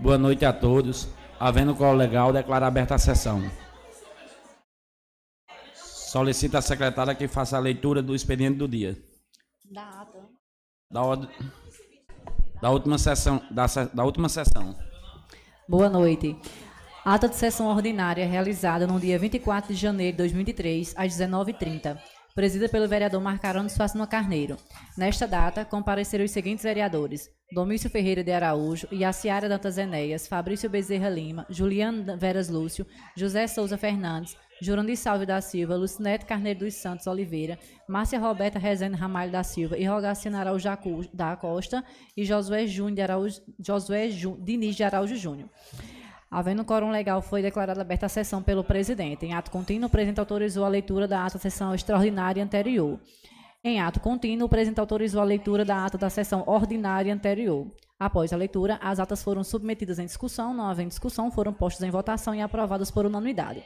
Boa noite a todos. Havendo qual legal, declaro aberta a sessão. Solicito a secretária que faça a leitura do expediente do dia. Da ata. Da, ord... da última sessão. Da, da última sessão. Boa noite. Ata de sessão ordinária realizada no dia 24 de janeiro de 2003, às 19h30 presida pelo vereador Marcarano Suassuna Carneiro. Nesta data, compareceram os seguintes vereadores: Domício Ferreira de Araújo, Yaciara Dantas Enéas, Fabrício Bezerra Lima, Juliano Veras Lúcio, José Souza Fernandes, Jurandir Salve da Silva, Lucinete Carneiro dos Santos Oliveira, Márcia Roberta Rezende Ramalho da Silva e Rogaciano Araújo da Costa e Josué Júnior de Araújo, Josué Jú, Diniz de Araújo Júnior. Havendo quórum legal, foi declarada aberta a sessão pelo presidente. Em ato contínuo, o presidente autorizou a leitura da ata da sessão extraordinária anterior. Em ato contínuo, o presidente autorizou a leitura da ata da sessão ordinária anterior. Após a leitura, as atas foram submetidas em discussão, não havendo discussão, foram postas em votação e aprovadas por unanimidade.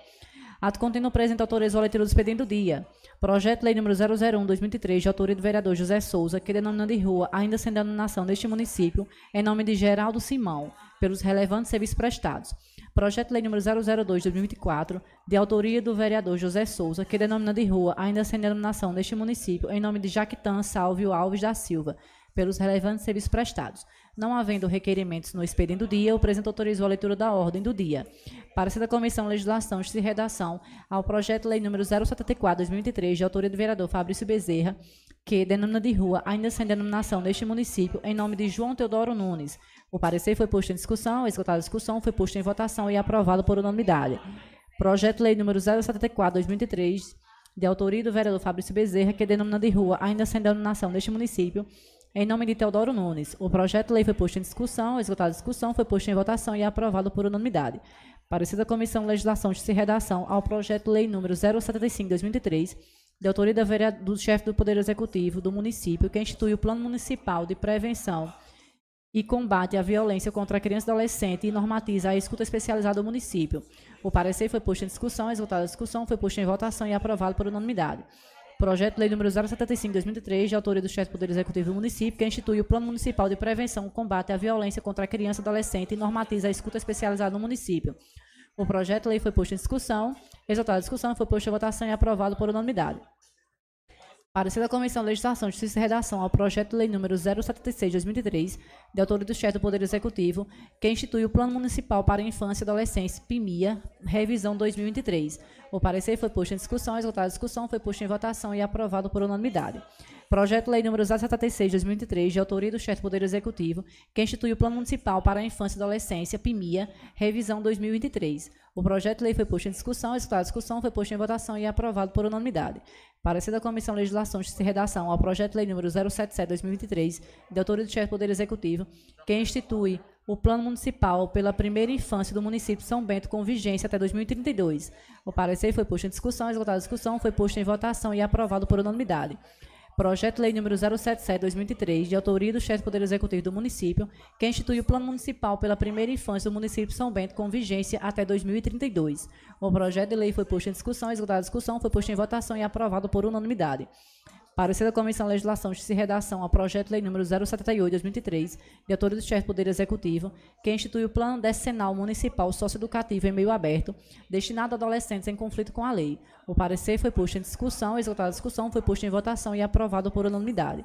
Ato contínuo, o presidente autorizou a leitura do expediente do dia. Projeto de Lei número 001-2003, de autoria do vereador José Souza, que denomina de rua, ainda sem denominação deste município, em nome de Geraldo Simão, pelos relevantes serviços prestados. Projeto de Lei número 002-2024, de autoria do vereador José Souza, que denomina de rua, ainda sem denominação deste município, em nome de Jaquitã Salvio Alves da Silva, pelos relevantes serviços prestados. Não havendo requerimentos no expediente do dia, o presidente autorizou a leitura da ordem do dia. Para ser da Comissão Legislação e Redação ao projeto de lei número 074/2023, de autoria do vereador Fabrício Bezerra, que denomina de rua, ainda sem denominação deste município, em nome de João Teodoro Nunes. O parecer foi posto em discussão, esgotada a discussão, foi posto em votação e aprovado por unanimidade. Projeto de lei número 074/2023, de autoria do vereador Fabrício Bezerra, que denomina de rua, ainda sem denominação deste município, em nome de Teodoro Nunes, o projeto de lei foi posto em discussão, esgotada a discussão, foi posto em votação e aprovado por unanimidade. Parecida a Comissão Legislação de Redação ao projeto de lei número 075/2003, de autoria do chefe do Poder Executivo do município, que institui o Plano Municipal de Prevenção e Combate à Violência contra a Criança e Adolescente e normatiza a escuta especializada do município. O parecer foi posto em discussão, esgotada a discussão, foi posto em votação e aprovado por unanimidade. Projeto de Lei número 075/2003, de autoria do chefe do Poder Executivo do município, que institui o Plano Municipal de Prevenção e Combate à Violência contra a Criança e Adolescente e normatiza a escuta especializada no município. O projeto de lei foi posto em discussão, resultado da discussão foi posto em votação e aprovado por unanimidade. Parecer da Comissão de Legislação, Justiça e Redação ao projeto de lei número 076 de 2003, de autoria do chefe do Poder Executivo, que institui o Plano Municipal para a Infância e Adolescência, PIMIA, revisão 2023. O parecer foi posto em discussão, esgotada a discussão, foi posto em votação e aprovado por unanimidade. Projeto de Lei número 076 de 2003, de autoria do chefe do Poder Executivo, que institui o Plano Municipal para a Infância e Adolescência, PIMIA, revisão 2023. O projeto de lei foi posto em discussão, esgotada a discussão, foi posto em votação e aprovado por unanimidade. Parecer da Comissão Legislação e Redação ao projeto de lei número 077/2023, de autoria do chefe do Poder Executivo, que institui o Plano Municipal pela Primeira Infância do município de São Bento com vigência até 2032. O parecer foi posto em discussão, esgotada a discussão, foi posto em votação e aprovado por unanimidade. Projeto Lei número 077/2003, de autoria do chefe do Poder Executivo do município, que institui o Plano Municipal pela Primeira Infância do município de São Bento com vigência até 2032. O projeto de lei foi posto em discussão, esgotada a discussão, foi posto em votação e aprovado por unanimidade. Parecer da Comissão de Legislação, Justiça e Redação ao projeto de lei número 078/2003, de autoria do chefe do Poder Executivo, que institui o Plano Decenal Municipal Socioeducativo em meio aberto, destinado a adolescentes em conflito com a lei. O parecer foi posto em discussão, esgotada a discussão, foi posto em votação e aprovado por unanimidade.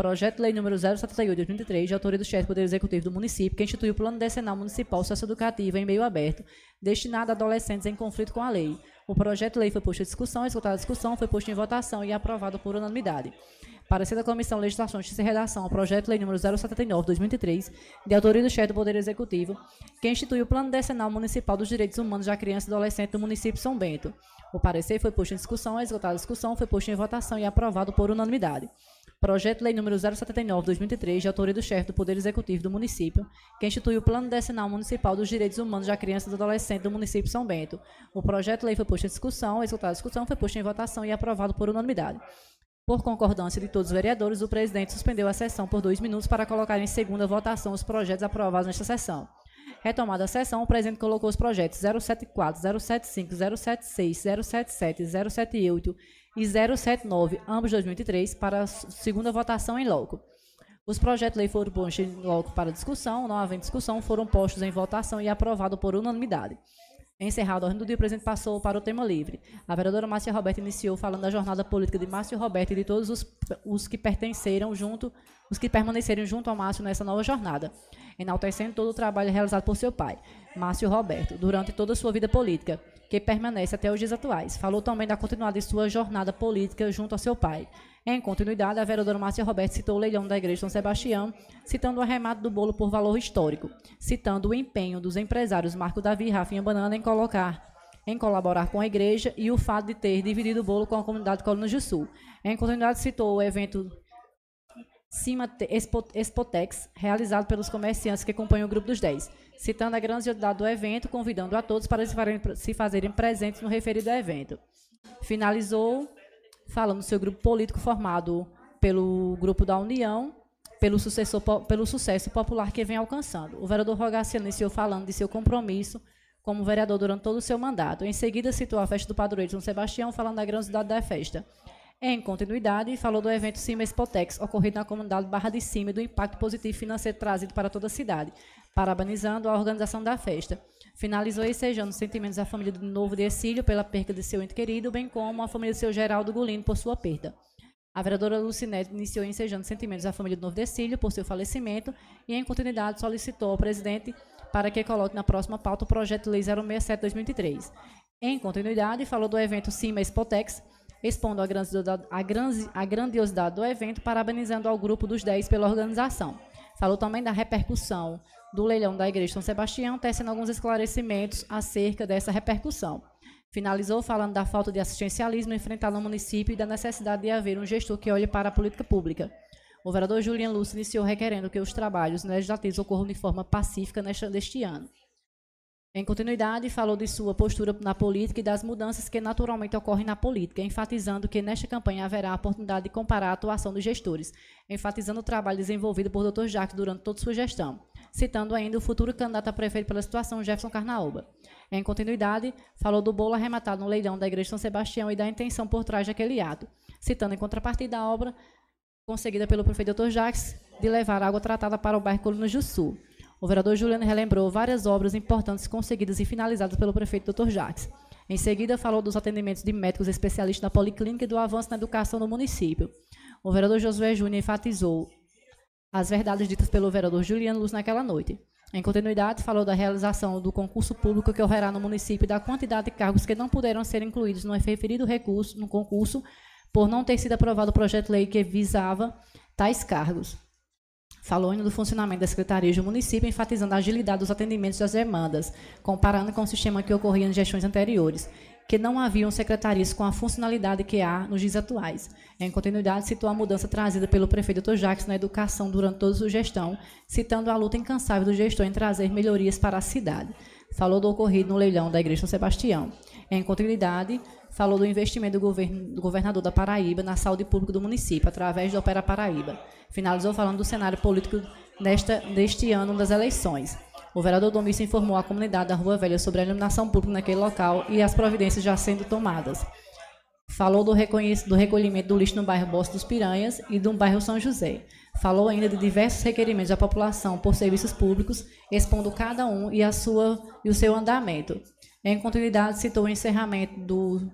Projeto de Lei número 078 de 2003, de autoria do chefe do Poder Executivo do município, que institui o Plano Decenal Municipal Socioeducativo em meio aberto, destinado a adolescentes em conflito com a lei. O projeto de lei foi posto em discussão, esgotada a discussão, foi posto em votação e aprovado por unanimidade. Parecer da Comissão Legislação, Justiça e Redação ao projeto de lei número 079, 2003, de autoria do chefe do Poder Executivo, que institui o Plano Decenal Municipal dos Direitos Humanos da Criança e Adolescente do município de São Bento. O parecer foi posto em discussão, esgotada a discussão, foi posto em votação e aprovado por unanimidade. Projeto Lei número 079/2003, de autoria do chefe do Poder Executivo do município, que institui o Plano Decenal Municipal dos Direitos Humanos da Criança e do Adolescente do município de São Bento. O projeto lei foi posto em discussão, executada a discussão, foi posto em votação e aprovado por unanimidade. Por concordância de todos os vereadores, o presidente suspendeu a sessão por dois minutos para colocar em segunda votação os projetos aprovados nesta sessão. Retomada a sessão, o presidente colocou os projetos 074, 075, 076, 077, 078 e 079, ambos 2003, para a segunda votação em loco. Os projetos de lei foram postos logo para discussão, não havendo discussão, foram postos em votação e aprovados por unanimidade. Encerrado a ordem do dia, o presidente passou para o tema livre. A vereadora Márcia Roberto iniciou falando da jornada política de Márcio Roberto e de todos os, os que pertenceram junto, os que permaneceram junto ao Márcio nessa nova jornada, enaltecendo todo o trabalho realizado por seu pai, Márcio Roberto, durante toda a sua vida política, que permanece até os dias atuais. Falou também da continuidade de sua jornada política junto ao seu pai. Em continuidade, a vereadora Márcia Roberto citou o leilão da Igreja São Sebastião, citando o arremate do bolo por valor histórico, citando o empenho dos empresários Marco Davi e Rafinha Banana em colocar em colaborar com a igreja e o fato de ter dividido o bolo com a comunidade Colinas do Sul. Em continuidade, citou o evento Cima Expotex, realizado pelos comerciantes que acompanham o Grupo dos 10, citando a grandiosidade do evento, convidando a todos para se fazerem presentes no referido evento. Finalizou falando do seu grupo político formado pelo Grupo da União, pelo, sucessor, pelo sucesso popular que vem alcançando. O vereador Rogaciano iniciou falando de seu compromisso como vereador durante todo o seu mandato. Em seguida, citou a festa do padroeiro de São Sebastião, falando da grandiosidade da festa. Em continuidade, falou do evento Cima Expotex, ocorrido na comunidade Barra de Cima e do impacto positivo financeiro trazido para toda a cidade, parabenizando a organização da festa. Finalizou ensejando os sentimentos da família do novo de Exílio pela perda de seu ente querido, bem como a família do seu Geraldo Gulino por sua perda. A vereadora Lucinete iniciou ensejando os sentimentos da família do novo Decílio por seu falecimento e, em continuidade, solicitou ao presidente para que coloque na próxima pauta o projeto lei 067-2023. Em continuidade, falou do evento Cima Expotex, expondo a, grandiosidade do evento, parabenizando ao grupo dos 10 pela organização. Falou também da repercussão do leilão da Igreja São Sebastião, tecendo alguns esclarecimentos acerca dessa repercussão. Finalizou falando da falta de assistencialismo enfrentado no município e da necessidade de haver um gestor que olhe para a política pública. O vereador Julian Lúcio iniciou requerendo que os trabalhos legislativos ocorram de forma pacífica neste ano. Em continuidade, falou de sua postura na política e das mudanças que naturalmente ocorrem na política, enfatizando que nesta campanha haverá a oportunidade de comparar a atuação dos gestores, enfatizando o trabalho desenvolvido por Dr. Jacques durante toda sua gestão, citando ainda o futuro candidato a prefeito pela situação, Jefferson Carnaúba. Em continuidade, falou do bolo arrematado no leilão da Igreja São Sebastião e da intenção por trás daquele ato, citando em contrapartida a obra conseguida pelo prefeito Dr. Jacques de levar água tratada para o bairro Colinas do Sul. O vereador Juliano relembrou várias obras importantes conseguidas e finalizadas pelo prefeito Dr. Jacques. Em seguida, falou dos atendimentos de médicos especialistas na policlínica e do avanço na educação no município. O vereador Josué Júnior enfatizou as verdades ditas pelo vereador Juliano Luz naquela noite. Em continuidade, falou da realização do concurso público que ocorrerá no município e da quantidade de cargos que não puderam ser incluídos no referido recurso no concurso por não ter sido aprovado o projeto de lei que visava tais cargos. Falou ainda do funcionamento das secretarias do município, enfatizando a agilidade dos atendimentos das demandas, comparando com o sistema que ocorria em gestões anteriores, que não haviam secretarias com a funcionalidade que há nos dias atuais. Em continuidade, citou a mudança trazida pelo prefeito Dr. Jacques na educação durante toda a sua gestão, citando a luta incansável do gestor em trazer melhorias para a cidade. Falou do ocorrido no leilão da Igreja São Sebastião. Em continuidade, falou do investimento do, govern do governador da Paraíba na saúde pública do município, através do Opera Paraíba. Finalizou falando do cenário político desta, deste ano das eleições. O vereador Domício informou a comunidade da Rua Velha sobre a iluminação pública naquele local e as providências já sendo tomadas. Falou do, do recolhimento do lixo no bairro Bosque dos Piranhas e do bairro São José. Falou ainda de diversos requerimentos da população por serviços públicos, expondo cada um e, a sua, e o seu andamento. Em continuidade, citou o encerramento do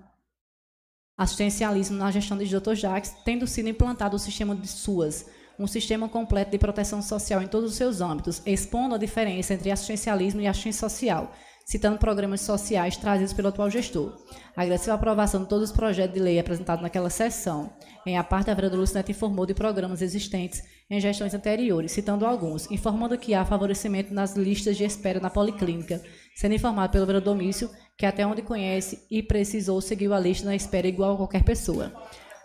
assistencialismo na gestão de Dr. Jacques, tendo sido implantado o sistema de SUAS, um sistema completo de proteção social em todos os seus âmbitos, expondo a diferença entre assistencialismo e assistência social, citando programas sociais trazidos pelo atual gestor. Agradeceu a aprovação de todos os projetos de lei apresentados naquela sessão. Em a parte, a vereadora Lucinete informou de programas existentes em gestões anteriores, citando alguns, informando que há favorecimento nas listas de espera na policlínica, sendo informado pelo vereador Mício que até onde conhece e precisou seguir a lista na espera igual a qualquer pessoa.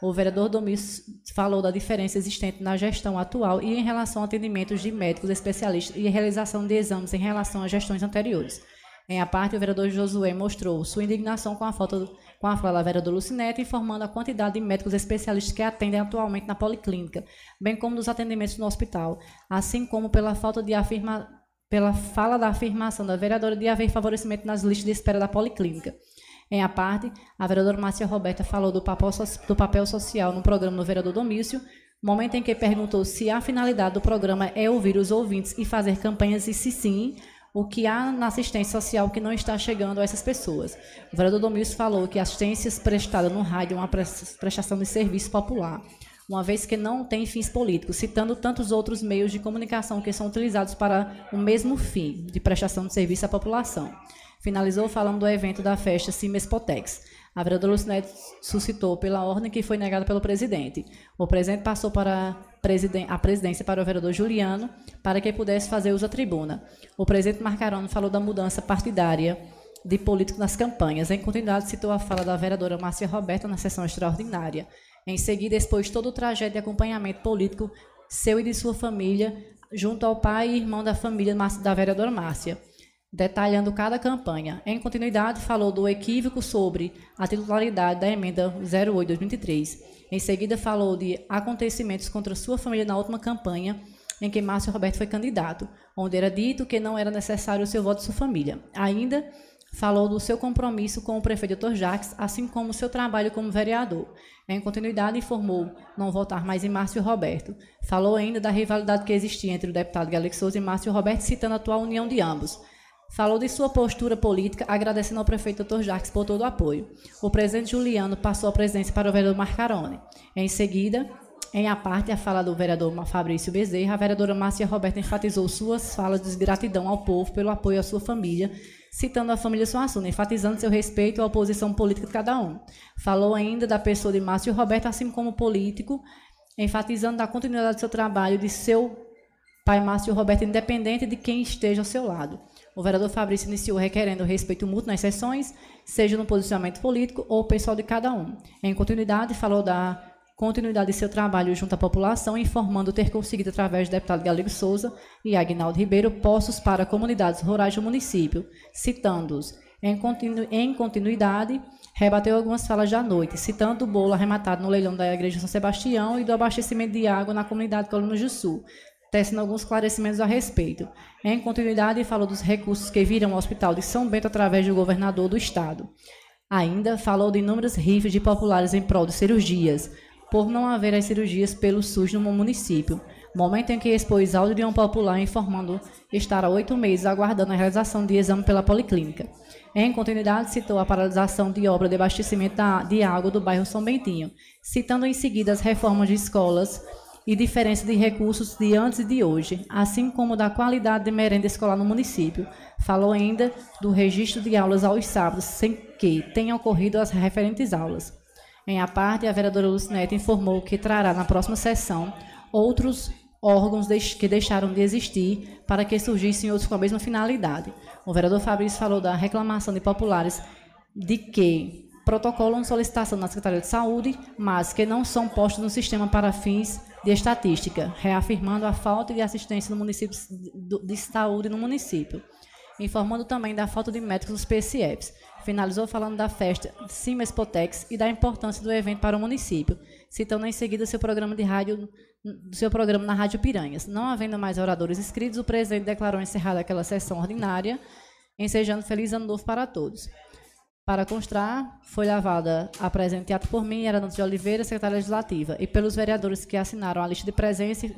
O vereador Domis falou da diferença existente na gestão atual e em relação a atendimentos de médicos especialistas e realização de exames em relação às gestões anteriores. Em a parte, o vereador Josué mostrou sua indignação com a falta com a fala da vereadora Lucinete, informando a quantidade de médicos especialistas que atendem atualmente na policlínica, bem como dos atendimentos no hospital, assim como pela falta de afirma, pela fala da afirmação da vereadora de haver favorecimento nas listas de espera da policlínica. Em a parte, a vereadora Márcia Roberta falou do papel, do papel social no programa do vereador Domício, Momento em que perguntou se a finalidade do programa é ouvir os ouvintes e fazer campanhas, e se sim, o que há na assistência social que não está chegando a essas pessoas. O vereador Domingos falou que assistências prestadas no rádio é uma prestação de serviço popular, uma vez que não tem fins políticos, citando tantos outros meios de comunicação que são utilizados para o mesmo fim, de prestação de serviço à população. Finalizou falando do evento da festa Cimespotex. A vereadora Lucinete suscitou pela ordem que foi negada pelo presidente. O presidente passou para a presidência para o vereador Juliano para que pudesse fazer uso da tribuna. O presidente Marcarone falou da mudança partidária de político nas campanhas. Em continuidade, citou a fala da vereadora Márcia Roberta na sessão extraordinária. Em seguida, expôs todo o trajeto de acompanhamento político seu e de sua família, junto ao pai e irmão da família da vereadora Márcia detalhando cada campanha. Em continuidade, falou do equívoco sobre a titularidade da emenda 08-2023. Em seguida, falou de acontecimentos contra sua família na última campanha, em que Márcio Roberto foi candidato, onde era dito que não era necessário o seu voto de sua família. Ainda falou do seu compromisso com o prefeito Dr. Jacques, assim como o seu trabalho como vereador. Em continuidade, informou não votar mais em Márcio Roberto. Falou ainda da rivalidade que existia entre o deputado Galix Souza e Márcio Roberto, citando a atual união de ambos. Falou de sua postura política, agradecendo ao prefeito Dr. Jacques por todo o apoio. O presidente Juliano passou a presidência para o vereador Marcarone. Em seguida, em a parte a fala do vereador Fabrício Bezerra, a vereadora Márcia Roberta enfatizou suas falas de gratidão ao povo pelo apoio à sua família, citando a família Suassuna, enfatizando seu respeito à oposição política de cada um. Falou ainda da pessoa de Márcio Roberto, assim como político, enfatizando a continuidade do seu trabalho de seu pai Márcio Roberto, independente de quem esteja ao seu lado. O vereador Fabrício iniciou requerendo respeito mútuo nas sessões, seja no posicionamento político ou pessoal de cada um. Em continuidade, falou da continuidade de seu trabalho junto à população, informando ter conseguido, através do deputado Galego Souza e Agnaldo Ribeiro, postos para comunidades rurais do município, citando-os. Em, continu em continuidade, rebateu algumas falas da noite, citando o bolo arrematado no leilão da Igreja São Sebastião e do abastecimento de água na comunidade Colinas do Sul, tecendo alguns esclarecimentos a respeito. Em continuidade, falou dos recursos que viram ao Hospital de São Bento através do governador do Estado. Ainda falou de inúmeras rifas de populares em prol de cirurgias, por não haver as cirurgias pelo SUS no município. Momento em que expôs áudio de um popular informando estar há oito meses aguardando a realização de exame pela Policlínica. Em continuidade, citou a paralisação de obra de abastecimento de água do bairro São Bentinho, citando em seguida as reformas de escolas e diferença de recursos de antes e de hoje, assim como da qualidade de merenda escolar no município. Falou ainda do registro de aulas aos sábados, sem que tenham ocorrido as referentes aulas. Em a parte, a vereadora Lucinete informou que trará na próxima sessão outros órgãos que deixaram de existir para que surgissem outros com a mesma finalidade. O vereador Fabrício falou da reclamação de populares de que protocolam solicitação na Secretaria de Saúde, mas que não são postos no sistema para fins de estatística, reafirmando a falta de assistência no município de saúde no município, informando também da falta de médicos nos PSFs. Finalizou falando da festa Cima Expotex e da importância do evento para o município, citando em seguida seu programa de rádio, seu programa na Rádio Piranhas. Não havendo mais oradores inscritos, o presidente declarou encerrada aquela sessão ordinária, ensejando feliz ano novo para todos. Para constar, foi lavada a presente ato por mim, Ana de Oliveira, secretária legislativa, e pelos vereadores que assinaram a lista de presença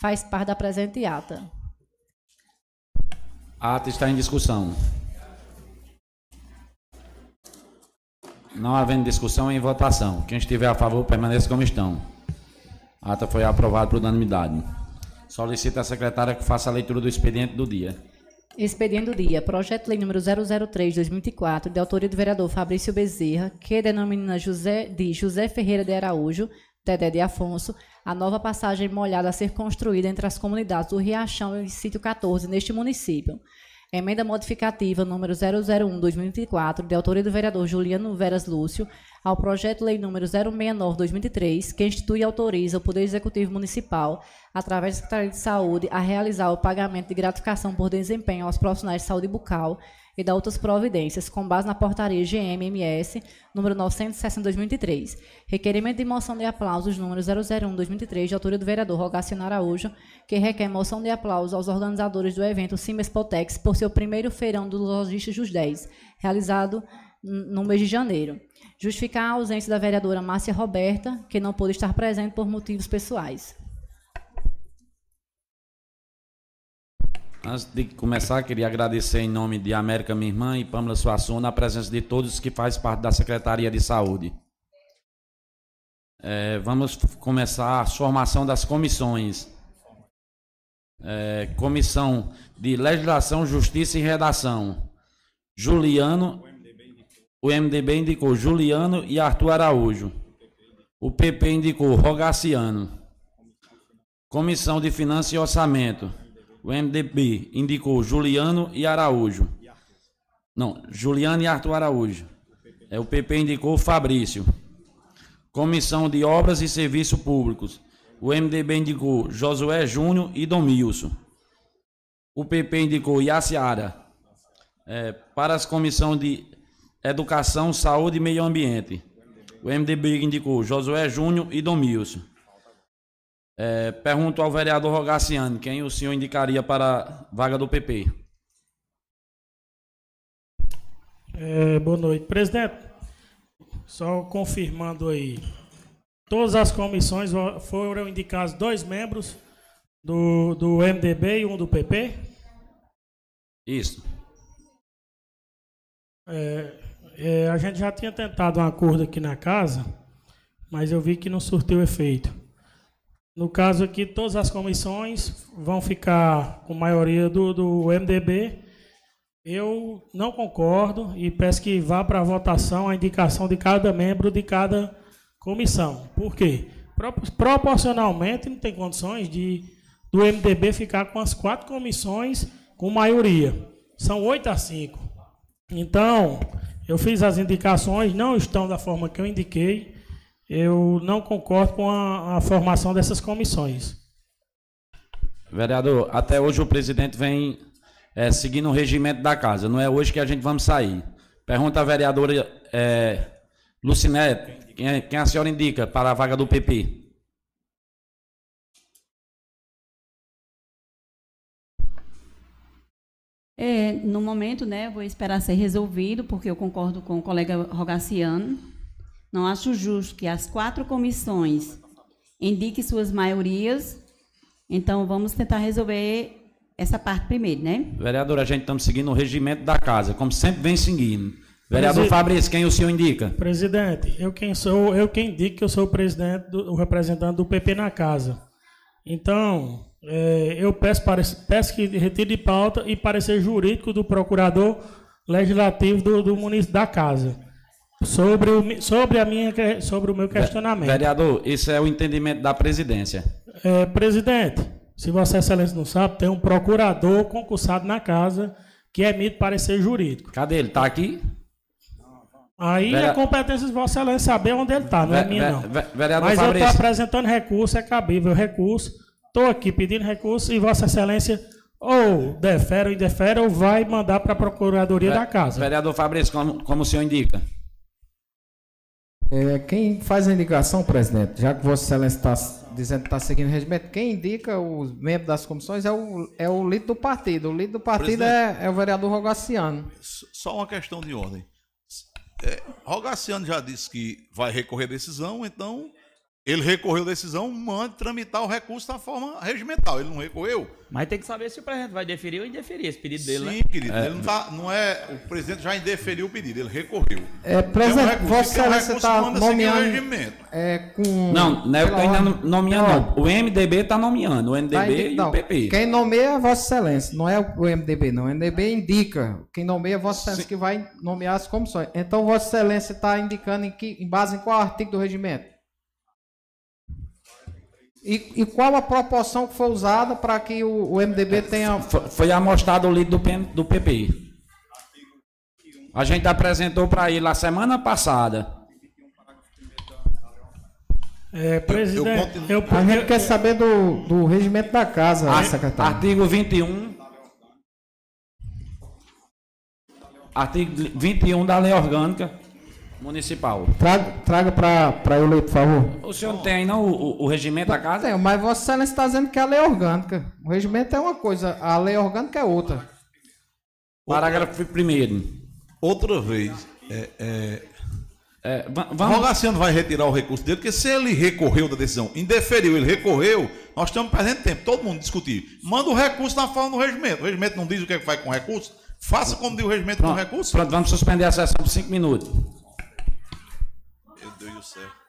faz parte da presente ata. A ata está em discussão. Não havendo discussão, em votação. Quem estiver a favor, permaneça como estão. A ata foi aprovada por unanimidade. Solicito à secretária que faça a leitura do expediente do dia. Expediente do dia. Projeto de Lei número 003-2024, de autoria do vereador Fabrício Bezerra, que denomina José, de José Ferreira de Araújo, Dedé de Afonso, a nova passagem molhada a ser construída entre as comunidades do Riachão e Sítio 14, neste município. Emenda modificativa número 001-2024, de autoria do vereador Juliano Veras Lúcio, ao projeto lei número 069-2003, que institui e autoriza o Poder Executivo Municipal, através da Secretaria de Saúde, a realizar o pagamento de gratificação por desempenho aos profissionais de saúde bucal e da outras providências, com base na portaria GMMS número 960/2003. Requerimento de moção de aplausos número 001/2003, de autoria do vereador Rogaciano Araújo, que requer moção de aplausos aos organizadores do evento Simespotex por seu primeiro feirão do Logística dos 10, realizado no mês de janeiro. Justificar a ausência da vereadora Márcia Roberta, que não pôde estar presente por motivos pessoais. Antes de começar, queria agradecer em nome de América, minha irmã, e Pamela Suassuna, a presença de todos que fazem parte da Secretaria de Saúde. É, vamos começar a formação das comissões. É, comissão de Legislação, Justiça e Redação. Juliano, o MDB indicou Juliano e Arthur Araújo. O PP indicou Rogaciano. Comissão de Finanças e Orçamento. O MDB indicou Juliano e Araújo. Não, Juliano e Arthur Araújo. É, o PP indicou Fabrício. Comissão de Obras e Serviços Públicos. O MDB indicou Josué Júnior e Domilson. O PP indicou Yaciara. É, para as comissões de Educação, Saúde e Meio Ambiente. O MDB indicou Josué Júnior e Domilson. É, pergunto ao vereador Rogaciano, quem o senhor indicaria para a vaga do PP? É, boa noite. Presidente, só confirmando aí, todas as comissões foram indicados dois membros do, do MDB e um do PP? Isso. É, é, a gente já tinha tentado um acordo aqui na casa, mas eu vi que não surtiu efeito. No caso aqui, todas as comissões vão ficar com maioria do, do MDB. Eu não concordo e peço que vá para a votação a indicação de cada membro de cada comissão. Por quê? Proporcionalmente não tem condições de do MDB ficar com as quatro comissões com maioria. São oito a cinco. Então, eu fiz as indicações, não estão da forma que eu indiquei eu não concordo com a, a, formação dessas comissões. Vereador, até hoje o presidente vem é, seguindo o regimento da casa. Não é hoje que a gente vamos sair. Pergunta a vereadora é, Lucinete, quem, é, quem a senhora indica para a vaga do PP? É, no momento, né, vou esperar ser resolvido, porque eu concordo com o colega Rogaciano não acho justo que as quatro comissões indiquem suas maiorias. Então, vamos tentar resolver essa parte primeiro, né? Vereador, a gente estamos seguindo o regimento da casa, como sempre vem seguindo. Vereador Presid... Fabrício, quem o senhor indica? Presidente, eu quem sou, eu quem indico que eu sou o presidente, do, o representante do PP na casa. Então, é, eu peço, para, peço que retire de pauta e parecer jurídico do procurador legislativo do, do município da casa. Sobre o, sobre, a minha, sobre o meu questionamento. Vereador, isso é o entendimento da presidência. É, presidente, se Vossa Excelência não sabe, tem um procurador concursado na casa que emite parecer jurídico. Cadê ele? Está aqui? Aí Vereador... é competência de Vossa Excelência saber onde ele está, não é minha, não. Vereador Mas Fabrício. eu estou apresentando recurso, é cabível recurso. Estou aqui pedindo recurso e Vossa Excelência ou defere ou indefere ou vai mandar para a Procuradoria da Casa. Vereador Fabrício, como, como o senhor indica? É, quem faz a indicação, presidente, já que Vossa Excelência está dizendo que está seguindo o regimento, quem indica os membros das comissões é o, é o líder do partido. O líder do partido é, é, o vereador Rogaciano. Só uma questão de ordem. É, Rogaciano já disse que vai recorrer a decisão, então ele recorreu a decisão, manda tramitar o recurso da forma regimental. Ele não recorreu. Mas tem que saber se o presidente vai deferir ou indeferir esse pedido dele, Sim, né? querido. É. Ele não, tá, não é. O presidente já indeferiu o pedido, ele recorreu. É, presidente, é um Vossa Excelência está nomeando. É, com, não, não é o que está nomeando, não. O MDB está nomeando, o MDB tá e não, o PP. Quem nomeia é Vossa Excelência, não é o MDB, não. O MDB indica. Quem nomeia é Vossa Excelência Sim. que vai nomear as comissões. Então, Vossa Excelência está indicando em, que, em base em qual artigo do regimento? E, e, qual a proporção que foi usada para que o, o, MDB tenha. Foi, foi amostrado o líder do, PM, do PP. A gente apresentou para ele a semana passada. É, presidente, eu, eu, eu, a gente quer saber do, do regimento da casa, a, secretário. Artigo 21. Artigo 21 da lei orgânica Municipal. Traga, traga para eu ler, por favor. O senhor não tem aí não o, o, o regimento da casa? Tem, mas Vossa Excelência está dizendo que é a lei orgânica. O regimento é uma coisa, a lei orgânica é outra. Parágrafo primeiro. Outra vez, É, va- O vamos, Rogaciano vai retirar o recurso dele, porque se ele recorreu da decisão, indeferiu, ele recorreu, nós estamos perdendo tempo, todo mundo discutir. Manda o recurso na forma do regimento. O regimento não diz o que, é que faz com o recurso? Faça como diz o regimento com o pronto, recurso. pronto, vamos suspender a sessão por cinco minutos. Meu Deus do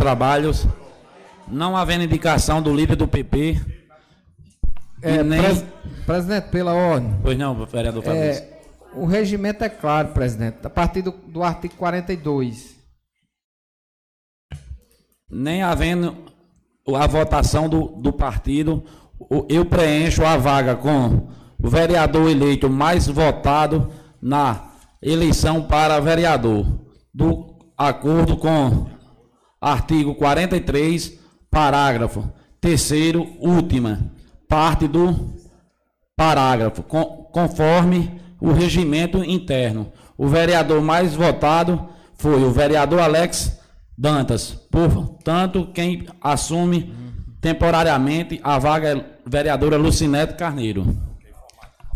trabalhos, não havendo indicação do líder do PP, É, nem... pres- presidente, pela ordem. Pois não, vereador Fabrício. É, o regimento é claro, presidente, a partir do, do artigo 42. nem havendo a votação do, do partido, eu preencho a vaga com o vereador eleito mais votado na eleição para vereador, do acordo com artigo 43, parágrafo terceiro, última, parte do parágrafo, com- conforme o regimento interno. O vereador mais votado foi o vereador Alex Dantas. Portanto, quem assume temporariamente a vaga é vereadora Lucinete Carneiro.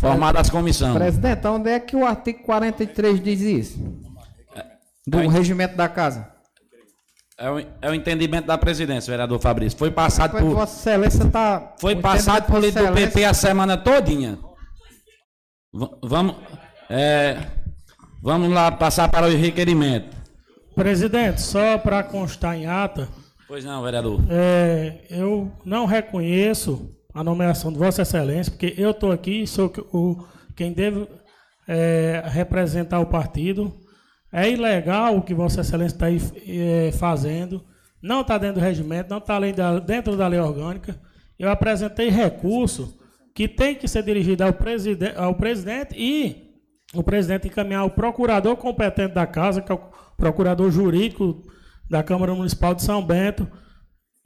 Formada as comissões. Presidente, onde é que o artigo 43 diz isso? Do É- regimento da casa. É o, é o entendimento da presidência, vereador Fabrício. Foi passado por, Vossa Excelência está. foi passado por líder do PP a semana todinha. V- vamos, é, vamos lá passar para o requerimento. Presidente, só para constar em ata, Pois não, vereador. é, eu não reconheço a nomeação de Vossa Excelência, porque eu estou aqui, sou o, quem deve é, representar o partido. É ilegal o que Vossa Excelência está aí é, fazendo, não está dentro do regimento, não está dentro da lei orgânica. Eu apresentei recurso que tem que ser dirigido ao, preside ao presidente e o presidente encaminhar ao procurador competente da casa, que é o procurador jurídico da Câmara Municipal de São Bento.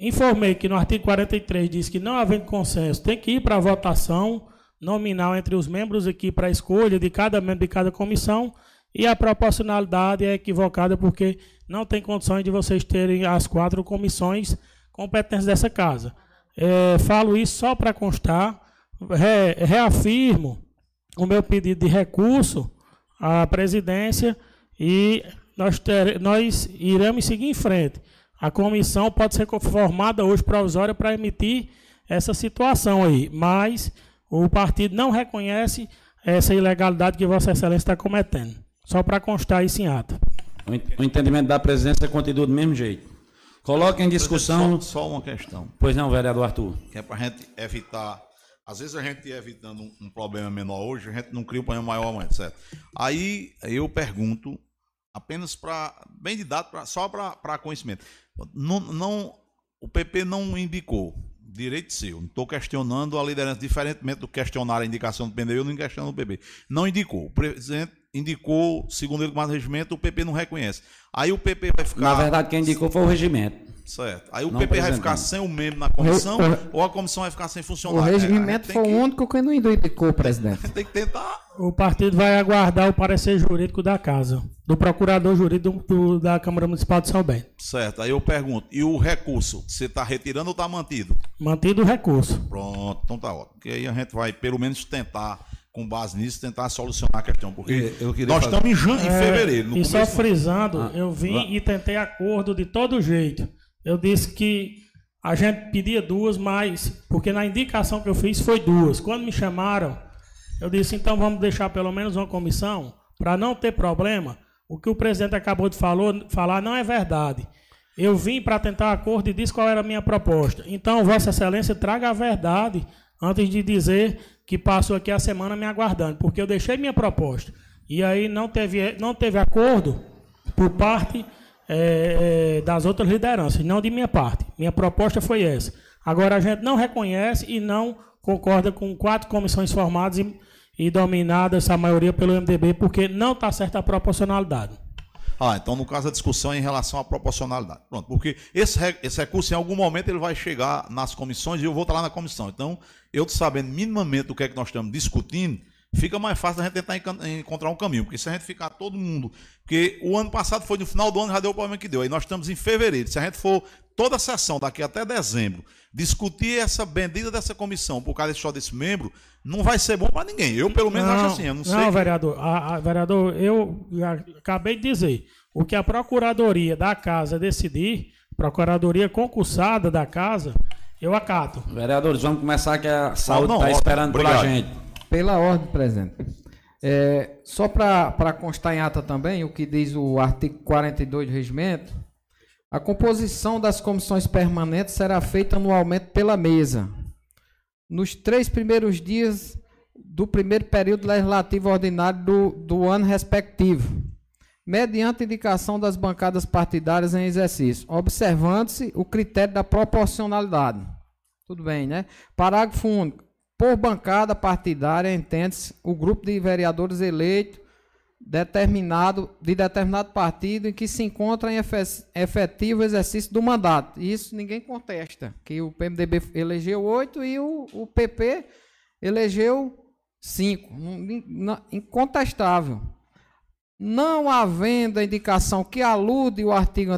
Informei que no artigo 43 diz que não havendo consenso, tem que ir para a votação nominal entre os membros aqui para a escolha de cada membro de cada comissão e a proporcionalidade é equivocada porque não tem condições de vocês terem as quatro comissões competentes dessa casa. É, falo isso só para constar, re- reafirmo o meu pedido de recurso à presidência e nós, ter, nós iremos seguir em frente. A comissão pode ser formada hoje provisória para emitir essa situação aí, mas o partido não reconhece essa ilegalidade que Vossa Excelência está cometendo. Só para constar isso em ato. O en- O entendimento da presidência continua do mesmo jeito. Coloque em discussão. Só, só uma questão, Pois não, vereador Arthur. que é para a gente evitar. Às vezes a gente evitando um, um problema menor hoje, a gente não cria um problema maior amanhã, certo? Aí eu pergunto, apenas para. bem de dado, pra, só para conhecimento. Não, não, o PP não indicou. Direito seu. Não estou questionando a liderança, diferentemente do questionar a indicação do PNB, eu não questiono o PP. Não indicou. O presidente indicou, segundo ele, mais regimento, o PP não reconhece. Aí o PP vai ficar. Na verdade, quem indicou foi o regimento. Certo. Aí o Não PP vai ficar sem o membro na comissão O- o- ou a comissão vai ficar sem O funcionário? É, gente regimento foi que- o único que não indicou, presidente. Tem que tentar. O partido vai aguardar o parecer jurídico da casa, do procurador jurídico do- da Câmara Municipal de São Bento. Certo. Aí eu pergunto, e o recurso, você está retirando ou está mantido? Mantido o recurso. Pronto, então tá ótimo. Porque aí a gente vai, pelo menos, tentar, com base nisso, tentar solucionar a questão. Porque Eu- eu queria nós fazer- estamos em, jan- em É, fevereiro. No e só frisando, Ah, eu vim e tentei acordo de todo jeito. Eu disse que a gente pedia duas, mas porque na indicação que eu fiz foi duas. Quando me chamaram, eu disse então vamos deixar pelo menos uma comissão para não ter problema. O que o presidente acabou de falou, falar não é verdade. Eu vim para tentar acordo e disse qual era a minha proposta. Então, Vossa Excelência, traga a verdade antes de dizer que passou aqui a semana me aguardando, porque eu deixei minha proposta. E aí não teve, não teve acordo por parte eh, eh, das outras lideranças, não de minha parte. Minha proposta foi essa. Agora a gente não reconhece e não concorda com quatro comissões formadas e, e dominadas, a maioria pelo MDB, porque não está certa a proporcionalidade. Ah, então no caso a discussão é em relação à proporcionalidade. Pronto, porque esse, esse recurso em algum momento ele vai chegar nas comissões e eu vou estar lá na comissão. Então, eu sabendo minimamente o que é que nós estamos discutindo, fica mais fácil a gente tentar encontrar um caminho. Porque se a gente ficar todo mundo. Porque o ano passado foi no final do ano, já deu o problema que deu. Aí nós estamos em fevereiro. Se a gente for toda a sessão daqui até dezembro discutir essa bendita dessa comissão por causa só desse membro, não vai ser bom para ninguém. Eu, pelo menos, acho assim. Eu não, sei. que- vereador, a, a- vereador, eu acabei de dizer. O que a Procuradoria da Casa decidir, Procuradoria concursada da Casa, eu acato. Vereadores, vamos começar que a saúde não, está esperando por a obrigado. gente. Pela ordem, presidente. É, só para constar em ata também o que diz o artigo 42 do regimento, A composição das comissões permanentes será feita anualmente pela mesa. Nos três primeiros dias do primeiro período legislativo ordinário do, do ano respectivo, mediante indicação das bancadas partidárias em exercício, observando-se o critério da proporcionalidade. Tudo bem, né? Parágrafo único. Por bancada partidária, entende-se o grupo de vereadores eleitos determinado, de determinado partido em que se encontra em efetivo exercício do mandato. Isso ninguém contesta, que o PMDB elegeu oito e o, o PP elegeu cinco. Incontestável. Não havendo a indicação que alude o artigo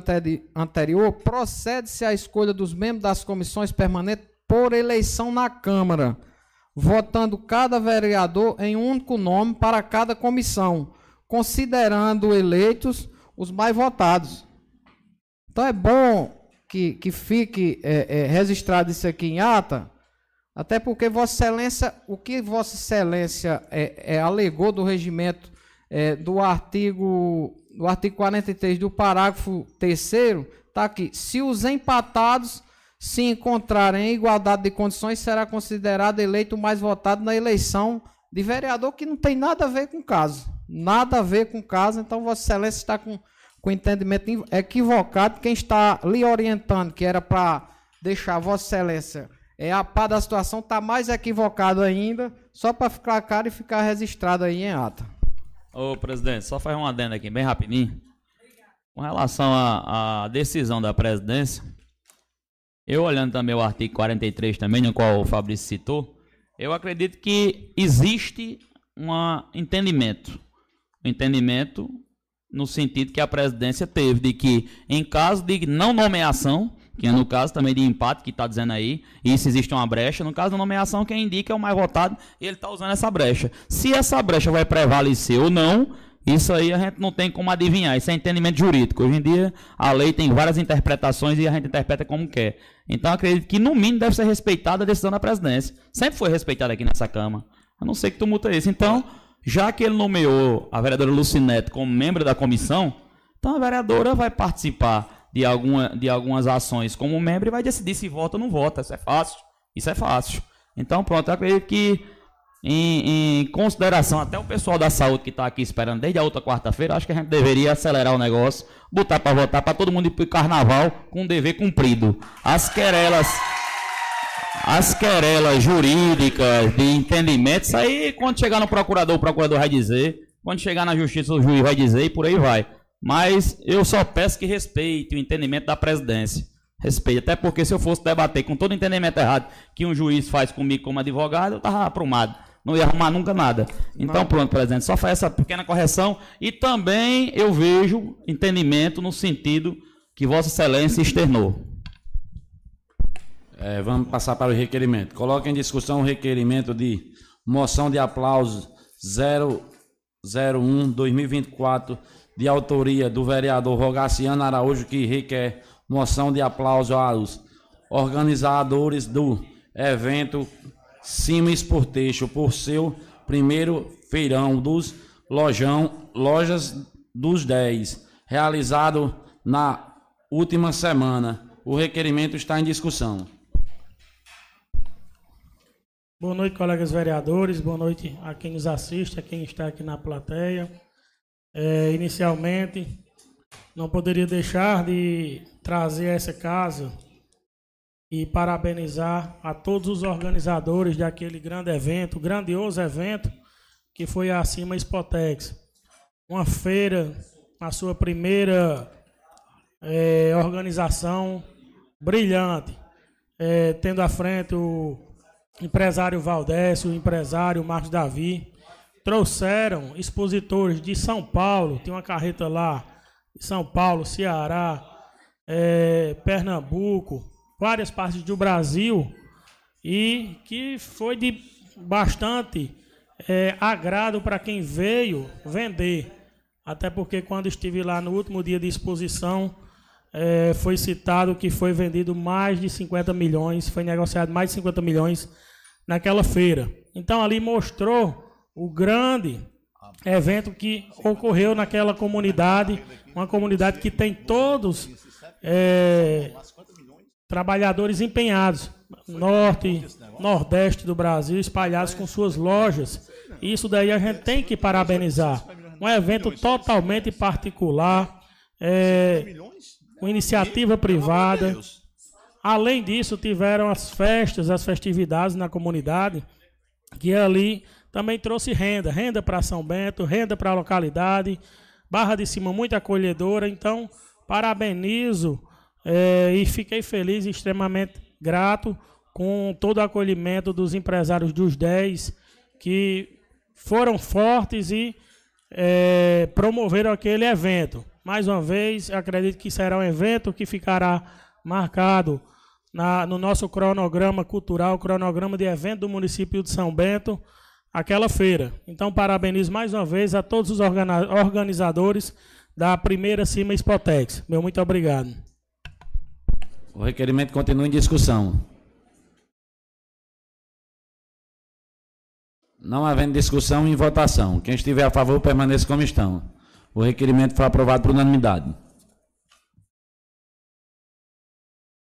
anterior, procede-se à escolha dos membros das comissões permanentes por eleição na Câmara, votando cada vereador em um único nome para cada comissão, considerando eleitos os mais votados. Então é bom que, que fique é, é, registrado isso aqui em ata, até porque Vossa Excelência, o que Vossa Excelência é, é alegou do regimento é, do artigo do artigo 43 do parágrafo 3 está aqui. Se os empatados se encontrarem em igualdade de condições, será considerado eleito o mais votado na eleição de vereador, que não tem nada a ver com o caso. Nada a ver com o caso, então Vossa Excelência está com, com entendimento equivocado. Quem está lhe orientando, que era para deixar Vossa Excelência é, a par da situação, está mais equivocado ainda, só para ficar claro e ficar registrado aí em ata. Ô, presidente, só faz um adendo aqui, bem rapidinho. Com relação à decisão da presidência, eu olhando também o artigo 43 também, no qual o Fabrício citou, eu acredito que existe um entendimento. Entendimento no sentido que a presidência teve de que, em caso de não nomeação, que é no caso também de empate, que está dizendo aí, isso existe uma brecha, no caso da nomeação, quem indica é o mais votado, e ele está usando essa brecha. Se essa brecha vai prevalecer ou não, isso aí a gente não tem como adivinhar, isso é entendimento jurídico. Hoje em dia a lei tem várias interpretações e a gente interpreta como quer. Então acredito que no mínimo deve ser respeitada a decisão da presidência. Sempre foi respeitada aqui nessa Câmara. A não ser que tumulta isso. Então, já que ele nomeou a vereadora Lucinete como membro da comissão, então a vereadora vai participar de, alguma, de algumas ações como membro e vai decidir se vota ou não vota. Isso é fácil. Isso é fácil. Então, pronto, eu acredito que em, em, consideração até o pessoal da saúde que está aqui esperando desde a outra quarta-feira, acho que a gente deveria acelerar o negócio, botar para votar, para todo mundo ir para o carnaval com o dever cumprido. As querelas, as querelas jurídicas de entendimento, isso aí quando chegar no procurador, o procurador vai dizer, quando chegar na justiça, o juiz vai dizer e por aí vai. Mas eu só peço que respeite o entendimento da presidência. Respeite, até porque se eu fosse debater com todo o entendimento errado que um juiz faz comigo como advogado, eu estava aprumado não ia arrumar nunca nada. Então, não. pronto, presidente, só faz essa pequena correção. E também eu vejo entendimento no sentido que Vossa Excelência externou. É, vamos passar para o requerimento. Coloque em discussão o requerimento de moção de aplauso 001-2024, de autoria do vereador Rogaciano Araújo, que requer moção de aplauso aos organizadores do evento Simes Porteixo por seu primeiro feirão dos lojão, lojas dos 10, realizado na última semana. O requerimento está em discussão. Boa noite, colegas vereadores. Boa noite a quem nos assiste, a quem está aqui na plateia. É, inicialmente, não poderia deixar de trazer esse caso e parabenizar a todos os organizadores daquele grande evento, grandioso evento que foi a Cima Spotex. Uma feira, a sua primeira é, organização brilhante, é, tendo à frente o empresário Valdécio, o empresário Marcos Davi. Trouxeram expositores de São Paulo, tem uma carreta lá, de São Paulo, Ceará, é, Pernambuco, várias partes do Brasil e que foi de bastante é, agrado para quem veio vender. Até porque quando estive lá no último dia de exposição, é, foi citado que foi vendido mais de 50 milhões, foi negociado mais de 50 milhões naquela feira. Então ali mostrou o grande evento que ocorreu naquela comunidade, uma comunidade que tem todos é, trabalhadores empenhados, norte, nordeste do Brasil, espalhados com suas lojas. Isso daí a gente tem que parabenizar. Um evento totalmente particular, é, com iniciativa privada. Além disso, tiveram as festas, as festividades na comunidade, que ali também trouxe renda, renda para São Bento, renda para a localidade, Barra de Cima muito acolhedora. Então, parabenizo é, e fiquei feliz e extremamente grato com todo o acolhimento dos empresários dos 10 que foram fortes e é, promoveram aquele evento. Mais uma vez, acredito que será um evento que ficará marcado na, no nosso cronograma cultural, cronograma de evento do município de São Bento, aquela feira. Então, parabenizo mais uma vez a todos os organizadores da primeira Cima Expotex. Meu muito obrigado. O requerimento continua em discussão. Não havendo discussão em votação. Quem estiver a favor, permaneça como estão. O requerimento foi aprovado por unanimidade.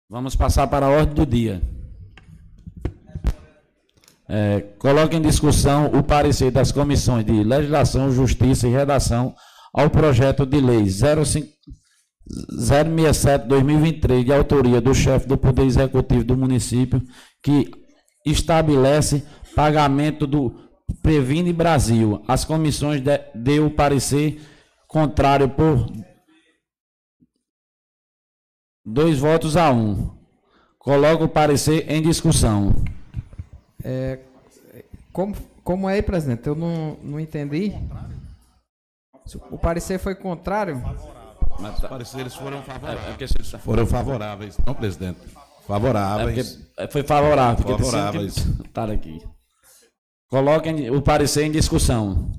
Vamos passar para a ordem do dia. É, coloque em discussão o parecer das comissões de Legislação, Justiça e Redação ao projeto de lei 067-2023, de autoria do chefe do Poder Executivo do município, que estabelece pagamento do Previne Brasil. As comissões de, deu parecer contrário por dois votos a um. Coloco o parecer em discussão. É, como, como é presidente? Eu não, não entendi. O parecer foi contrário? Mas os pareceres foram favoráveis. É, foram favoráveis, não, presidente? Favoráveis. É foi favorável. Favoráveis. Estar aqui. Coloquem o parecer em discussão.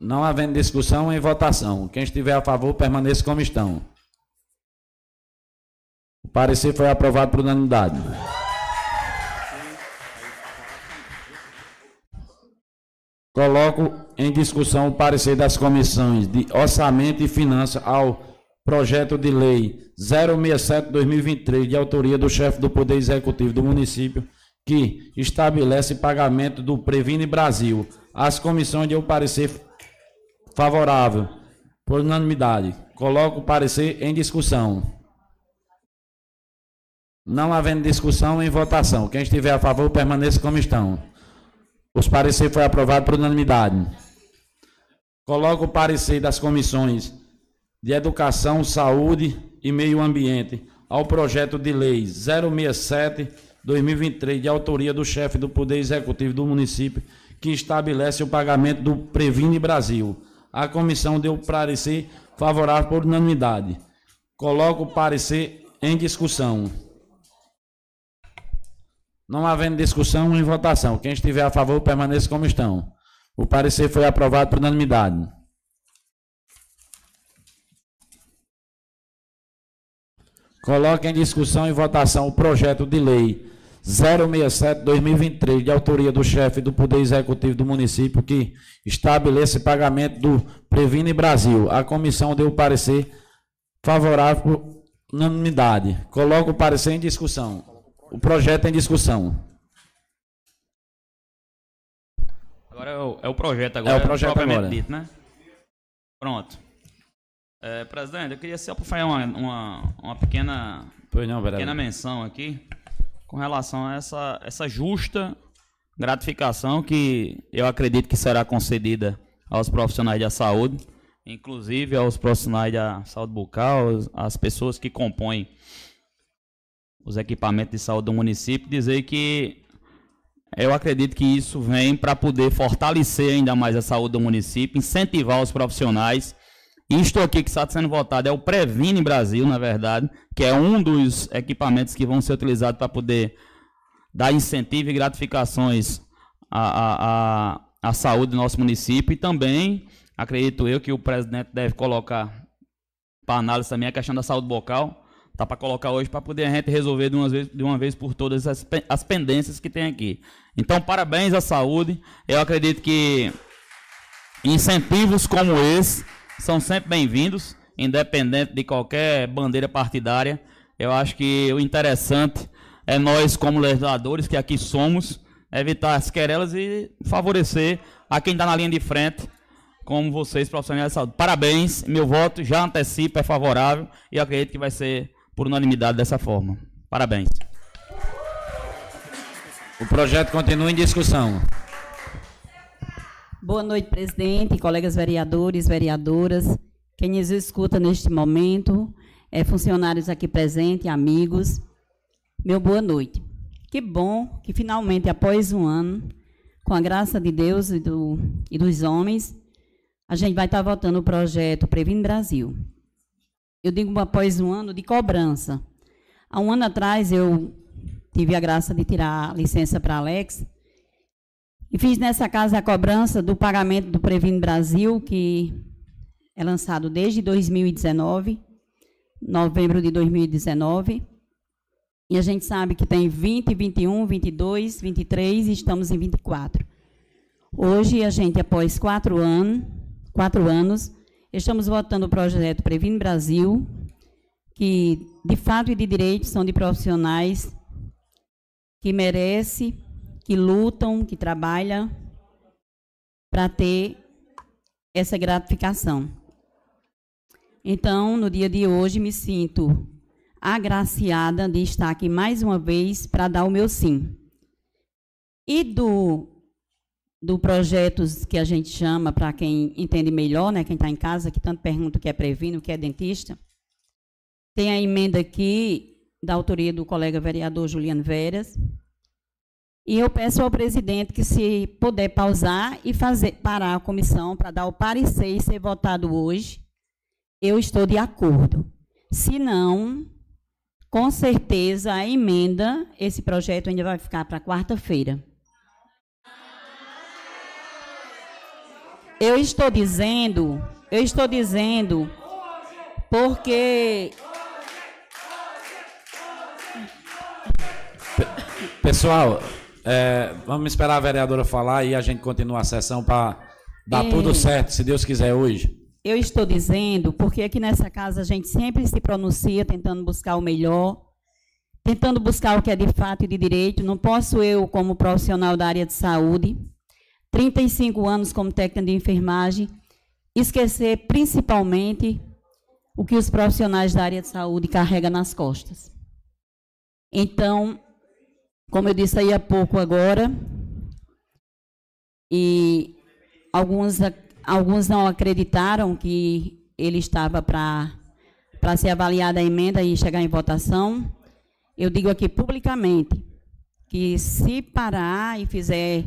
Não havendo discussão, em votação. Quem estiver a favor, permaneça como estão. O parecer foi aprovado por unanimidade. Coloco em discussão o parecer das comissões de Orçamento e Finanças ao projeto de lei 067-2023, de autoria do chefe do Poder Executivo do município, que estabelece pagamento do Previne Brasil. As comissões de o parecer favorável, por unanimidade. Coloco o parecer em discussão. Não havendo discussão, em votação. Quem estiver a favor, permaneça como estão. Os pareceres foram aprovados por unanimidade. Coloco o parecer das comissões de Educação, Saúde e Meio Ambiente ao projeto de lei 067-2023, de autoria do chefe do Poder Executivo do município, que estabelece o pagamento do Previne Brasil. A comissão deu parecer favorável por unanimidade. Coloco o parecer em discussão. Não havendo discussão, em votação. Quem estiver a favor, permaneça como estão. O parecer foi aprovado por unanimidade. Coloque em discussão e votação o projeto de lei 067-2023, de autoria do chefe do Poder Executivo do município, que estabelece pagamento do Previne Brasil. A comissão deu parecer favorável por unanimidade. Coloco o parecer em discussão. O projeto é em discussão. Agora é o, é o projeto agora. É o projeto agora. Dito, né? Pronto. É, presidente, eu queria só fazer uma, uma, uma pequena, não, pequena menção aqui com relação a essa, essa justa gratificação que eu acredito que será concedida aos profissionais da saúde, inclusive aos profissionais da saúde bucal, as pessoas que compõem os equipamentos de saúde do município, dizer que eu acredito que isso vem para poder fortalecer ainda mais a saúde do município, incentivar os profissionais. Isto aqui que está sendo votado é o Previne Brasil, na verdade, que é um dos equipamentos que vão ser utilizados para poder dar incentivo e gratificações à, à, à, à saúde do nosso município. E também acredito eu que o presidente deve colocar para análise também a questão da saúde bucal Tá para colocar hoje para poder a gente resolver de uma vez, de uma vez por todas as, as pendências que tem aqui. Então, parabéns à saúde. Eu acredito que incentivos como esse são sempre bem-vindos, independente de qualquer bandeira partidária. Eu acho que o interessante é nós, como legisladores, que aqui somos, evitar as querelas e favorecer a quem está na linha de frente, como vocês, profissionais de saúde. Parabéns, meu voto já antecipa, é favorável e acredito que vai ser por unanimidade dessa forma. Parabéns. O projeto continua em discussão. Boa noite, presidente, colegas vereadores, vereadoras, quem nos escuta neste momento, é, funcionários aqui presentes, amigos, meu boa noite. Que bom que finalmente, após um ano, com a graça de Deus e, do, e dos homens, a gente vai estar votando o projeto Previne Brasil. Eu digo após um ano de cobrança. Há um ano atrás eu tive a graça de tirar a licença para Alex e fiz nessa casa a cobrança do pagamento do Previne Brasil, que é lançado desde 2019, novembro de 2019. E a gente sabe que tem 20, 21, 22, 23 e estamos em 24. Hoje, a gente, após quatro, quatro anos, estamos votando o projeto Previne Brasil, que, de fato e de direito, são de profissionais que merecem que lutam, que trabalham para ter essa gratificação. Então, no dia de hoje, me sinto agraciada de estar aqui mais uma vez para dar o meu sim. E do, do projetos que a gente chama, para quem entende melhor, né, quem está em casa, que tanto pergunta o que é previno, o que é dentista, tem a emenda aqui da autoria do colega vereador Juliano Veras, e eu peço ao presidente que, se puder pausar e fazer parar a comissão para dar o parecer e ser votado hoje, eu estou de acordo. Se não, com certeza a emenda, esse projeto ainda vai ficar para quarta-feira. Eu estou dizendo, eu estou dizendo, porque Pessoal, é, vamos esperar a vereadora falar e a gente continua a sessão para dar é, tudo certo, se Deus quiser, hoje. Eu estou dizendo porque aqui nessa casa a gente sempre se pronuncia tentando buscar o melhor, tentando buscar o que é de fato e de direito. Não posso eu, como profissional da área de saúde, 35 anos como técnica de enfermagem, esquecer principalmente o que os profissionais da área de saúde carregam nas costas. Então, como eu disse aí há pouco agora, e alguns, alguns não acreditaram que ele estava para ser avaliada a emenda e chegar em votação. Eu digo aqui publicamente que se parar e fizer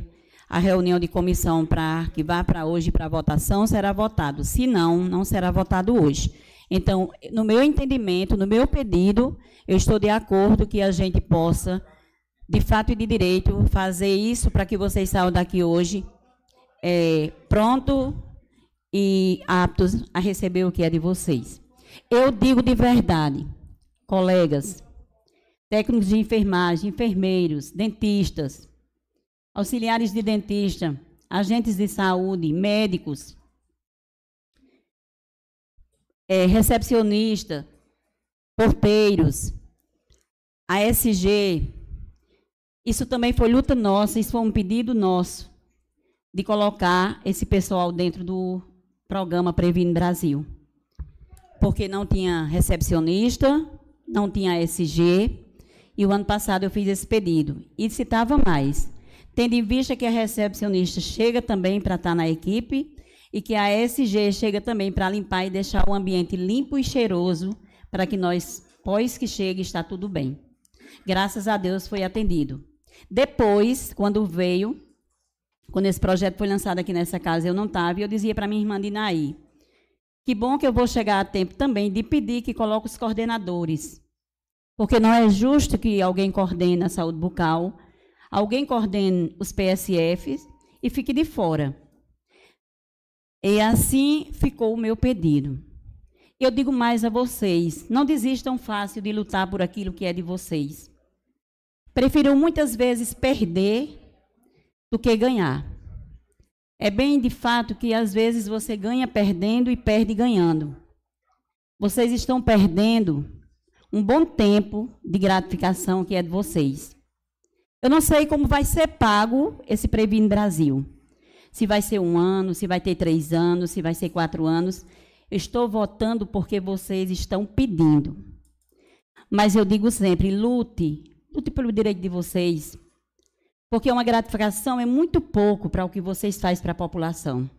a reunião de comissão para vá para hoje para votação, será votado. Se não, não será votado hoje. Então, no meu entendimento, no meu pedido, eu estou de acordo que a gente possa de fato e de direito, fazer isso para que vocês saiam daqui hoje é, pronto e aptos a receber o que é de vocês. Eu digo de verdade, colegas, técnicos de enfermagem, enfermeiros, dentistas, auxiliares de dentista, agentes de saúde, médicos, é, recepcionista, porteiros, ASG, isso também foi luta nossa, isso foi um pedido nosso de colocar esse pessoal dentro do programa Previne Brasil. Porque não tinha recepcionista, não tinha SG, e o ano passado eu fiz esse pedido. E citava mais. Tendo em vista que a recepcionista chega também para estar na equipe e que a SG chega também para limpar e deixar o ambiente limpo e cheiroso para que nós, pós que chegue, está tudo bem. Graças a Deus foi atendido. Depois, quando veio, quando esse projeto foi lançado aqui nessa casa, eu não estava, e eu dizia para minha irmã Dinaí, que bom que eu vou chegar a tempo também de pedir que coloque os coordenadores. Porque não é justo que alguém coordene a saúde bucal, alguém coordene os PSFs e fique de fora. E assim ficou o meu pedido. Eu digo mais a vocês: não desistam fácil de lutar por aquilo que é de vocês preferiu muitas vezes perder do que ganhar. É bem de fato que às vezes você ganha perdendo e perde ganhando. Vocês estão perdendo um bom tempo de gratificação que é de vocês. Eu não sei como vai ser pago esse Previne Brasil. Se vai ser um ano, se vai ter três anos, se vai ser quatro anos. Eu estou votando porque vocês estão pedindo. Mas eu digo sempre: lute, lute pelo direito de vocês. Porque uma gratificação é muito pouco para o que vocês fazem para a população.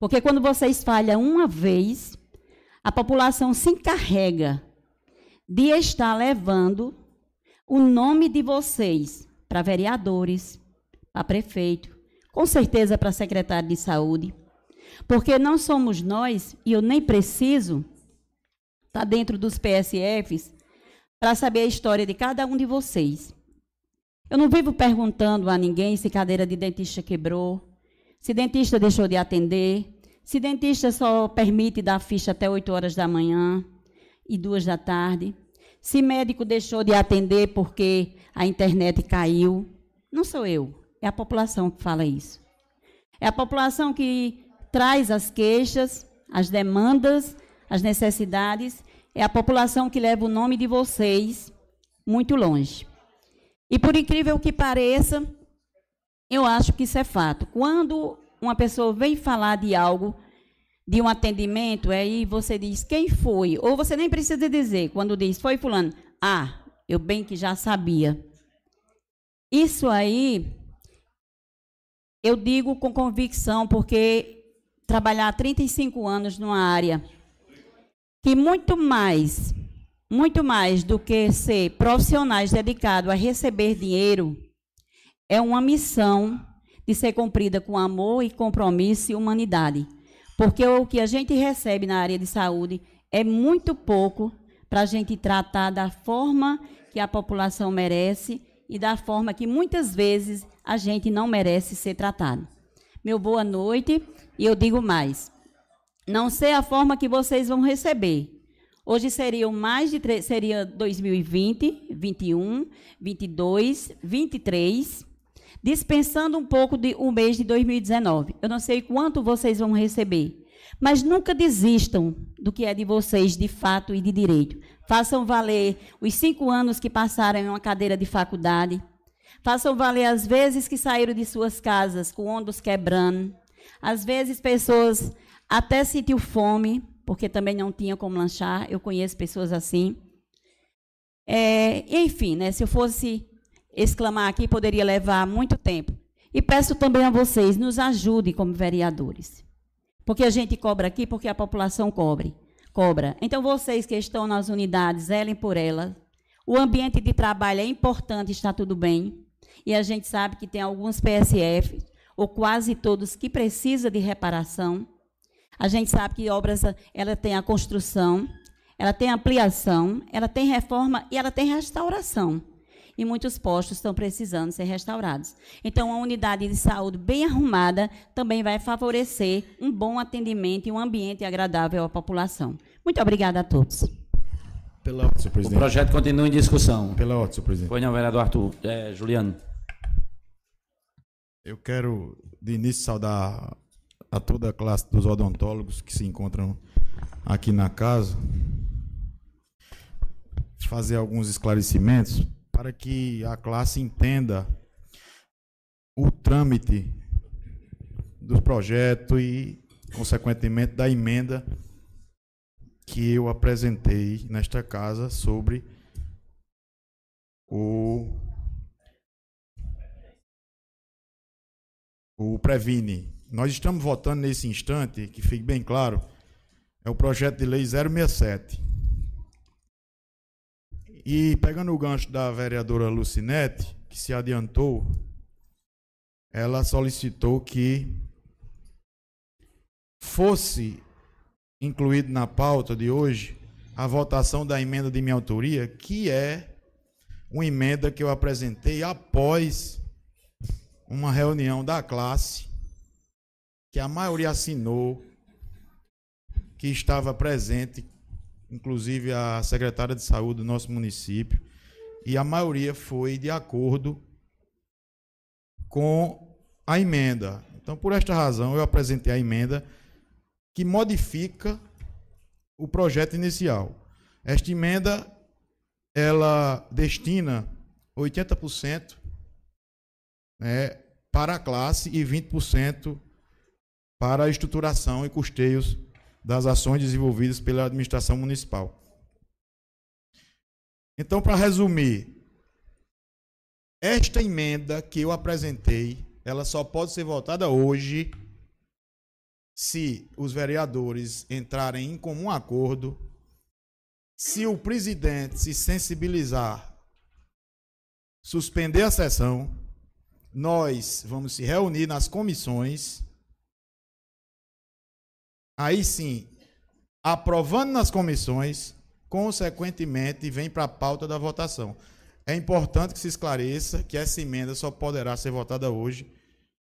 Porque quando vocês falham uma vez, a população se encarrega de estar levando o nome de vocês para vereadores, para prefeito, com certeza para secretário de saúde. Porque não somos nós, e eu nem preciso estar tá dentro dos PSFs para saber a história de cada um de vocês. Eu não vivo perguntando a ninguém se cadeira de dentista quebrou, se dentista deixou de atender, se dentista só permite dar ficha até 8 horas da manhã e 2 da tarde, se médico deixou de atender porque a internet caiu. Não sou eu, é a população que fala isso. É a população que traz as queixas, as demandas, as necessidades, é a população que leva o nome de vocês muito longe. E por incrível que pareça, eu acho que isso é fato. Quando uma pessoa vem falar de algo, de um atendimento, aí você diz quem foi, ou você nem precisa dizer, quando diz foi fulano, ah, eu bem que já sabia. Isso aí eu digo com convicção, porque trabalhar 35 anos numa área que muito mais muito mais do que ser profissionais dedicados a receber dinheiro, é uma missão de ser cumprida com amor e compromisso e humanidade. Porque o que a gente recebe na área de saúde é muito pouco para a gente tratar da forma que a população merece e da forma que muitas vezes a gente não merece ser tratado. Meu boa noite, e eu digo mais. Não sei a forma que vocês vão receber, Hoje seriam mais de seria 2020, 21, 22, 23, dispensando um pouco de um mês de 2019. Eu não sei quanto vocês vão receber, mas nunca desistam do que é de vocês de fato e de direito. Façam valer os cinco anos que passaram em uma cadeira de faculdade. Façam valer as vezes que saíram de suas casas com ondas quebrando. Às vezes pessoas até sentiu fome, porque também não tinha como lanchar. Eu conheço pessoas assim. É, enfim, né, se eu fosse exclamar aqui, poderia levar muito tempo. E peço também a vocês, nos ajudem como vereadores. Porque a gente cobra aqui, porque a população cobre, cobra. Então, vocês que estão nas unidades, zelem por elas. O ambiente de trabalho é importante, está tudo bem. E a gente sabe que tem alguns PSF, ou quase todos, que precisa de reparação. A gente sabe que obras ela tem a construção, ela tem ampliação, ela tem reforma e ela tem restauração. E muitos postos estão precisando ser restaurados. Então, uma unidade de saúde bem arrumada também vai favorecer um bom atendimento e um ambiente agradável à população. Muito obrigada a todos. Pela ordem, senhor presidente. O projeto continua em discussão. Pela ordem, senhor presidente. Pois não, vereador Arthur. É, Juliano. Eu quero, de início, saudar a toda a classe dos odontólogos que se encontram aqui na casa, fazer alguns esclarecimentos para que a classe entenda o trâmite do projeto e, consequentemente, da emenda que eu apresentei nesta casa sobre o o Previne, nós estamos votando nesse instante, que fique bem claro, é o projeto de lei 067. E pegando o gancho da vereadora Lucinete, que se adiantou, ela solicitou que fosse incluído na pauta de hoje a votação da emenda de minha autoria, que é uma emenda que eu apresentei após uma reunião da classe que a maioria assinou, que estava presente, inclusive a secretária de saúde do nosso município, e a maioria foi de acordo com a emenda. Então, por esta razão, eu apresentei a emenda que modifica o projeto inicial. Esta emenda ela destina 80% né, para a classe e 20% para a estruturação e custeios das ações desenvolvidas pela administração municipal. Então, para resumir, esta emenda que eu apresentei, ela só pode ser votada hoje se os vereadores entrarem em comum acordo, se o presidente se sensibilizar, suspender a sessão, nós vamos se reunir nas comissões. Aí sim, aprovando nas comissões, consequentemente vem para a pauta da votação. É importante que se esclareça que essa emenda só poderá ser votada hoje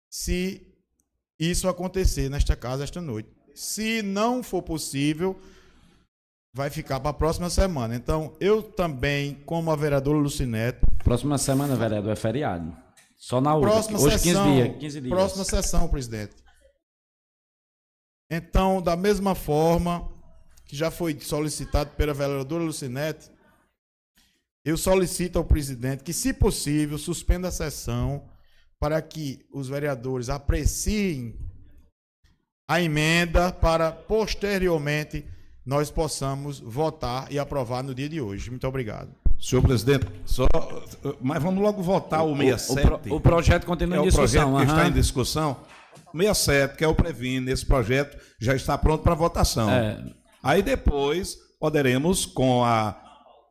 se isso acontecer nesta casa esta noite. Se não for possível, vai ficar para a próxima semana. Então, eu também, como a vereadora Lucinete. Próxima semana, vereador, é feriado. Só na outra. Próxima Hoje sessão, 15 dias, 15 dias. Próxima sessão, presidente. Então, da mesma forma que já foi solicitado pela vereadora Lucinete, eu solicito ao presidente que, se possível, suspenda a sessão para que os vereadores apreciem a emenda para posteriormente nós possamos votar e aprovar no dia de hoje. Muito obrigado. Senhor presidente, só, mas vamos logo votar o, 67. O, pro- o projeto continua é em o discussão. projeto que está aham. em discussão. 67, que é o Previne, esse projeto já está pronto para votação. É. Aí depois poderemos, com a,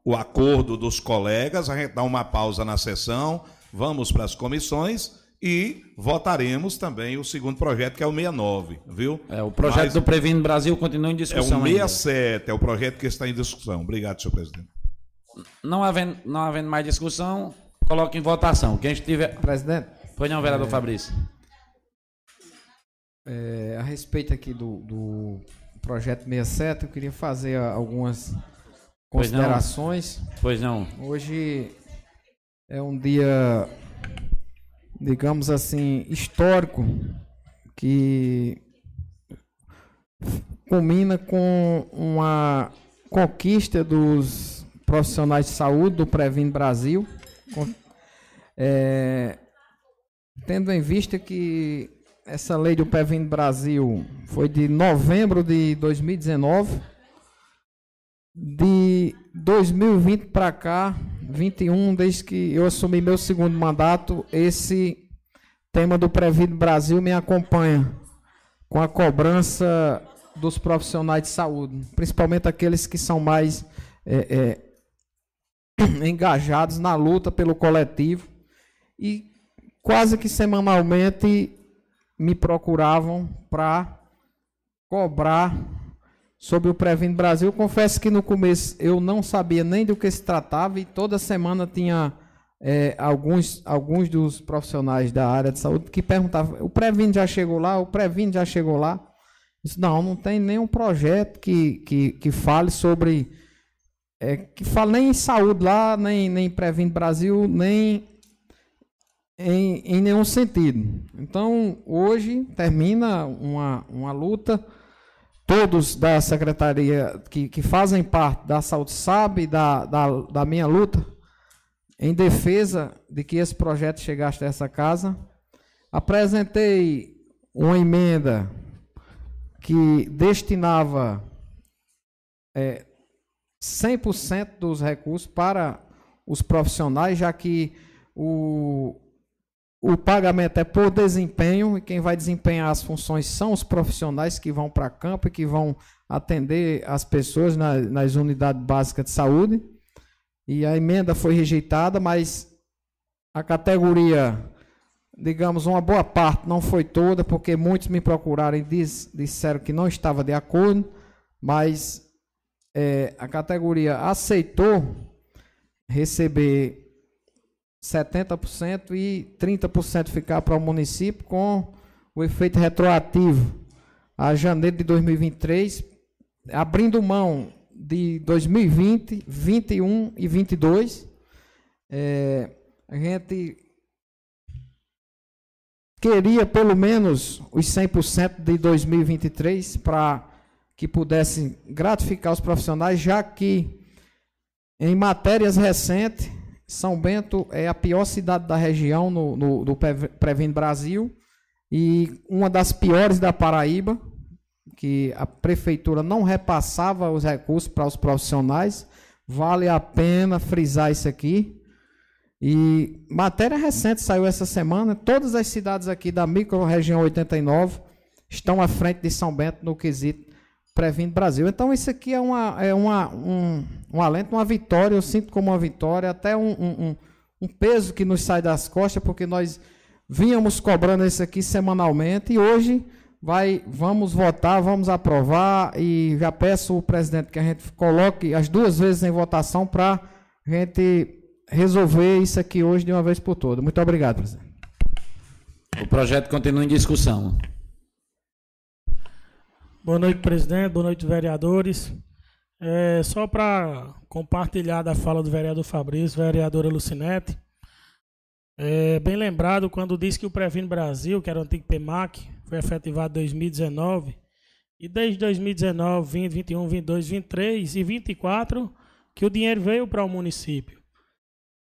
o acordo dos colegas, a gente dá uma pausa na sessão, vamos para as comissões e votaremos também o segundo projeto, que é o 69, viu? É, o projeto Mas do Previno Brasil continua em é o discussão ainda. 67, é o projeto que está em discussão. Obrigado, senhor presidente. Não havendo, não havendo mais discussão, coloque em votação. Quem estiver. Presidente, Pois não, vereador Fabrício. É, a respeito aqui do, do projeto 67, eu queria fazer algumas Pois não. considerações. Pois não. Hoje é um dia, digamos assim, histórico, que culmina com uma conquista dos profissionais de saúde do Previne Brasil, é, tendo em vista que essa lei do Previne Brasil foi de novembro de 2019, de 2020 para cá, 21, desde que eu assumi meu segundo mandato, esse tema do Previne Brasil me acompanha com a cobrança dos profissionais de saúde, principalmente aqueles que são mais é, é, engajados na luta pelo coletivo. E quase que semanalmente me procuravam para cobrar sobre o Previne Brasil. Confesso que no começo eu não sabia nem do que se tratava e toda semana tinha é, alguns, alguns dos profissionais da área de saúde que perguntavam: o Previne já chegou lá? O Previne já chegou lá? Disse, não, não tem nenhum projeto que, que, que fale sobre. é, que fale nem em saúde lá, nem, nem em Previne Brasil, nem em, em nenhum sentido. Então, hoje termina uma, uma luta. Todos da secretaria que, que fazem parte da saúde sabem da, da, da minha luta em defesa de que esse projeto chegasse a essa casa. Apresentei uma emenda que destinava é, 100% dos recursos para os profissionais, já que o, o pagamento é por desempenho e quem vai desempenhar as funções são os profissionais que vão para campo e que vão atender as pessoas na- nas unidades básicas de saúde. E a emenda foi rejeitada, mas a categoria, digamos, uma boa parte, não foi toda, porque muitos me procuraram e diz- disseram que não estava de acordo, mas é, a categoria aceitou receber 70% e 30% ficar para o município com o efeito retroativo a janeiro de 2023, abrindo mão de 2020, 21 e 22. É, a gente queria pelo menos os 100% de 2023 para que pudesse gratificar os profissionais, já que em matérias recentes, São Bento é a pior cidade da região no, no, do Prevent Brasil e uma das piores da Paraíba, que a prefeitura não repassava os recursos para os profissionais. Vale a pena frisar isso aqui. E matéria recente saiu essa semana, todas as cidades aqui da microrregião 89 estão à frente de São Bento no quesito Previndo Brasil. Então isso aqui é, uma, é uma, um, um alento, uma vitória, eu sinto como uma vitória, até um, um, um peso que nos sai das costas, porque nós vínhamos cobrando isso aqui semanalmente e hoje vai, vamos votar, vamos aprovar e já peço ao presidente que a gente coloque as duas vezes em votação para a gente resolver isso aqui hoje de uma vez por todas. Muito obrigado, presidente. O projeto continua em discussão. Boa noite, presidente. Boa noite, vereadores. É, só para compartilhar da fala do vereador Fabrício, vereadora Lucinete. É, bem lembrado quando disse que o Previno Brasil, que era o antigo PEMAC, foi efetivado em 2019. E desde 2019, 20, 21, 22, 23 e 24, que o dinheiro veio para o município.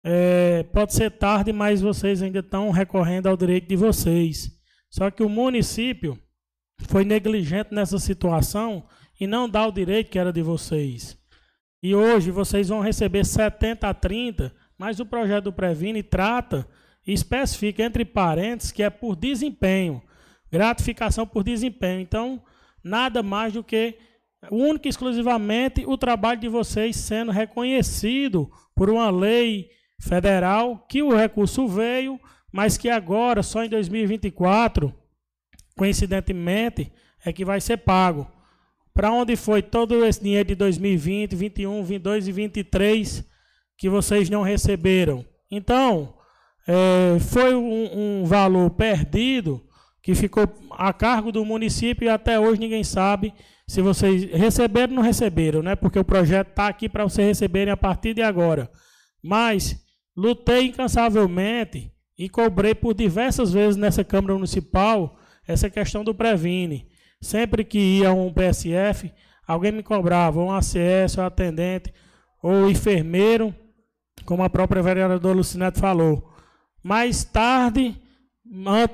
É, pode ser tarde, mas vocês ainda estão recorrendo ao direito de vocês. Só que o município foi negligente nessa situação e não dá o direito que era de vocês. E hoje vocês vão receber 70 a 30, mas o projeto do Previne trata e especifica entre parênteses que é por desempenho, gratificação por desempenho. Então, nada mais do que único e exclusivamente o trabalho de vocês sendo reconhecido por uma lei federal que o recurso veio, mas que agora, só em 2024, coincidentemente, é que vai ser pago. Para onde foi todo esse dinheiro de 2020, 21, 22 e 23 que vocês não receberam? Então, é, foi um, um valor perdido que ficou a cargo do município e até hoje ninguém sabe se vocês receberam ou não receberam, né? Porque o projeto está aqui para vocês receberem a partir de agora. Mas lutei incansavelmente e cobrei por diversas vezes nessa Câmara Municipal essa questão do Previne. Sempre que ia um PSF, alguém me cobrava, um ACS, um atendente, ou enfermeiro, como a própria vereadora Lucinete falou. Mais tarde,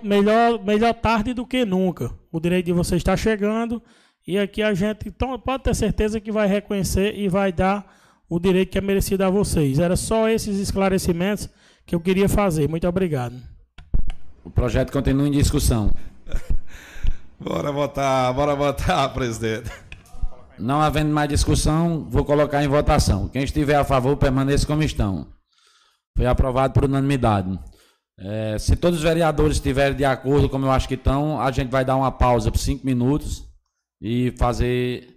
melhor, melhor tarde do que nunca. O direito de você está chegando e aqui a gente então, pode ter certeza que vai reconhecer e vai dar o direito que é merecido a vocês. Era só esses esclarecimentos que eu queria fazer. Muito obrigado. O projeto continua em discussão. bora votar, bora votar, presidente. Não havendo mais discussão, vou colocar em votação. Quem estiver a favor, permaneça como estão. Foi aprovado por unanimidade. É, se todos os vereadores estiverem de acordo, como eu acho que estão, a gente vai dar uma pausa por cinco minutos e fazer.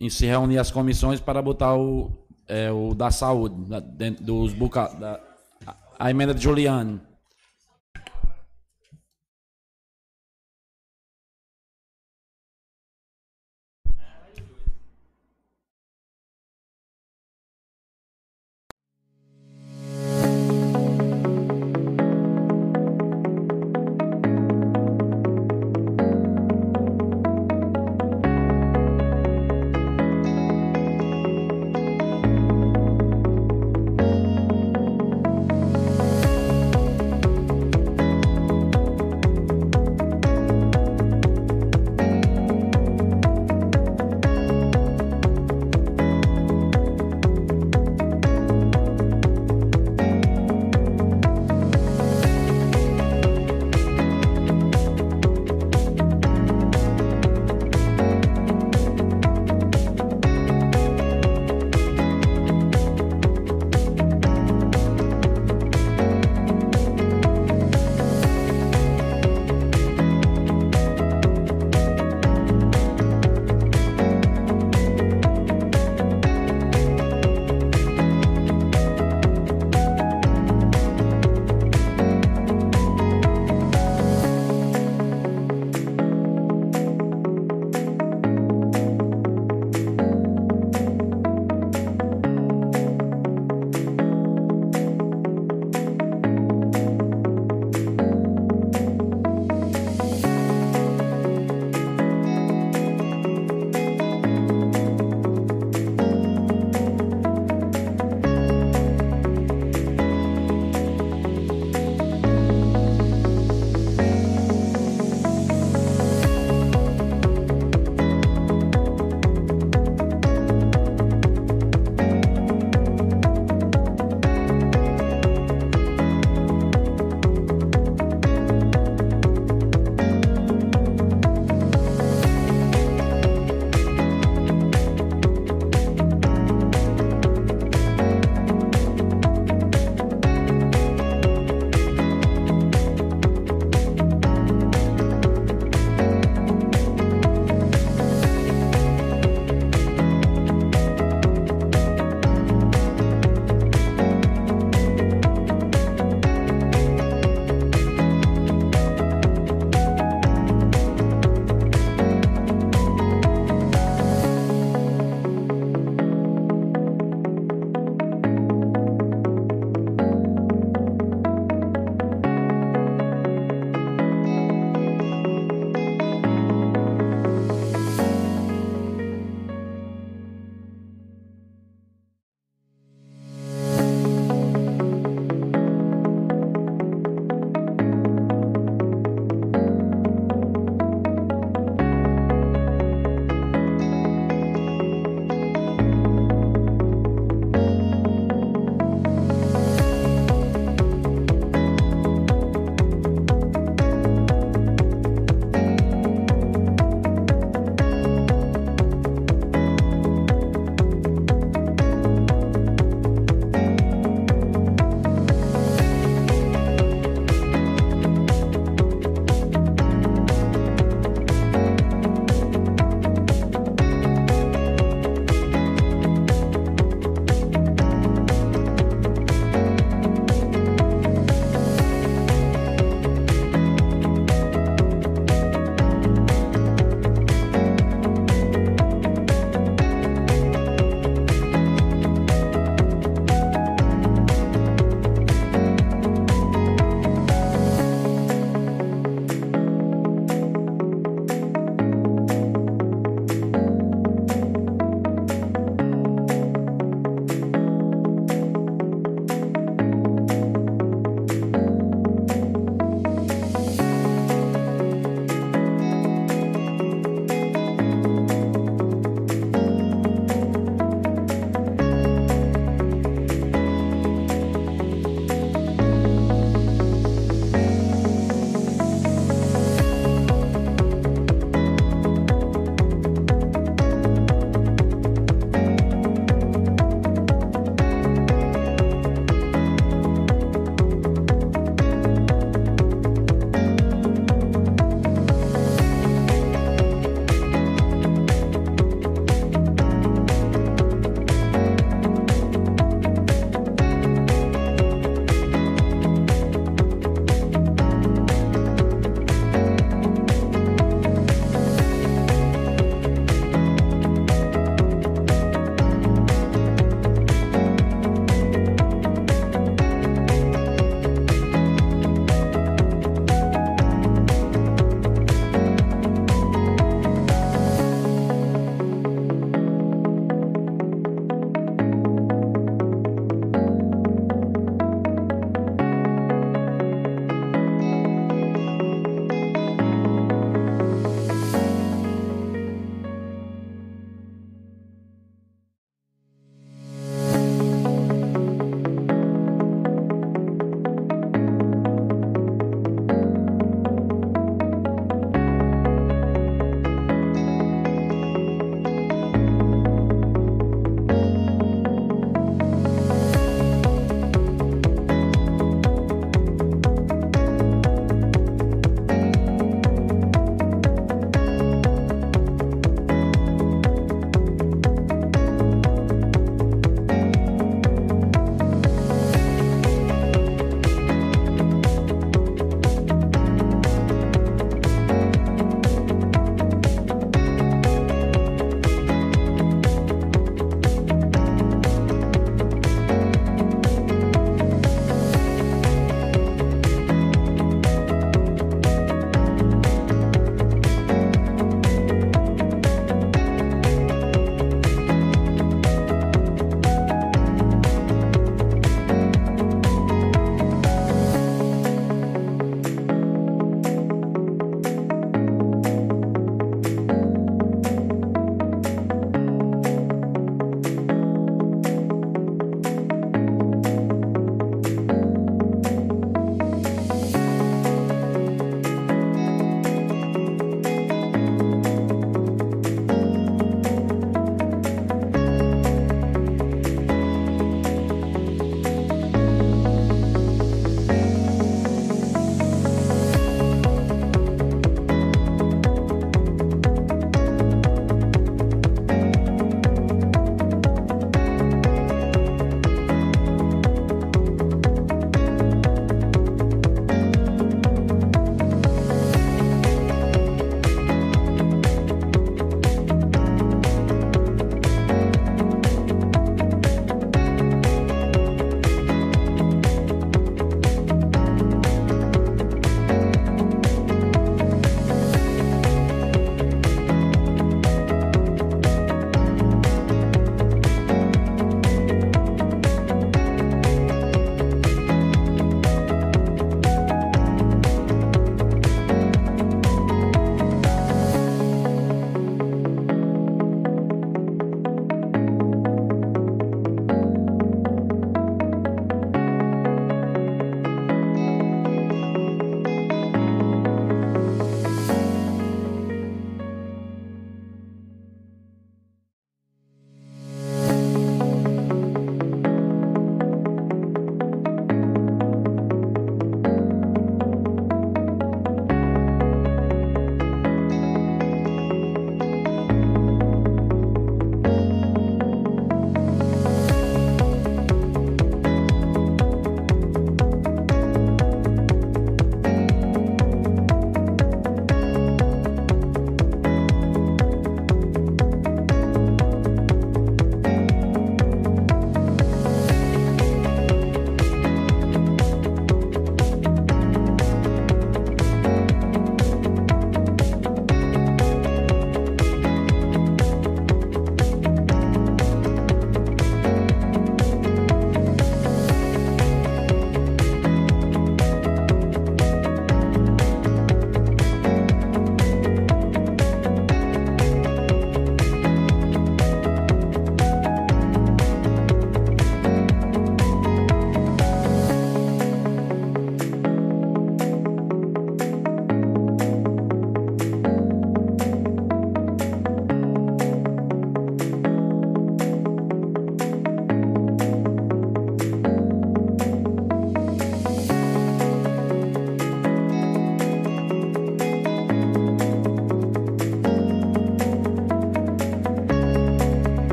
E se reunir as comissões para botar o, é, o da saúde, da, dentro dos buca, da, a, a emenda de Juliano.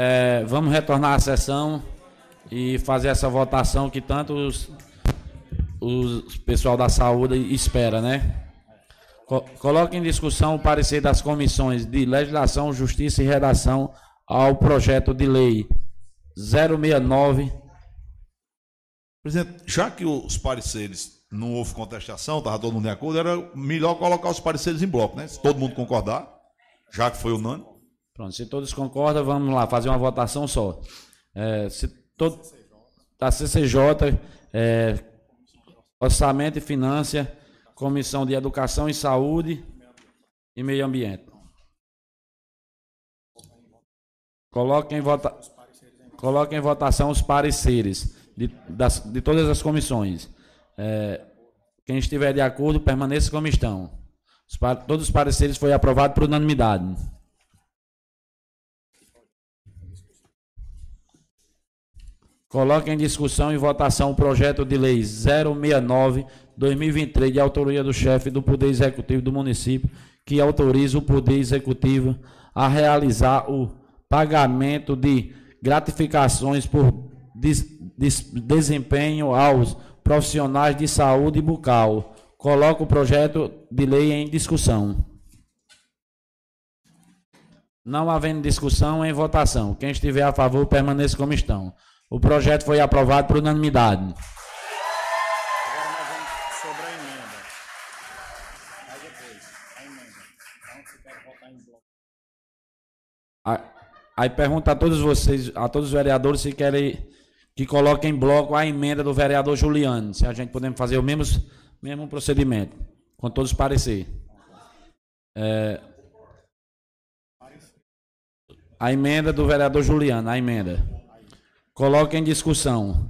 É, vamos retornar à sessão e fazer essa votação que tanto os, os pessoal da saúde espera, né? Co coloque em discussão o parecer das comissões de legislação, justiça e redação ao projeto de lei 069. Presidente, já que os pareceres não houve contestação, estava todo mundo de acordo, era melhor colocar os pareceres em bloco, né? Se todo mundo concordar, já que foi unânime. Pronto, se todos concordam, vamos lá fazer uma votação só. É, se todo, da CCJ, é, Orçamento e Finanças, Comissão de Educação e Saúde e Meio Ambiente. Coloque em, vota, coloque em votação os pareceres de, das, de todas as comissões. É, quem estiver de acordo, permaneça como estão. Os, todos os pareceres foram aprovados por unanimidade. Coloque em discussão e votação o projeto de lei 069-2023, de autoria do chefe do Poder Executivo do município, que autoriza o Poder Executivo a realizar o pagamento de gratificações por des des desempenho aos profissionais de saúde bucal. Coloco o projeto de lei em discussão. Não havendo discussão, em votação. Quem estiver a favor, permaneça como estão. O projeto foi aprovado por unanimidade. Agora nós vamos sobre a emenda. Aí depois, a emenda. Então, se quer votar em bloco. Aí pergunta a todos vocês, a todos os vereadores, se querem que coloquem em bloco a emenda do vereador Juliano, se a gente podemos fazer o mesmo, mesmo procedimento, com todos parecer. É, a emenda do vereador Juliano, a emenda. Coloque em discussão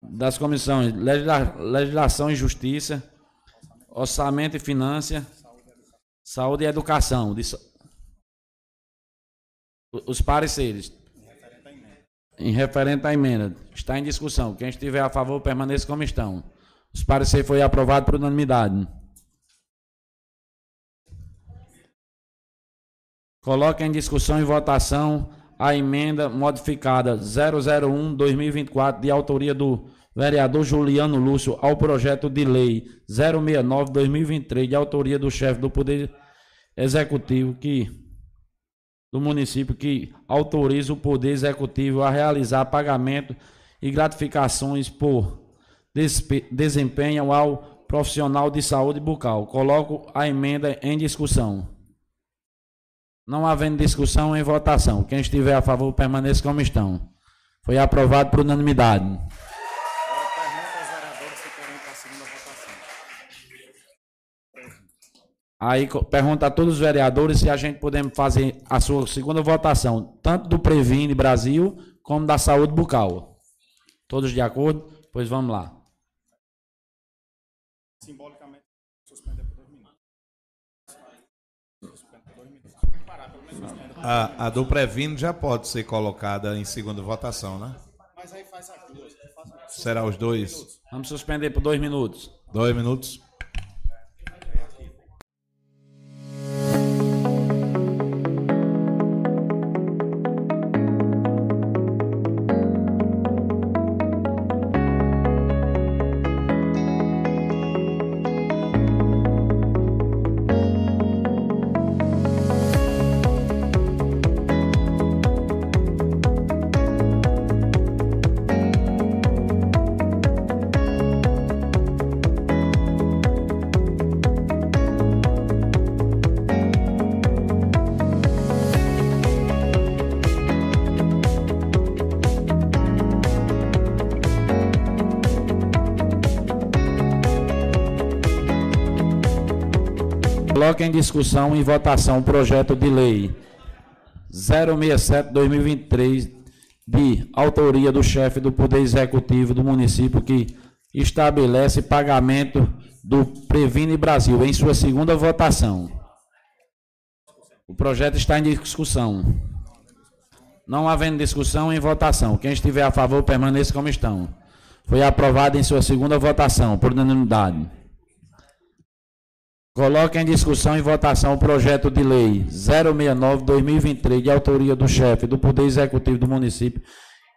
das comissões Legisla Legislação e Justiça, Orçamento e Finanças, Saúde e Educação. Os pareceres. Em referente à emenda. Está em discussão. Quem estiver a favor, permaneça como estão. Os pareceres foi aprovado por unanimidade. Coloque em discussão e votação a emenda modificada 001-2024, de autoria do vereador Juliano Lúcio, ao projeto de lei 069-2023, de autoria do chefe do Poder Executivo, que do município, que autoriza o Poder Executivo a realizar pagamento e gratificações por desempenho ao profissional de saúde bucal. Coloco a emenda em discussão. Não havendo discussão em votação. Quem estiver a favor, permaneça como estão. Foi aprovado por unanimidade. Aí pergunta a todos os vereadores se a gente podemos fazer a sua segunda votação, tanto do Previne Brasil como da saúde bucal. Todos de acordo? Pois vamos lá. Simbolicamente, suspender por dois minutos. Suspender por dois minutos. Parar, pelo menos suspender. A, a do Previno já pode ser colocada em segunda votação, né? Mas aí faz as duas. Faz uma- Será os dois? Vamos suspender por dois minutos. Dois minutos. Discussão e votação o projeto de lei 067-2023, de autoria do chefe do Poder Executivo do município, que estabelece pagamento do Previne Brasil em sua segunda votação. O projeto está em discussão. Não havendo discussão, em votação. Quem estiver a favor, permaneça como estão. Foi aprovado em sua segunda votação, por unanimidade. Coloca em discussão e votação o projeto de lei 069-2023, de autoria do chefe do Poder Executivo do município,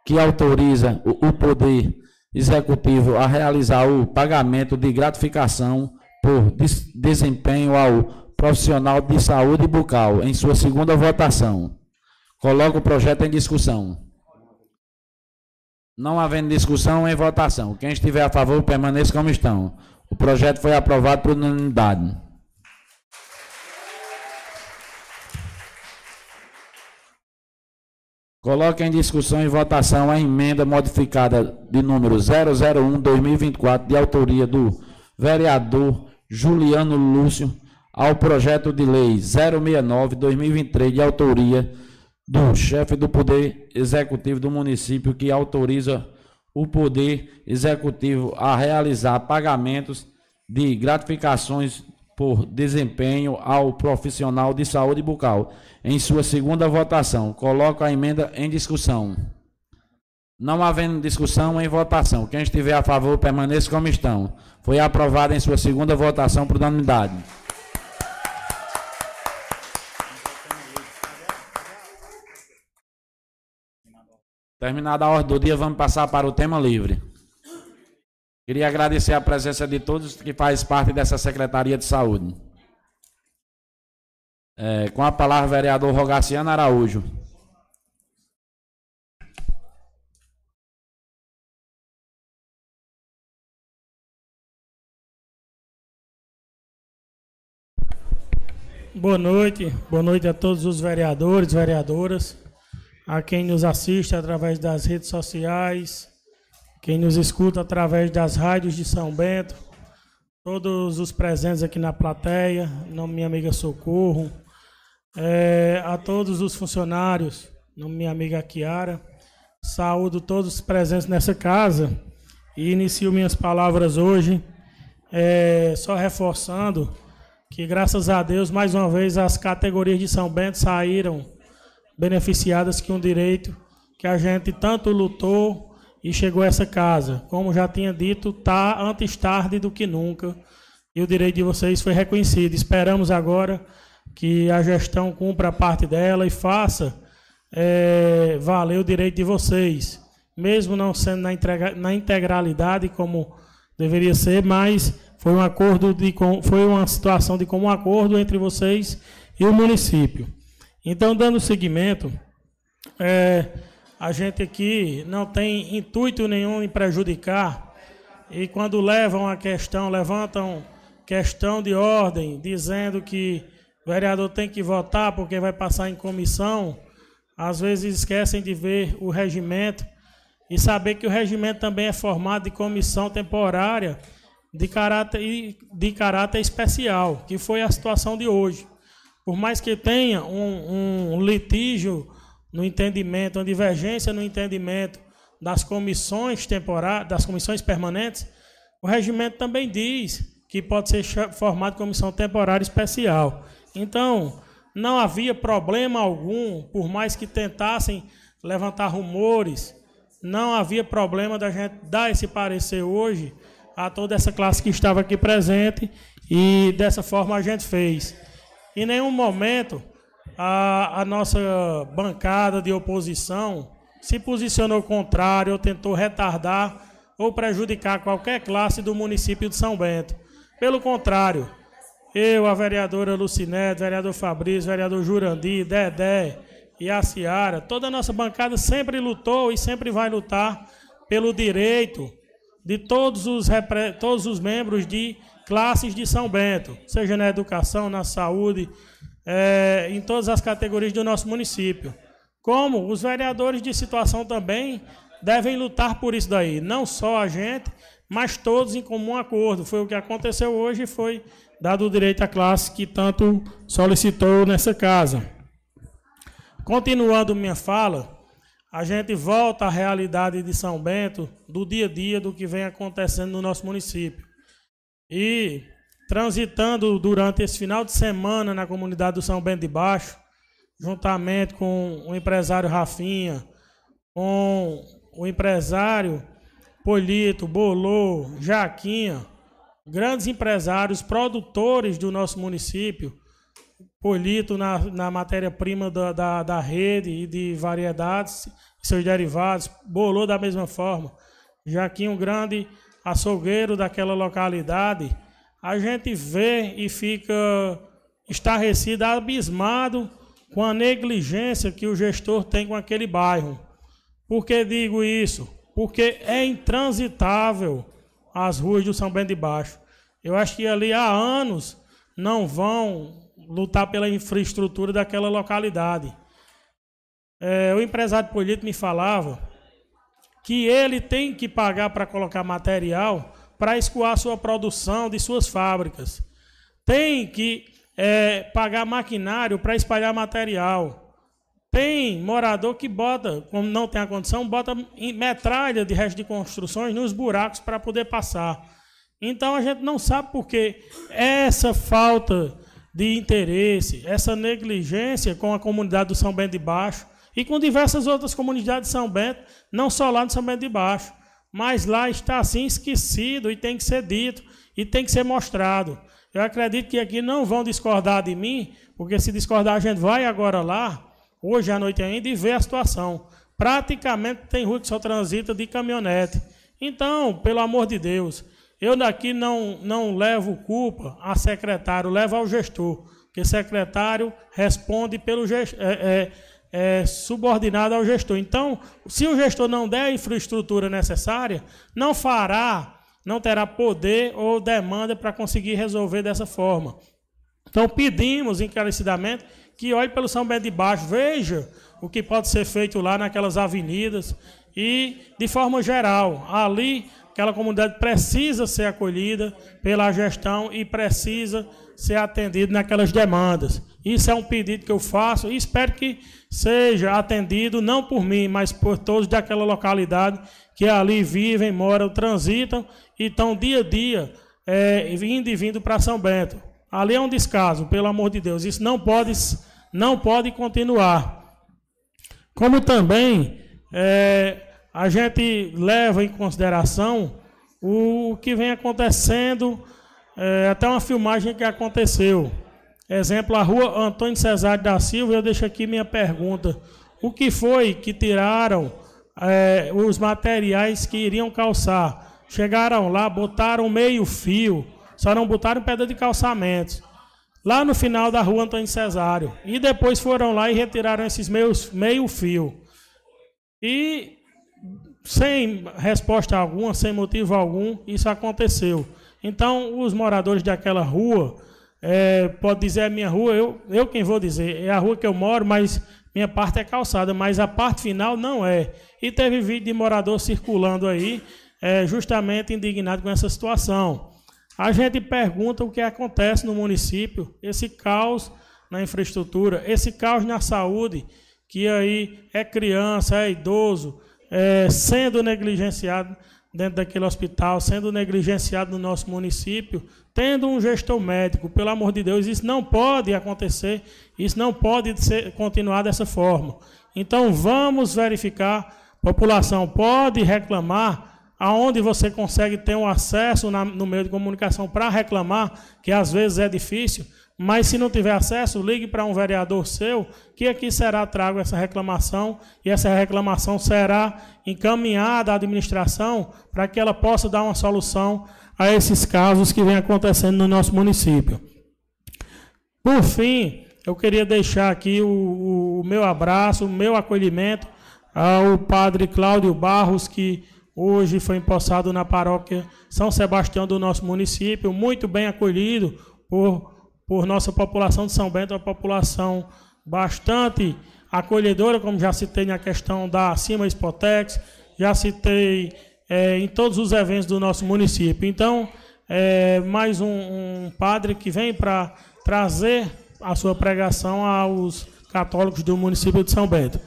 que autoriza o, Poder Executivo a realizar o pagamento de gratificação por des- desempenho ao profissional de saúde bucal, em sua segunda votação. Coloca o projeto em discussão. Não havendo discussão, em votação. Quem estiver a favor, permaneça como estão. O projeto foi aprovado por unanimidade. Coloque em discussão e votação a emenda modificada de número 001-2024, de autoria do vereador Juliano Lúcio, ao projeto de lei 069-2023, de autoria do chefe do Poder Executivo do município, que autoriza o Poder Executivo a realizar pagamentos de gratificações por desempenho ao profissional de saúde bucal. Em sua segunda votação, coloco a emenda em discussão. Não havendo discussão, em votação. Quem estiver a favor, permaneça como estão. Foi aprovada em sua segunda votação por unanimidade. Terminada a ordem do dia, vamos passar para o tema livre. Queria agradecer a presença de todos que fazem parte dessa Secretaria de Saúde. É, com a palavra, vereador Rogaciano Araújo. Boa noite, boa noite a todos os vereadores, vereadoras, a quem nos assiste através das redes sociais, quem nos escuta através das rádios de São Bento, todos os presentes aqui na plateia, nome minha amiga Socorro, eh, a todos os funcionários, nome minha amiga Kiara, saúdo todos os presentes nessa casa e inicio minhas palavras hoje, eh, só reforçando que graças a Deus, mais uma vez, as categorias de São Bento saíram beneficiadas com um direito que a gente tanto lutou e chegou a essa casa. Como já tinha dito, tá antes tarde do que nunca. E o direito de vocês foi reconhecido. Esperamos agora que a gestão cumpra a parte dela e faça eh, valer o direito de vocês, mesmo não sendo na, entrega- na integralidade como deveria ser, mas foi um acordo de foi uma situação de comum acordo entre vocês e o município. Então, dando seguimento, é, a gente aqui não tem intuito nenhum em prejudicar e quando levam a questão, levantam questão de ordem, dizendo que o vereador tem que votar porque vai passar em comissão, às vezes esquecem de ver o regimento e saber que o regimento também é formado de comissão temporária de caráter, de caráter especial, que foi a situação de hoje. Por mais que tenha um, um litígio no entendimento, uma divergência no entendimento das comissões temporárias, das comissões permanentes, o regimento também diz que pode ser formado comissão temporária especial. Então, não havia problema algum, por mais que tentassem levantar rumores, não havia problema da gente dar esse parecer hoje a toda essa classe que estava aqui presente e dessa forma a gente fez. Em nenhum momento a, a nossa bancada de oposição se posicionou contrário ou tentou retardar ou prejudicar qualquer classe do município de São Bento. Pelo contrário, eu, a vereadora Lucinete, vereador Fabrício, vereador Jurandir, Dedé e a Ciara, toda a nossa bancada sempre lutou e sempre vai lutar pelo direito de todos os, todos os membros de classes de São Bento, seja na educação, na saúde, eh, em todas as categorias do nosso município. Como os vereadores de situação também devem lutar por isso daí, não só a gente, mas todos em comum acordo. Foi o que aconteceu hoje e foi dado o direito à classe que tanto solicitou nessa casa. Continuando minha fala, a gente volta à realidade de São Bento, do dia a dia, do que vem acontecendo no nosso município. E transitando durante esse final de semana na comunidade do São Bento de Baixo, juntamente com o empresário Rafinha, com o empresário Polito, Bolô, Jaquinha, grandes empresários, produtores do nosso município, Polito na, na matéria-prima da, da, da rede e de variedades seus derivados, Bolô da mesma forma, Jaquinho Grande, açougueiro daquela localidade, a gente vê e fica estarrecido, abismado com a negligência que o gestor tem com aquele bairro. Por que digo isso? Porque é intransitável as ruas do São Bento de Baixo. Eu acho que ali há anos não vão lutar pela infraestrutura daquela localidade. É, o empresário político me falava que ele tem que pagar para colocar material para escoar sua produção de suas fábricas. Tem que é, pagar maquinário para espalhar material. Tem morador que bota, como não tem a condição, bota metralha de resto de construções nos buracos para poder passar. Então a gente não sabe por que essa falta de interesse, essa negligência com a comunidade do São Bento de Baixo e com diversas outras comunidades de São Bento, não só lá no São Bento de Baixo, mas lá está assim esquecido e tem que ser dito e tem que ser mostrado. Eu acredito que aqui não vão discordar de mim, porque se discordar a gente vai agora lá, hoje à noite ainda, e ver a situação. Praticamente tem rua que só transita de caminhonete. Então, pelo amor de Deus, eu daqui não, não levo culpa a secretário, levo ao gestor, porque secretário responde pelo gestor, é, é, é, subordinado ao gestor. Então, se o gestor não der a infraestrutura necessária, não fará, não terá poder ou demanda para conseguir resolver dessa forma. Então, pedimos encarecidamente que olhe pelo São Bento de Baixo, veja o que pode ser feito lá naquelas avenidas e, de forma geral, ali Aquela comunidade precisa ser acolhida pela gestão e precisa ser atendida naquelas demandas. Isso é um pedido que eu faço e espero que seja atendido não por mim, mas por todos daquela localidade que ali vivem, moram, transitam e estão dia a dia é, indo e vindo para São Bento. Ali é um descaso, pelo amor de Deus. Isso não pode, não pode continuar. Como também é, a gente leva em consideração o que vem acontecendo, é, até uma filmagem que aconteceu. Exemplo, a rua Antônio Cesário da Silva, eu deixo aqui minha pergunta. O que foi que tiraram é, os materiais que iriam calçar? Chegaram lá, botaram meio fio, só não botaram pedra de calçamentos. Lá no final da rua Antônio Cesário. E depois foram lá e retiraram esses meios, meio fio. E sem resposta alguma, sem motivo algum, isso aconteceu. Então, os moradores daquela rua, é, pode dizer é minha rua, eu, eu quem vou dizer, é a rua que eu moro, mas minha parte é calçada, mas a parte final não é. E teve vídeo de morador circulando aí, é, justamente indignado com essa situação. A gente pergunta o que acontece no município, esse caos na infraestrutura, esse caos na saúde, que aí é criança, é idoso, é, sendo negligenciado dentro daquele hospital, sendo negligenciado no nosso município, tendo um gestor médico, pelo amor de Deus, isso não pode acontecer, isso não pode ser, continuar dessa forma. Então vamos verificar, população pode reclamar aonde você consegue ter um acesso na, no meio de comunicação para reclamar, que às vezes é difícil, mas se não tiver acesso, ligue para um vereador seu, que aqui será trago essa reclamação, e essa reclamação será encaminhada à administração para que ela possa dar uma solução a esses casos que vêm acontecendo no nosso município. Por fim, eu queria deixar aqui o, o meu abraço, o meu acolhimento ao padre Cláudio Barros, que hoje foi empossado na paróquia São Sebastião do nosso município, muito bem acolhido por por nossa população de São Bento, uma população bastante acolhedora, como já citei na questão da Cima Spotex, já citei é, em todos os eventos do nosso município. Então, é, mais um, um padre que vem para trazer a sua pregação aos católicos do município de São Bento.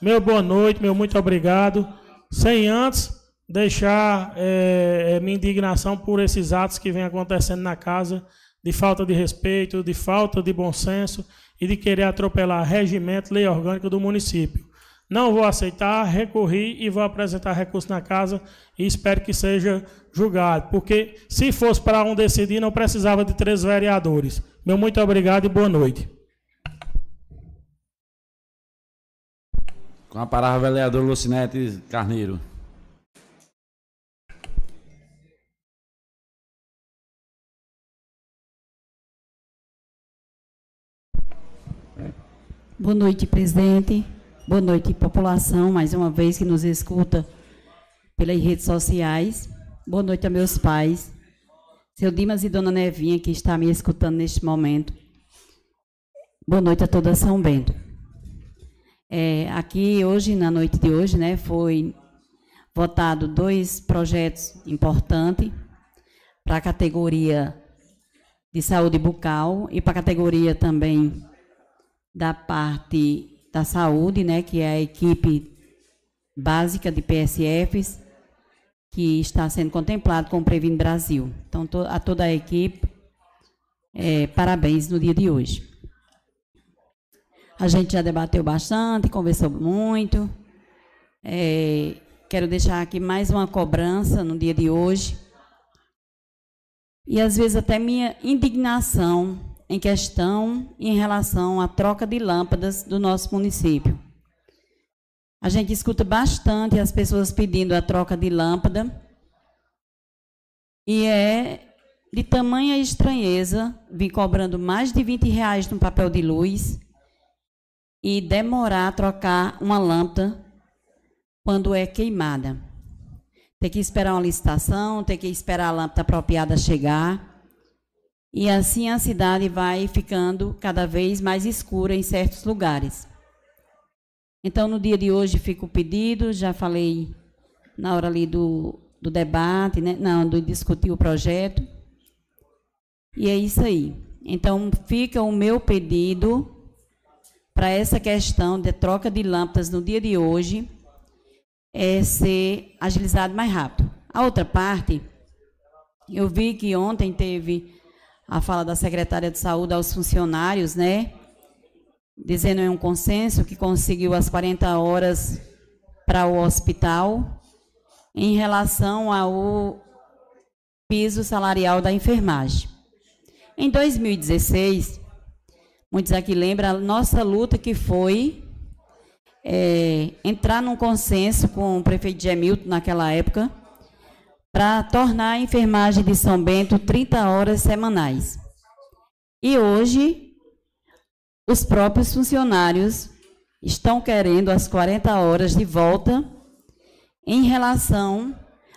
Meu boa noite, meu muito obrigado. Sem antes deixar é, minha indignação por esses atos que vem acontecendo na casa de falta de respeito, de falta de bom senso e de querer atropelar regimento, lei orgânica do município. Não vou aceitar, recorri e vou apresentar recurso na casa e espero que seja julgado. Porque se fosse para um decidir, não precisava de três vereadores. Meu muito obrigado e boa noite. Com a palavra, vereador Lucinete Carneiro. Boa noite, presidente. Boa noite, população, mais uma vez que nos escuta pelas redes sociais. Boa noite a meus pais, seu Dimas e Dona Nevinha, que está me escutando neste momento. Boa noite a toda São Bento. É, aqui hoje, na noite de hoje, né, foi votado dois projetos importantes para a categoria de saúde bucal e para a categoria também da parte da saúde, né, que é a equipe básica de PSFs, que está sendo contemplado com o Previne Brasil. Então, to, a toda a equipe, é, parabéns no dia de hoje. A gente já debateu bastante, conversou muito. É, quero deixar aqui mais uma cobrança no dia de hoje. E às vezes até minha indignação em questão em relação à troca de lâmpadas do nosso município. A gente escuta bastante as pessoas pedindo a troca de lâmpada e é de tamanha estranheza vir cobrando mais de 20 reais no papel de luz e demorar a trocar uma lâmpada quando é queimada. Ter que esperar uma licitação, ter que esperar a lâmpada apropriada chegar. E assim a cidade vai ficando cada vez mais escura em certos lugares. Então, no dia de hoje fica o pedido, já falei na hora ali do, do debate, né? não, do discutir o projeto. E é isso aí. Então, fica o meu pedido para essa questão de troca de lâmpadas no dia de hoje é ser agilizado mais rápido. A outra parte, eu vi que ontem teve a fala da secretária de saúde aos funcionários, né? Dizendo em um consenso que conseguiu as 40 horas para o hospital em relação ao piso salarial da enfermagem. Em 2016, muitos aqui lembram a nossa luta que foi é, entrar num consenso com o prefeito Gemilton naquela época, para tornar a enfermagem de São Bento 30 horas semanais. E hoje, os próprios funcionários estão querendo as 40 horas de volta em relação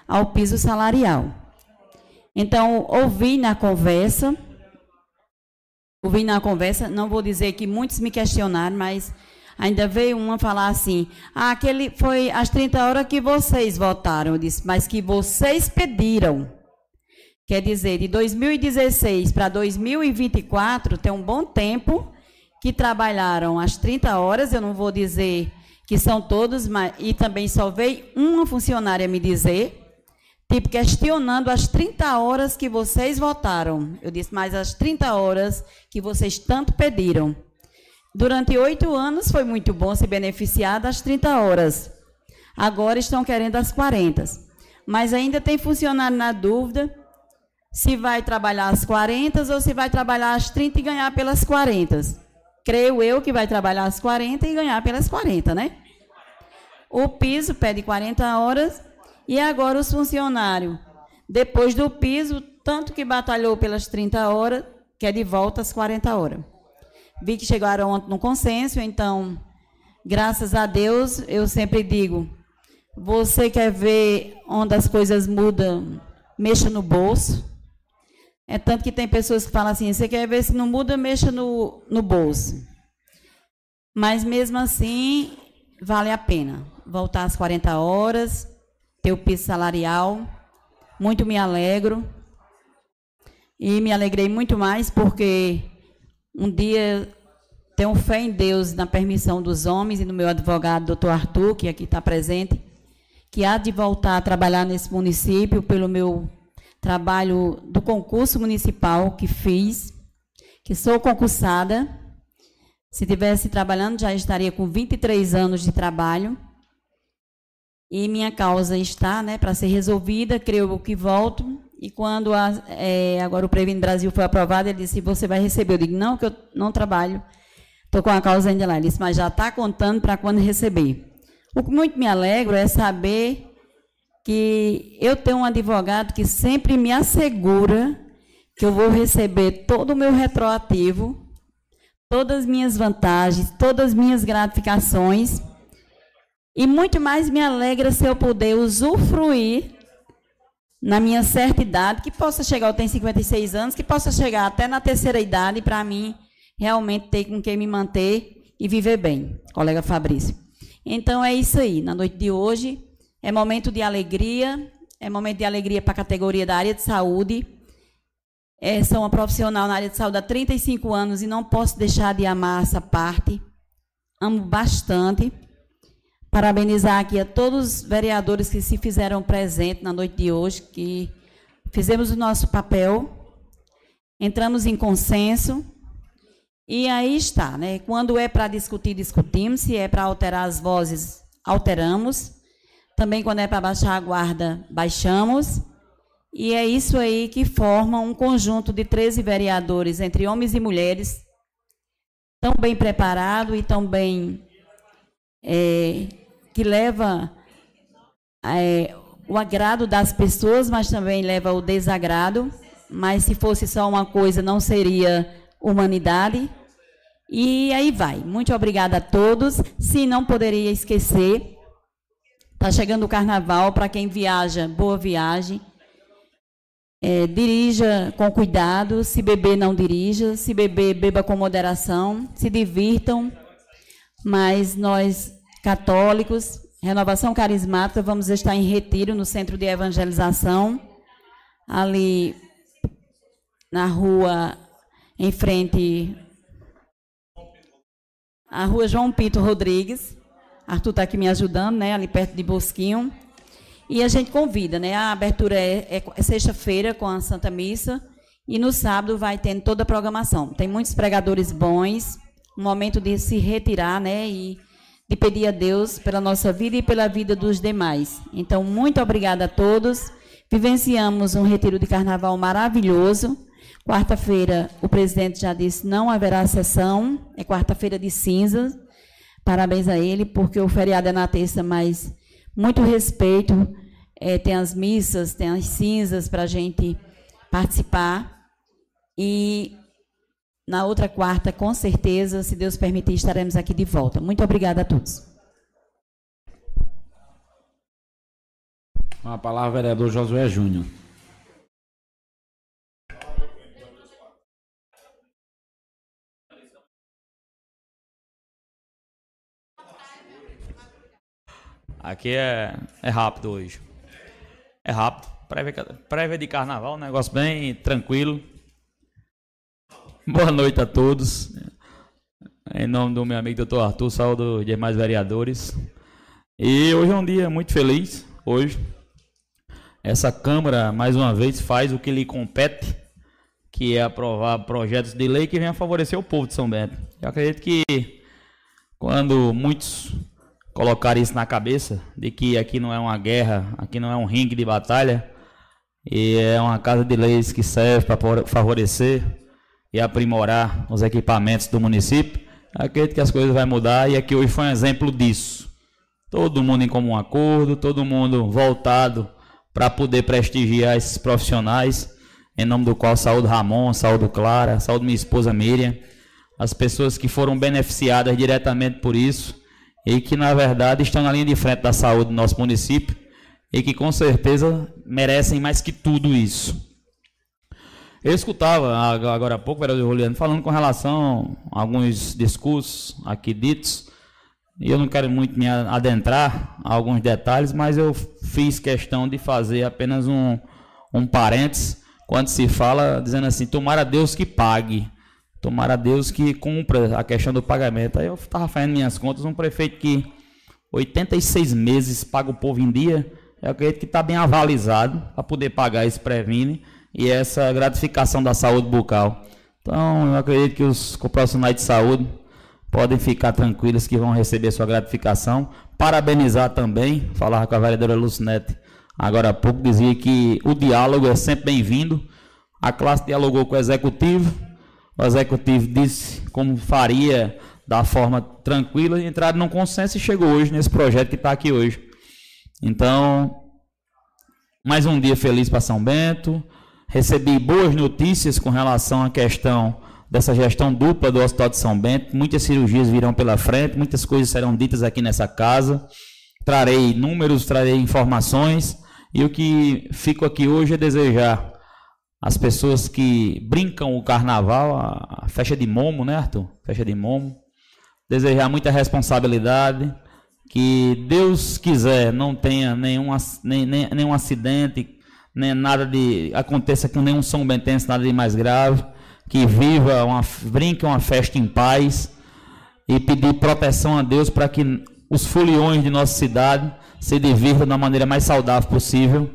ao piso salarial. Então, ouvi na conversa, ouvi na conversa, não vou dizer que muitos me questionaram, mas Ainda veio uma falar assim: ah, aquele foi as 30 horas que vocês votaram. Eu disse, mas que vocês pediram. Quer dizer, de 2016 para 2024, tem um bom tempo que trabalharam as 30 horas. Eu não vou dizer que são todos, mas, e também só veio uma funcionária me dizer, tipo, questionando as 30 horas que vocês votaram. Eu disse, mas as 30 horas que vocês tanto pediram. Durante oito anos foi muito bom se beneficiar das 30 horas. Agora estão querendo as 40. Mas ainda tem funcionário na dúvida se vai trabalhar as 40 ou se vai trabalhar as 30 e ganhar pelas 40. Creio eu que vai trabalhar as 40 e ganhar pelas 40, né? O piso pede 40 horas e agora os funcionários, depois do piso, tanto que batalhou pelas 30 horas, quer de volta as 40 horas. Vi que chegaram ontem no consenso, então, graças a Deus, eu sempre digo: você quer ver onde as coisas mudam, mexa no bolso. É tanto que tem pessoas que falam assim: você quer ver se não muda, mexa no, no bolso. Mas mesmo assim, vale a pena voltar às 40 horas, ter o piso salarial. Muito me alegro. E me alegrei muito mais porque um dia tenho fé em Deus, na permissão dos homens e no meu advogado, doutor Arthur, que aqui está presente, que há de voltar a trabalhar nesse município pelo meu trabalho do concurso municipal que fiz, que sou concursada, Se tivesse trabalhando, já estaria com 23 anos de trabalho. E minha causa está né, para ser resolvida, creio que volto. E quando a, é, agora o Previne Brasil foi aprovado, ele disse: Você vai receber. Eu digo: Não, que eu não trabalho. Estou com a causa ainda lá. Ele disse: Mas já está contando para quando receber. O que muito me alegro é saber que eu tenho um advogado que sempre me assegura que eu vou receber todo o meu retroativo, todas as minhas vantagens, todas as minhas gratificações. E muito mais me alegra se eu puder usufruir na minha certa idade, que possa chegar, eu tenho 56 anos, que possa chegar até na terceira idade para mim realmente ter com quem me manter e viver bem, colega Fabrício. Então é isso aí, na noite de hoje é momento de alegria, é momento de alegria para a categoria da área de saúde. É, sou uma profissional na área de saúde há 35 anos e não posso deixar de amar essa parte. Amo bastante. Parabenizar aqui a todos os vereadores que se fizeram presentes na noite de hoje, que fizemos o nosso papel, entramos em consenso. E aí está, né? Quando é para discutir, discutimos. Se é para alterar as vozes, alteramos. Também, quando é para baixar a guarda, baixamos. E é isso aí que forma um conjunto de 13 vereadores, entre homens e mulheres, tão bem preparado e tão bem. É, que leva é, o agrado das pessoas, mas também leva o desagrado. Mas se fosse só uma coisa, não seria humanidade. E aí vai. Muito obrigada a todos. Se não poderia esquecer Está chegando o carnaval, para quem viaja, boa viagem. É, dirija com cuidado, se beber, não dirija, se beber, beba com moderação, se divirtam. Mas nós, católicos, Renovação Carismática, vamos estar em retiro no centro de evangelização, ali na rua, em frente à rua João Pinto Rodrigues. Arthur está aqui me ajudando, né? Ali perto de Bosquinho. E a gente convida, né? A abertura é, é, é sexta-feira com a Santa Missa. E no sábado vai tendo toda a programação. Tem muitos pregadores bons. Momento de se retirar, né? E de pedir a Deus pela nossa vida e pela vida dos demais. Então, muito obrigada a todos. Vivenciamos um retiro de carnaval maravilhoso. Quarta-feira, o presidente já disse, não haverá sessão. É quarta-feira de cinzas. Parabéns a ele, porque o feriado é na terça, mas muito respeito. É, tem as missas, tem as cinzas para a gente participar. E na outra quarta, com certeza, se Deus permitir, estaremos aqui de volta. Muito obrigada a todos. Com a palavra, vereador Josué Júnior. Aqui é, é rápido hoje. É rápido. Prévia, prévia de carnaval, um negócio bem tranquilo. Boa noite a todos. Em nome do meu amigo doutor Arthur, saúde os demais vereadores. E hoje é um dia muito feliz. Hoje, essa Câmara, mais uma vez, faz o que lhe compete, que é aprovar projetos de lei que venham favorecer o povo de São Bento. Eu acredito que quando muitos colocar isso na cabeça de que aqui não é uma guerra, aqui não é um ringue de batalha, e é uma casa de leis que serve para favorecer e aprimorar os equipamentos do município. Acredito que as coisas vão mudar e aqui hoje foi um exemplo disso. Todo mundo em comum acordo, todo mundo voltado para poder prestigiar esses profissionais, em nome do qual saúde Ramon, saúde Clara, saúde minha esposa Miriam, as pessoas que foram beneficiadas diretamente por isso e que, na verdade, estão na linha de frente da saúde do nosso município e que, com certeza, merecem mais que tudo isso. Eu escutava agora há pouco o vereador Juliano falando com relação a alguns discursos aqui ditos, e eu não quero muito me adentrar a alguns detalhes, mas eu fiz questão de fazer apenas um, um parênteses quando se fala dizendo assim: tomara Deus que pague. Tomara Deus que cumpra a questão do pagamento. Aí eu estava fazendo minhas contas, um prefeito que 86 meses paga o povo em dia, eu acredito que está bem avalizado para poder pagar esse previne e essa gratificação da saúde bucal. Então, eu acredito que os profissionais de saúde podem ficar tranquilos que vão receber sua gratificação. Parabenizar também, falar com a vereadora Lucinete agora há pouco, dizia que o diálogo é sempre bem-vindo. A classe dialogou com o executivo, o executivo disse como faria da forma tranquila, entraram num consenso e chegou hoje nesse projeto que está aqui hoje. Então, mais um dia feliz para São Bento. Recebi boas notícias com relação à questão dessa gestão dupla do Hospital de São Bento. Muitas cirurgias virão pela frente, muitas coisas serão ditas aqui nessa casa. Trarei números, trarei informações. E o que fico aqui hoje é desejar às pessoas que brincam o carnaval, a festa de momo, né, Arthur? Festa de momo. Desejar muita responsabilidade. Que Deus quiser não tenha nenhum, nenhum acidente, nem nada de aconteça com nenhum São Bentense, nada de mais grave que viva, uma, brinque uma festa em paz e pedir proteção a Deus para que os foliões de nossa cidade se divirtam da maneira mais saudável possível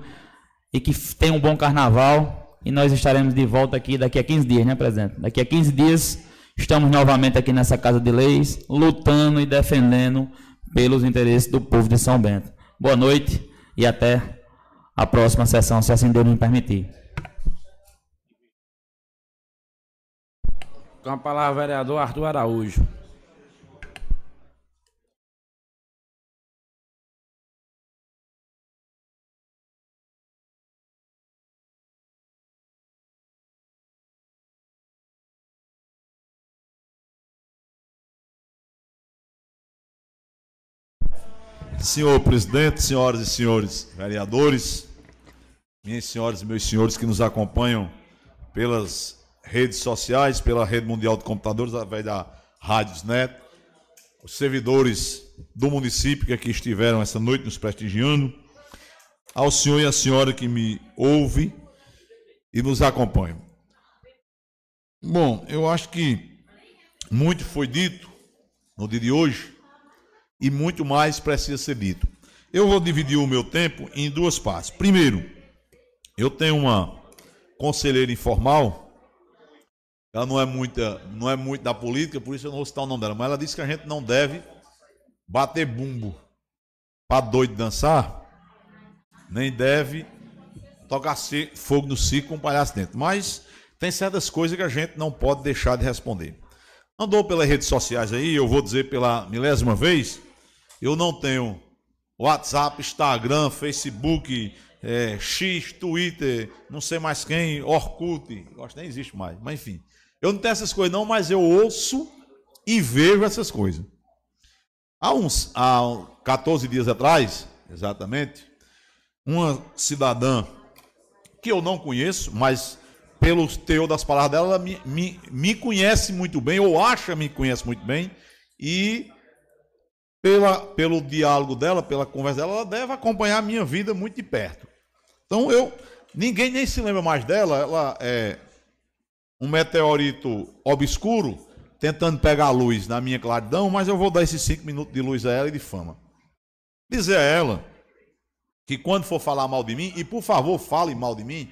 e que tenham um bom carnaval. E nós estaremos de volta aqui daqui a 15 dias, né, presidente? Daqui a 15 dias estamos novamente aqui nessa Casa de Leis, lutando e defendendo pelos interesses do povo de São Bento. Boa noite e até a próxima sessão, se assim Deus me permitir. Com a palavra, vereador Arthur Araújo. Senhor presidente, senhoras e senhores vereadores, minhas senhoras e meus senhores que nos acompanham pelas redes sociais, pela rede mundial de computadores, através da Rádios Net, os servidores do município que aqui estiveram essa noite nos prestigiando, ao senhor e à senhora que me ouve e nos acompanham. Bom, eu acho que muito foi dito no dia de hoje e muito mais precisa ser dito. Eu vou dividir o meu tempo em duas partes. Primeiro, eu tenho uma conselheira informal ela não é muita, não é muito da política, por isso eu não vou citar o nome dela, mas ela disse que a gente não deve bater bumbo para doido dançar, nem deve tocar fogo no circo com um palhaço dentro. Mas tem certas coisas que a gente não pode deixar de responder. Andou pelas redes sociais aí, eu vou dizer pela milésima vez, eu não tenho WhatsApp, Instagram, Facebook, é, X, Twitter, não sei mais quem, Orkut, acho que nem existe mais, mas enfim. Eu não tenho essas coisas não, mas eu ouço e vejo essas coisas. Há uns há 14 dias atrás, exatamente, uma cidadã que eu não conheço, mas pelo teor das palavras dela, ela me, me, me conhece muito bem, ou acha me conhece muito bem, e pela, pelo diálogo dela, pela conversa dela, ela deve acompanhar a minha vida muito de perto. Então eu, ninguém nem se lembra mais dela, ela é um meteorito obscuro tentando pegar a luz na minha claridão, mas eu vou dar esses cinco minutos de luz a ela e de fama. Dizer a ela que quando for falar mal de mim, e por favor fale mal de mim,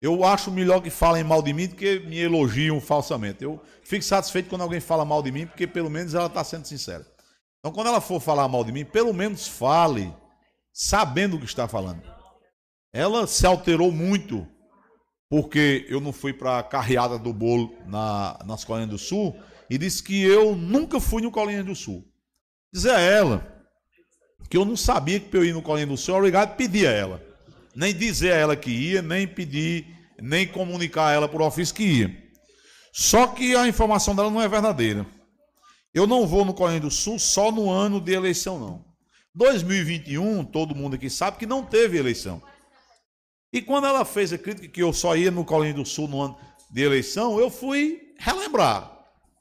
eu acho melhor que falem mal de mim do que me elogiam falsamente. Eu fico satisfeito quando alguém fala mal de mim, porque pelo menos ela está sendo sincera. Então, quando ela for falar mal de mim, pelo menos fale sabendo o que está falando. Ela se alterou muito porque eu não fui para a carreada do bolo na, nas Colinas do Sul e disse que eu nunca fui no Colinas do Sul. Dizer a ela que eu não sabia que eu ia no Colinas do Sul, obrigado, pedir a ela. Nem dizer a ela que ia, nem pedir, nem comunicar a ela por ofício que ia. Só que a informação dela não é verdadeira. Eu não vou no Colinas do Sul só no ano de eleição, não. 2021, todo mundo aqui sabe que não teve eleição. E quando ela fez a crítica que eu só ia no Colinho do Sul no ano de eleição, eu fui relembrar.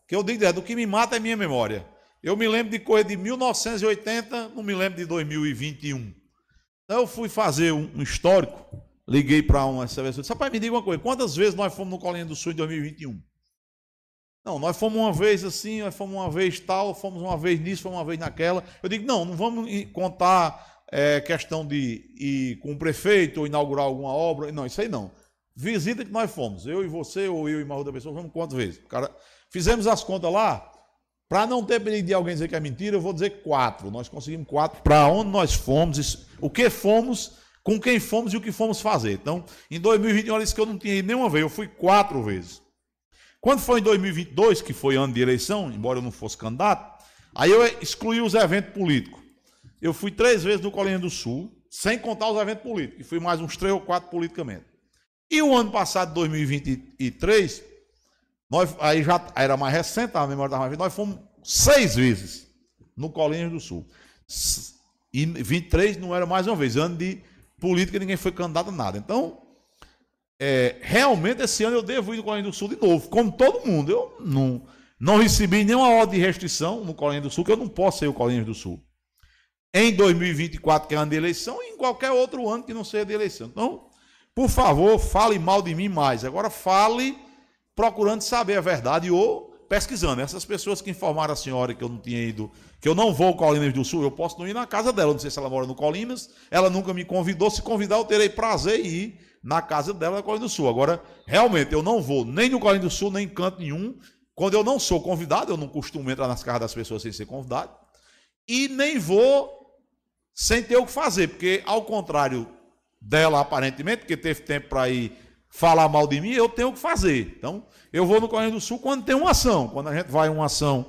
Que eu digo, é, do que me mata é minha memória. Eu me lembro de coisa de 1980, não me lembro de 2021. Então eu fui fazer um, histórico, liguei para uma cerveja rapaz, me diga uma coisa, quantas vezes nós fomos no Colinho do Sul em 2021? Não, nós fomos uma vez assim, nós fomos uma vez tal, fomos uma vez nisso, fomos uma vez naquela. Eu digo, não, não vamos contar é, questão de ir com o prefeito ou inaugurar alguma obra. Não, isso aí não. Visita que nós fomos, eu e você, ou eu e mais outra pessoa, fomos quantas vezes? Cara, fizemos as contas lá, Para não ter perigo de alguém dizer que é mentira, eu vou dizer quatro. Nós conseguimos quatro. Para onde nós fomos, isso- o que fomos, com quem fomos e o que fomos fazer. Então, em 2021, ela disse que eu não tinha ido nenhuma vez, eu fui quatro vezes. Quando foi em 2022, que foi ano de eleição, embora eu não fosse candidato, aí eu excluí os eventos políticos. Eu fui três vezes no Colina do Sul, sem contar os eventos políticos, e fui mais uns três ou quatro politicamente. E o ano passado, 2023, nós, aí já era mais recente, a memória estava mais recente, nós fomos seis vezes no Colinas do Sul. E 23 não era mais uma vez, ano de política, ninguém foi candidato a nada. Então, é, realmente esse ano eu devo ir no Colinas do Sul de novo, como todo mundo. Eu não, não recebi nenhuma ordem de restrição no Colinas do Sul, que eu não posso ser o Colinas do Sul. Em 2024, que é ano de eleição, e em qualquer outro ano que não seja de eleição. Então, por favor, fale mal de mim mais. Agora fale procurando saber a verdade ou pesquisando. Essas pessoas que informaram a senhora que eu não tinha ido, que eu não vou ao Colinas do Sul, eu posso não ir na casa dela. Não sei se ela mora no Colinas, ela nunca me convidou. Se convidar, eu terei prazer em ir na casa dela no Colinas do Sul. Agora, realmente, eu não vou nem no Colinas do Sul, nem em canto nenhum. Quando eu não sou convidado, eu não costumo entrar nas casas das pessoas sem ser convidado. E nem vou sem ter o que fazer, porque ao contrário dela, aparentemente, porque teve tempo para ir falar mal de mim, eu tenho o que fazer. Então, eu vou no Correio do Sul quando tem uma ação. Quando a gente vai uma ação,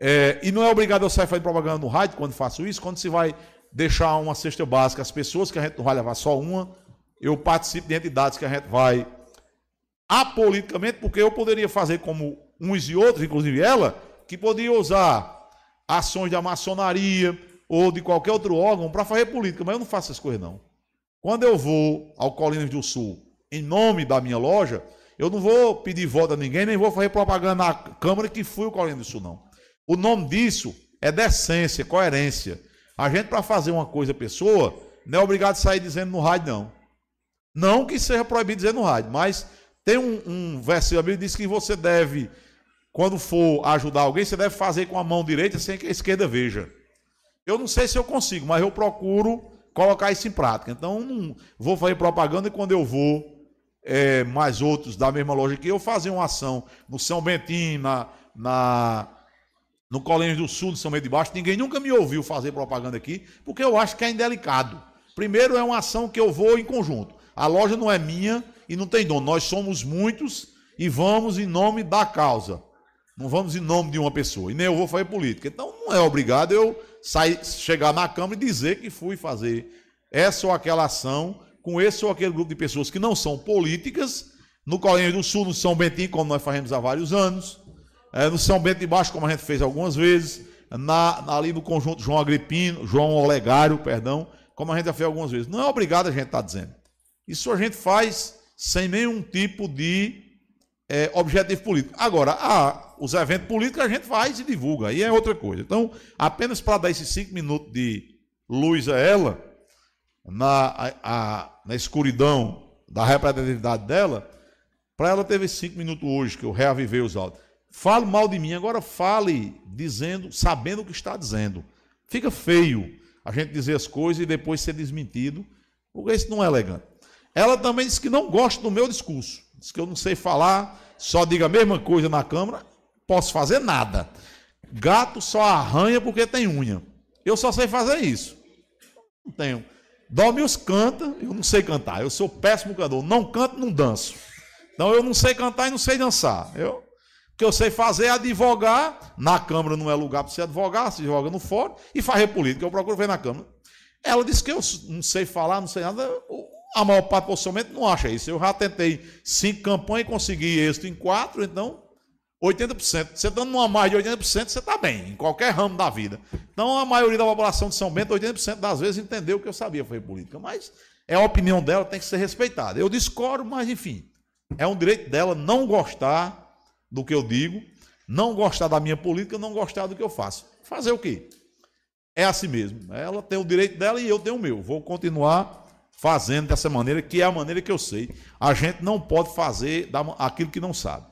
é, e não é obrigado eu sair fazendo propaganda no rádio quando faço isso, quando se vai deixar uma cesta básica às pessoas, que a gente não vai levar só uma, eu participo de entidades que a gente vai apoliticamente, porque eu poderia fazer como uns e outros, inclusive ela, que podia usar ações da maçonaria ou de qualquer outro órgão para fazer política, mas eu não faço essas coisas não. Quando eu vou ao Colinas do Sul em nome da minha loja, eu não vou pedir voto a ninguém, nem vou fazer propaganda na Câmara que fui o Colinas do Sul, não. O nome disso é decência, coerência. A gente, para fazer uma coisa pessoa, não é obrigado a sair dizendo no rádio, não. Não que seja proibido dizer no rádio, mas tem um, um versículo que diz que você deve, quando for ajudar alguém, você deve fazer com a mão direita sem que a esquerda veja. Eu não sei se eu consigo, mas eu procuro colocar isso em prática. Então, não vou fazer propaganda e quando eu vou, é, mais outros da mesma loja que eu, fazer uma ação no São Bentinho, na, na, no Colégio do Sul, no São Bento de Baixo, ninguém nunca me ouviu fazer propaganda aqui, porque eu acho que é indelicado. Primeiro, é uma ação que eu vou em conjunto. A loja não é minha e não tem dono. Nós somos muitos e vamos em nome da causa. Não vamos em nome de uma pessoa. E nem eu vou fazer política. Então não é obrigado eu sair, chegar na Câmara e dizer que fui fazer essa ou aquela ação com esse ou aquele grupo de pessoas que não são políticas, no Colégio do Sul, no São Bentinho, como nós fazemos há vários anos, é, no São Bento de Baixo, como a gente fez algumas vezes, na, ali no conjunto João Agripino, João Olegário, perdão, como a gente já fez algumas vezes. Não é obrigado a gente estar dizendo. Isso a gente faz sem nenhum tipo de é, objetivo político. Agora, a, os eventos políticos a gente faz e divulga, aí é outra coisa. Então, apenas para dar esses cinco minutos de luz a ela, na, a, a, na escuridão da representatividade dela, para ela teve cinco minutos hoje, que eu reavivei os áudios. Fale mal de mim, agora fale dizendo, sabendo o que está dizendo. Fica feio a gente dizer as coisas e depois ser desmentido, porque isso não é elegante. Ela também disse que não gosta do meu discurso. Diz que eu não sei falar, só digo a mesma coisa na Câmara, posso fazer nada. Gato só arranha porque tem unha. Eu só sei fazer isso. Não tenho. Domius canta, eu não sei cantar. Eu sou péssimo cantor. Não canto, não danço. Então eu não sei cantar e não sei dançar. Eu, o que eu sei fazer é advogar. Na Câmara não é lugar para você advogar, se joga no fórum e fazer política. Eu procuro ver na Câmara. Ela disse que eu não sei falar, não sei nada. A maior parte possivelmente não acha isso. Eu já tentei cinco campanhas e consegui êxito em quatro, então 80%. Você dando uma mais de 80%, você está bem, em qualquer ramo da vida. Então a maioria da população de São Bento, 80% das vezes, entendeu que eu sabia fazer política. Mas é a opinião dela, tem que ser respeitada. Eu discordo, mas enfim. É um direito dela não gostar do que eu digo, não gostar da minha política, não gostar do que eu faço. Fazer o quê? É assim mesmo. Ela tem o direito dela e eu tenho o meu. Vou continuar fazendo dessa maneira, que é a maneira que eu sei. A gente não pode fazer aquilo que não sabe.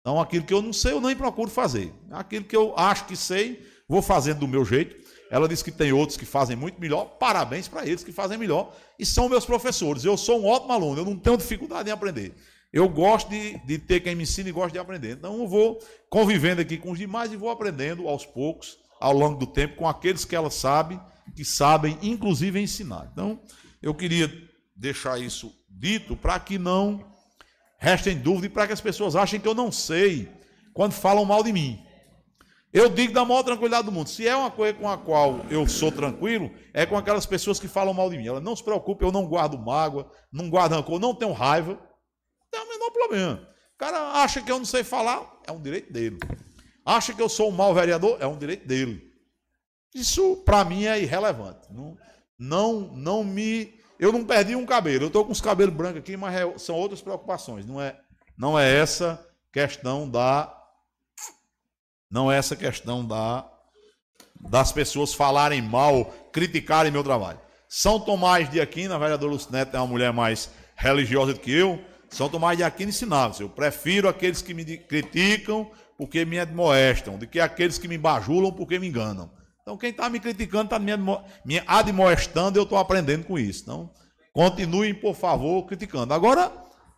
Então, aquilo que eu não sei, eu nem procuro fazer. Aquilo que eu acho que sei, vou fazendo do meu jeito. Ela disse que tem outros que fazem muito melhor. Parabéns para eles que fazem melhor. E são meus professores. Eu sou um ótimo aluno. Eu não tenho dificuldade em aprender. Eu gosto de, de ter quem me ensina e gosto de aprender. Então eu vou convivendo aqui com os demais e vou aprendendo aos poucos, ao longo do tempo, com aqueles que ela sabe, que sabem, inclusive, ensinar. Então, eu queria deixar isso dito para que não restem dúvida e para que as pessoas achem que eu não sei quando falam mal de mim. Eu digo da maior tranquilidade do mundo. Se é uma coisa com a qual eu sou tranquilo, é com aquelas pessoas que falam mal de mim. Ela não se preocupe, eu não guardo mágoa, não guardo rancor, não tenho raiva. Não tem o menor problema. O cara acha que eu não sei falar, é um direito dele. Acha que eu sou um mau vereador, é um direito dele. Isso, para mim, é irrelevante. Não, não, não me. Eu não perdi um cabelo. Eu estou com os cabelos brancos aqui, mas é- são outras preocupações. Não é, não é essa questão da não é essa questão da, das pessoas falarem mal, criticarem meu trabalho. São Tomás de Aquino, a vereadora Lúcia Neto é uma mulher mais religiosa do que eu. São Tomás de Aquino ensinava: eu prefiro aqueles que me criticam porque me admoestam, do que aqueles que me bajulam porque me enganam. Então, quem está me criticando está me, me admoestando, eu estou aprendendo com isso. Então, continuem, por favor, criticando. Agora,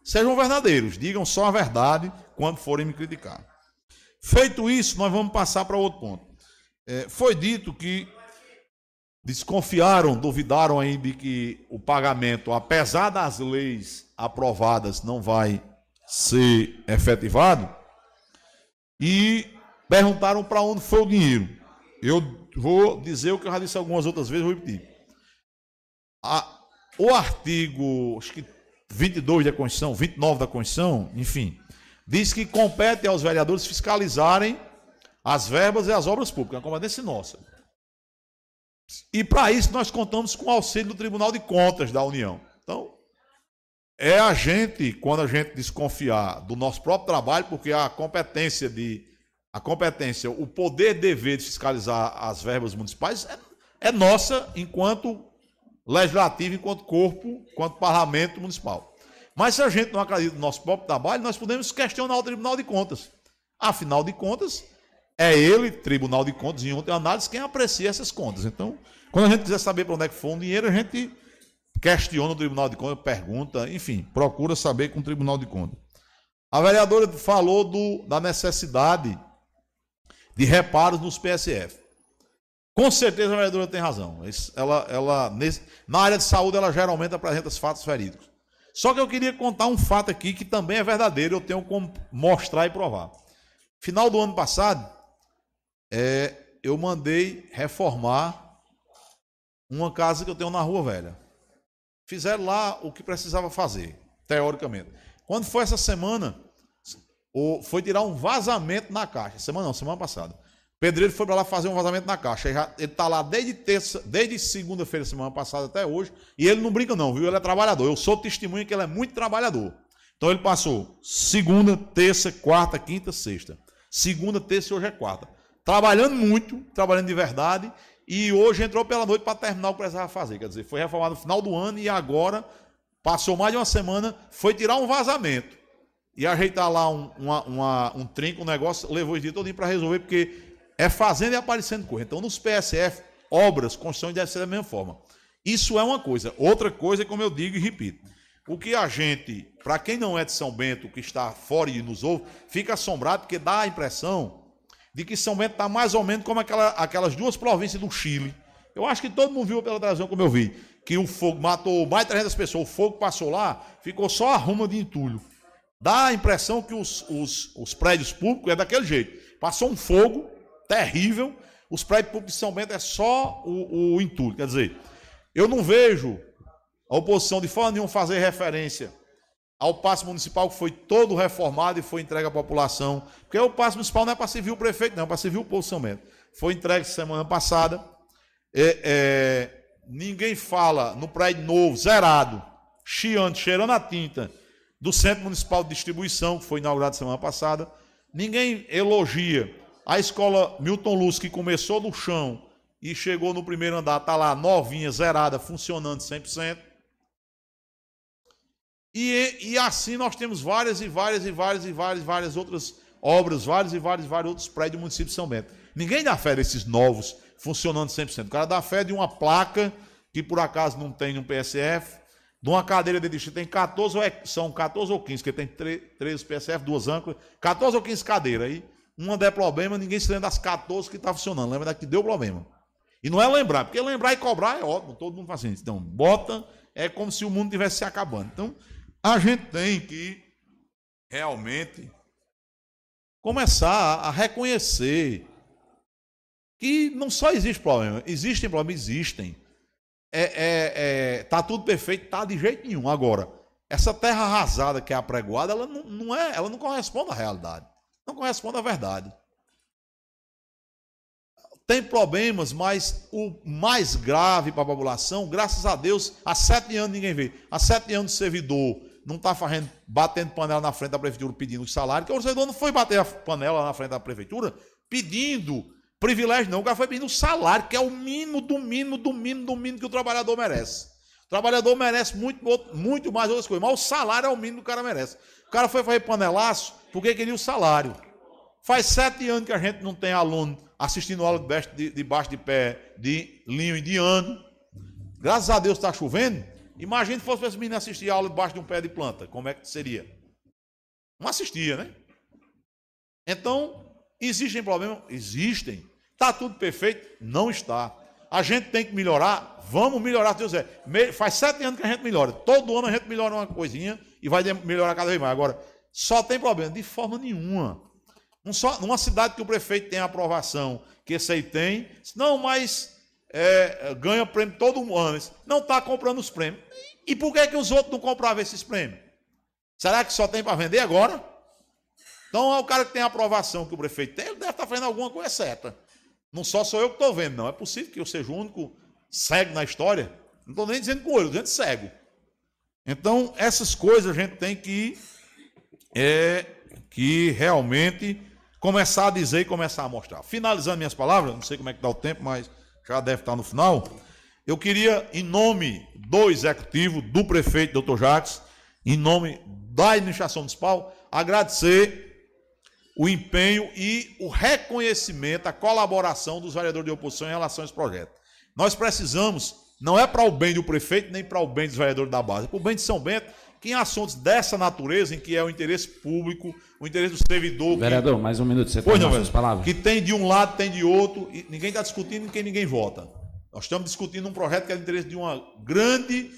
sejam verdadeiros, digam só a verdade quando forem me criticar. Feito isso, nós vamos passar para outro ponto. É, foi dito que desconfiaram, duvidaram aí de que o pagamento, apesar das leis aprovadas, não vai ser efetivado. E perguntaram para onde foi o dinheiro. Eu vou dizer o que eu já disse algumas outras vezes, vou repetir. A, o artigo, acho que 22 da Constituição, 29 da Constituição, enfim, diz que compete aos vereadores fiscalizarem as verbas e as obras públicas, é uma competência nossa. E para isso nós contamos com o auxílio do Tribunal de Contas da União. Então, é a gente, quando a gente desconfiar do nosso próprio trabalho, porque a competência de a competência, o poder dever de fiscalizar as verbas municipais é, é nossa enquanto legislativo, enquanto corpo, enquanto parlamento municipal. Mas se a gente não acredita no nosso próprio trabalho, nós podemos questionar o Tribunal de Contas. Afinal de contas, é ele, Tribunal de Contas, em outra análise, quem aprecia essas contas. Então, quando a gente quiser saber para onde é que foi o dinheiro, a gente questiona o Tribunal de Contas, pergunta, enfim, procura saber com o Tribunal de Contas. A vereadora falou do, da necessidade de reparos nos PSF. Com certeza a vereadora tem razão. Ela, ela, nesse, na área de saúde, ela geralmente apresenta os fatos verídicos. Só que eu queria contar um fato aqui que também é verdadeiro, eu tenho como mostrar e provar. Final do ano passado, é, eu mandei reformar uma casa que eu tenho na Rua Velha. Fizeram lá o que precisava fazer, teoricamente. Quando foi essa semana, foi tirar um vazamento na caixa. Semana não, semana passada. Pedreiro foi para lá fazer um vazamento na caixa. Ele está lá desde terça, desde segunda-feira, semana passada até hoje. E ele não brinca, não, viu? Ele é trabalhador. Eu sou testemunha que ele é muito trabalhador. Então ele passou segunda, terça, quarta, quinta, sexta. Segunda, terça e hoje é quarta. Trabalhando muito, trabalhando de verdade. E hoje entrou pela noite para terminar o que precisava fazer. Quer dizer, foi reformado no final do ano e agora passou mais de uma semana, foi tirar um vazamento. E ajeitar lá um, uma, uma, um trinco, um negócio, levou o dia todo para resolver, porque é fazendo e aparecendo coisa. Então, nos PSF, obras, construções devem ser da mesma forma. Isso é uma coisa. Outra coisa, como eu digo e repito, o que a gente, para quem não é de São Bento, que está fora e nos ouve, fica assombrado porque dá a impressão de que São Bento está mais ou menos como aquela, aquelas duas províncias do Chile. Eu acho que todo mundo viu pela televisão, como eu vi, que o fogo matou mais de 300 pessoas, o fogo passou lá, ficou só a ruma de entulho. Dá a impressão que os, os, os prédios públicos é daquele jeito. Passou um fogo, terrível. Os prédios públicos de São Bento é só o, o entulho. Quer dizer, eu não vejo a oposição de forma nenhuma fazer referência ao passe municipal que foi todo reformado e foi entregue à população. Porque o passe municipal não é para servir o prefeito, não, é para servir o povo de São Bento. Foi entregue semana passada. É, é, ninguém fala no prédio novo, zerado, chiando, cheirando a tinta, do Centro Municipal de Distribuição, que foi inaugurado semana passada. Ninguém elogia a escola Milton Luz, que começou do chão e chegou no primeiro andar, está lá novinha, zerada, funcionando 100%. E, e assim nós temos várias e várias e várias e várias, várias outras obras, vários e vários, vários outros prédios do município de São Bento. Ninguém dá fé desses novos funcionando 100%. O cara dá fé de uma placa que por acaso não tem no PSF, De uma cadeira de distrito tem 14, ou é- são 14 ou 15, porque tem 13 PSF, duas âncoras, 14 ou 15 cadeiras aí. Uma der problema, ninguém se lembra das 14 que está funcionando, lembra da que deu problema. E não é lembrar, porque lembrar e cobrar é ótimo, todo mundo faz isso. Então, bota, é como se o mundo tivesse se acabando. Então, a gente tem que realmente começar a reconhecer que não só existe problema, existem problemas, existem. É, é, é, tá tudo perfeito, tá de jeito nenhum. Agora, essa terra arrasada que é apregoada, ela não, não é, ela não corresponde à realidade, não corresponde à verdade. Tem problemas, mas o mais grave para a população, graças a Deus, há sete anos ninguém vê. Há sete anos de servidor não está batendo panela na frente da prefeitura pedindo salário, que o servidor não foi bater a panela na frente da prefeitura pedindo privilégio, não. O cara foi pedindo salário, que é o mínimo do mínimo, do mínimo, do mínimo que o trabalhador merece. O trabalhador merece muito, muito mais outras coisas, mas o salário é o mínimo que o cara merece. O cara foi fazer panelaço porque queria o salário. Faz sete anos que a gente não tem aluno assistindo aula de, de pé de linho indiano. Graças a Deus está chovendo. Imagina se fosse esse menino assistir aula debaixo de um pé de planta. Como é que seria? Não assistia, né? Então, existem problemas? Existem. Está tudo perfeito? Não está. A gente tem que melhorar? Vamos melhorar, Deus é. Faz sete anos que a gente melhora. Todo ano a gente melhora uma coisinha e vai melhorar cada vez mais. Agora, só tem problema? De forma nenhuma. Um só, numa cidade que o prefeito tem aprovação, que esse aí tem, não, mas é, ganha prêmio todo ano. Não está comprando os prêmios. E por que, que os outros não compravam esses prêmios? Será que só tem para vender agora? Então, o cara que tem aprovação que o prefeito tem, ele deve estar tá fazendo alguma coisa certa. Não só sou eu que estou vendo, não. É possível que eu seja o único cego na história. Não estou nem dizendo com o olho, dizendo cego. Então, essas coisas a gente tem que, é, que realmente começar a dizer e começar a mostrar. Finalizando minhas palavras, não sei como é que dá o tempo, mas já deve estar no final. Eu queria, em nome do executivo, do prefeito, doutor Jacques, em nome da administração municipal, agradecer o empenho e o reconhecimento, a colaboração dos vereadores de oposição em relação a esse projeto. Nós precisamos, não é para o bem do prefeito, nem para o bem dos vereadores da base, é para o bem de São Bento, que em assuntos dessa natureza, em que é o interesse público, o interesse do servidor. Vereador, que... mais um minuto, você tem suas palavras. Que tem de um lado, tem de outro, e ninguém está discutindo em quem ninguém vota. Nós estamos discutindo um projeto que é do interesse de uma grande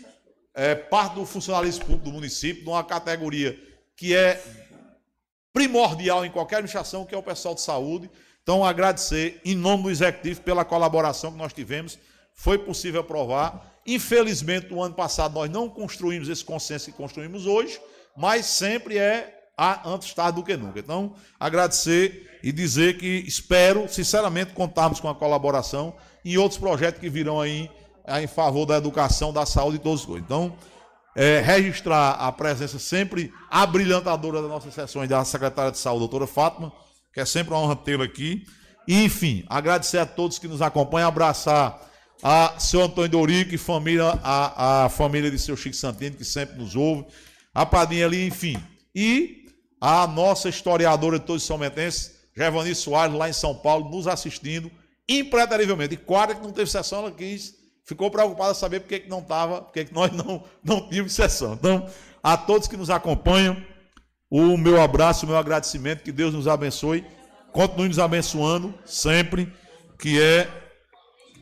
é, parte do funcionalismo público do município, de uma categoria que é primordial em qualquer administração, que é o pessoal de saúde. Então, agradecer em nome do executivo pela colaboração que nós tivemos. Foi possível aprovar. Infelizmente, no ano passado nós não construímos esse consenso que construímos hoje, mas sempre é antes tarde do que nunca. Então, agradecer e dizer que espero, sinceramente, contarmos com a colaboração em outros projetos que virão aí em favor da educação, da saúde e todas as coisas. Então, é, registrar a presença sempre abrilhantadora das nossas sessões da secretária de saúde, doutora Fátima, que é sempre uma honra tê-la aqui. E, enfim, agradecer a todos que nos acompanham, abraçar a seu Antônio Dorico e família, a, a família de seu Chico Santino, que sempre nos ouve, a Padinha ali, enfim. E a nossa historiadora de todos os sometenses, Giovanni Soares, lá em São Paulo, nos assistindo impreterivelmente. E quarta que não teve sessão, ela quis, ficou preocupada saber por que não estava, por que nós não, não tínhamos sessão. Então, a todos que nos acompanham, o meu abraço, o meu agradecimento, que Deus nos abençoe, continue nos abençoando sempre, que é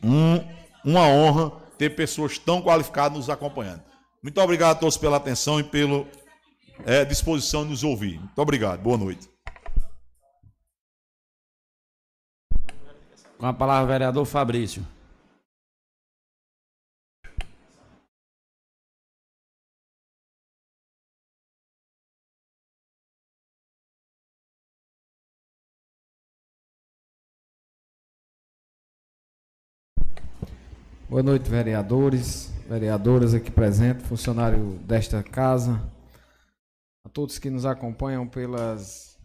um uma honra ter pessoas tão qualificadas nos acompanhando. Muito obrigado a todos pela atenção e pela é, disposição de nos ouvir. Muito obrigado. Boa noite. Com a palavra, vereador Fabrício. Boa noite, vereadores, vereadoras aqui presentes, funcionário desta casa, a todos que nos acompanham pelas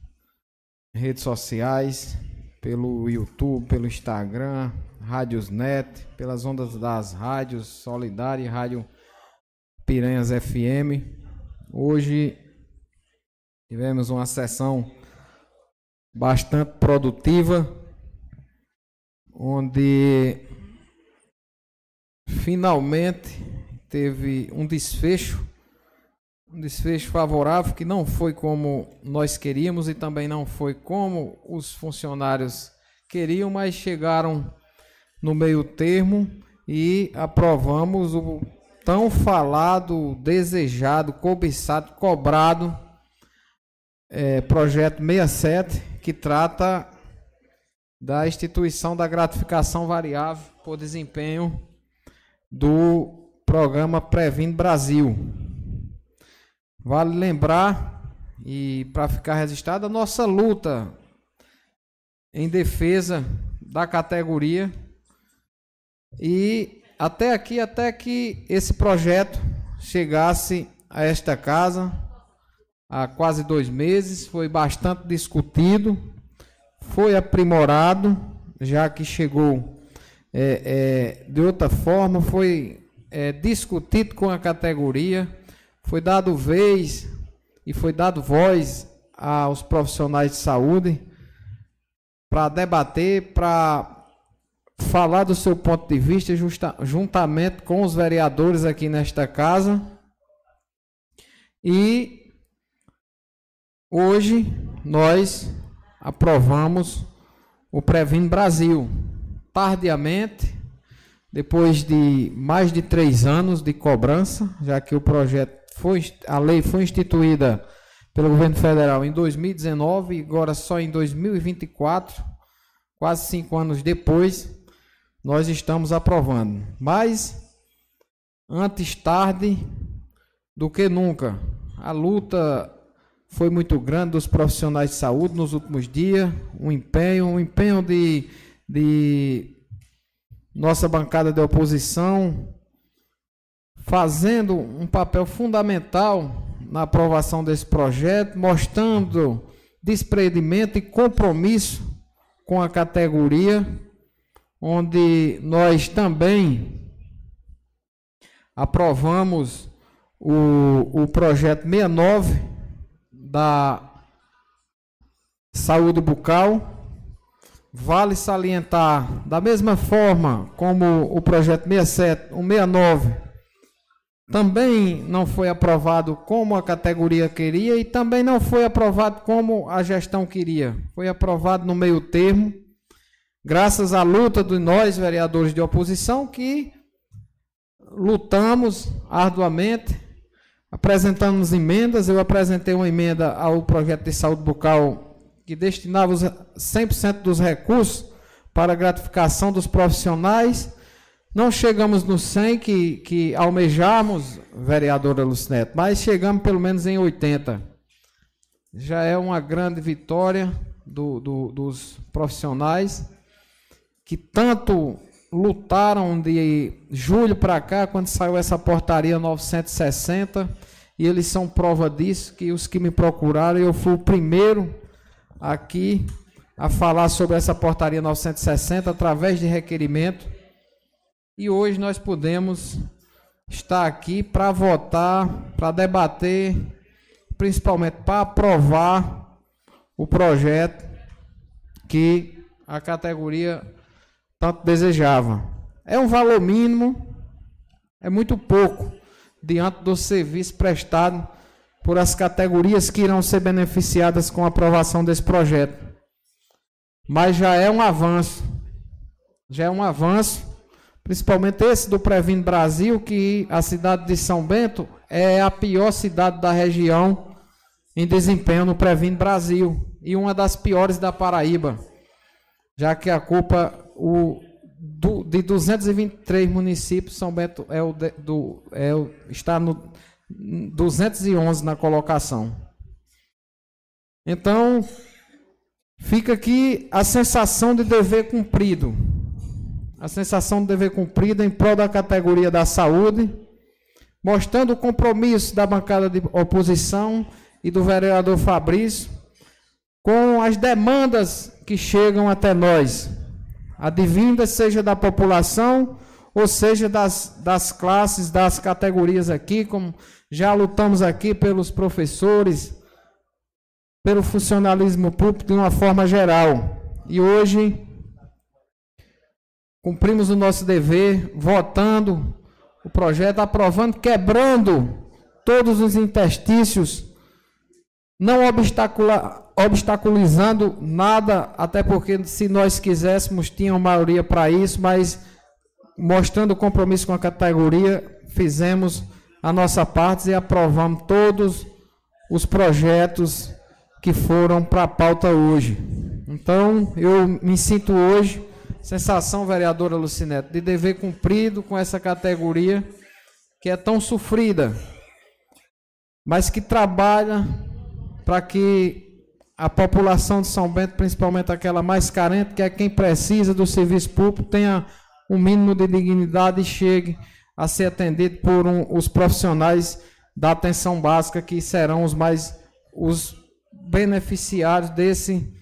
redes sociais, pelo YouTube, pelo Instagram, Rádios Net, pelas ondas das rádios Solidária e Rádio Piranhas FM. Hoje tivemos uma sessão bastante produtiva, onde finalmente teve um desfecho, um desfecho favorável que não foi como nós queríamos e também não foi como os funcionários queriam, mas chegaram no meio termo e aprovamos o tão falado, desejado, cobiçado, cobrado é, projeto 67, que trata da instituição da gratificação variável por desempenho do programa Previndo Brasil. Vale lembrar, e para ficar registrada, a nossa luta em defesa da categoria e até aqui, até que esse projeto chegasse a esta casa, há quase dois meses, foi bastante discutido, foi aprimorado, já que chegou é, é, de outra forma, foi é, discutido com a categoria, foi dado vez e foi dado voz aos profissionais de saúde para debater, para falar do seu ponto de vista justa, juntamente com os vereadores aqui nesta casa. E hoje nós aprovamos o Previno Brasil. Tardiamente, depois de mais de três anos de cobrança, já que o projeto foi, a lei foi instituída pelo governo federal em 2019 e agora só em 2024, quase cinco anos depois, nós estamos aprovando. Mas antes tarde do que nunca. A luta foi muito grande dos profissionais de saúde nos últimos dias, um empenho, um empenho de, de nossa bancada de oposição, fazendo um papel fundamental na aprovação desse projeto, mostrando desprendimento e compromisso com a categoria onde nós também aprovamos o, o projeto 69 da saúde bucal. Vale salientar, da mesma forma como o projeto 67, o 69, também não foi aprovado como a categoria queria e também não foi aprovado como a gestão queria. Foi aprovado no meio termo graças à luta de nós, vereadores de oposição, que lutamos arduamente, apresentamos emendas. Eu apresentei uma emenda ao projeto de saúde bucal que destinava 100% dos recursos para a gratificação dos profissionais. Não chegamos no 100 que, que almejamos, vereadora Lucineto, mas chegamos pelo menos em 80. Já é uma grande vitória do, do, dos profissionais que tanto lutaram de julho para cá, quando saiu essa portaria 960, e eles são prova disso, que os que me procuraram, eu fui o primeiro aqui a falar sobre essa portaria 960 através de requerimento. E hoje nós podemos estar aqui para votar, para debater, principalmente para aprovar o projeto que a categoria tanto desejava. É um valor mínimo, é muito pouco diante do serviço prestado por as categorias que irão ser beneficiadas com a aprovação desse projeto. Mas já é um avanço. Já é um avanço, principalmente esse do Previno Brasil, que a cidade de São Bento é a pior cidade da região em desempenho no Previno Brasil e uma das piores da Paraíba, já que a culpa o, de 223 municípios, São Bento é o, do, é o, está no 211 na colocação. Então, fica aqui a sensação de dever cumprido. A sensação de dever cumprido em prol da categoria da saúde, mostrando o compromisso da bancada de oposição e do vereador Fabrício com as demandas que chegam até nós advinda seja da população ou seja das, das classes, das categorias aqui, como já lutamos aqui pelos professores, pelo funcionalismo público de uma forma geral. E hoje cumprimos o nosso dever votando o projeto, aprovando, quebrando todos os interstícios, não obstaculizando nada, até porque se nós quiséssemos, tinha maioria para isso, mas mostrando compromisso com a categoria, fizemos a nossa parte e aprovamos todos os projetos que foram para a pauta hoje. Então, eu me sinto hoje, sensação, vereadora Lucinete, de dever cumprido com essa categoria que é tão sofrida, mas que trabalha para que a população de São Bento, principalmente aquela mais carente, que é quem precisa do serviço público, tenha um mínimo de dignidade e chegue a ser atendido por um, os profissionais da atenção básica, que serão os mais os beneficiários desse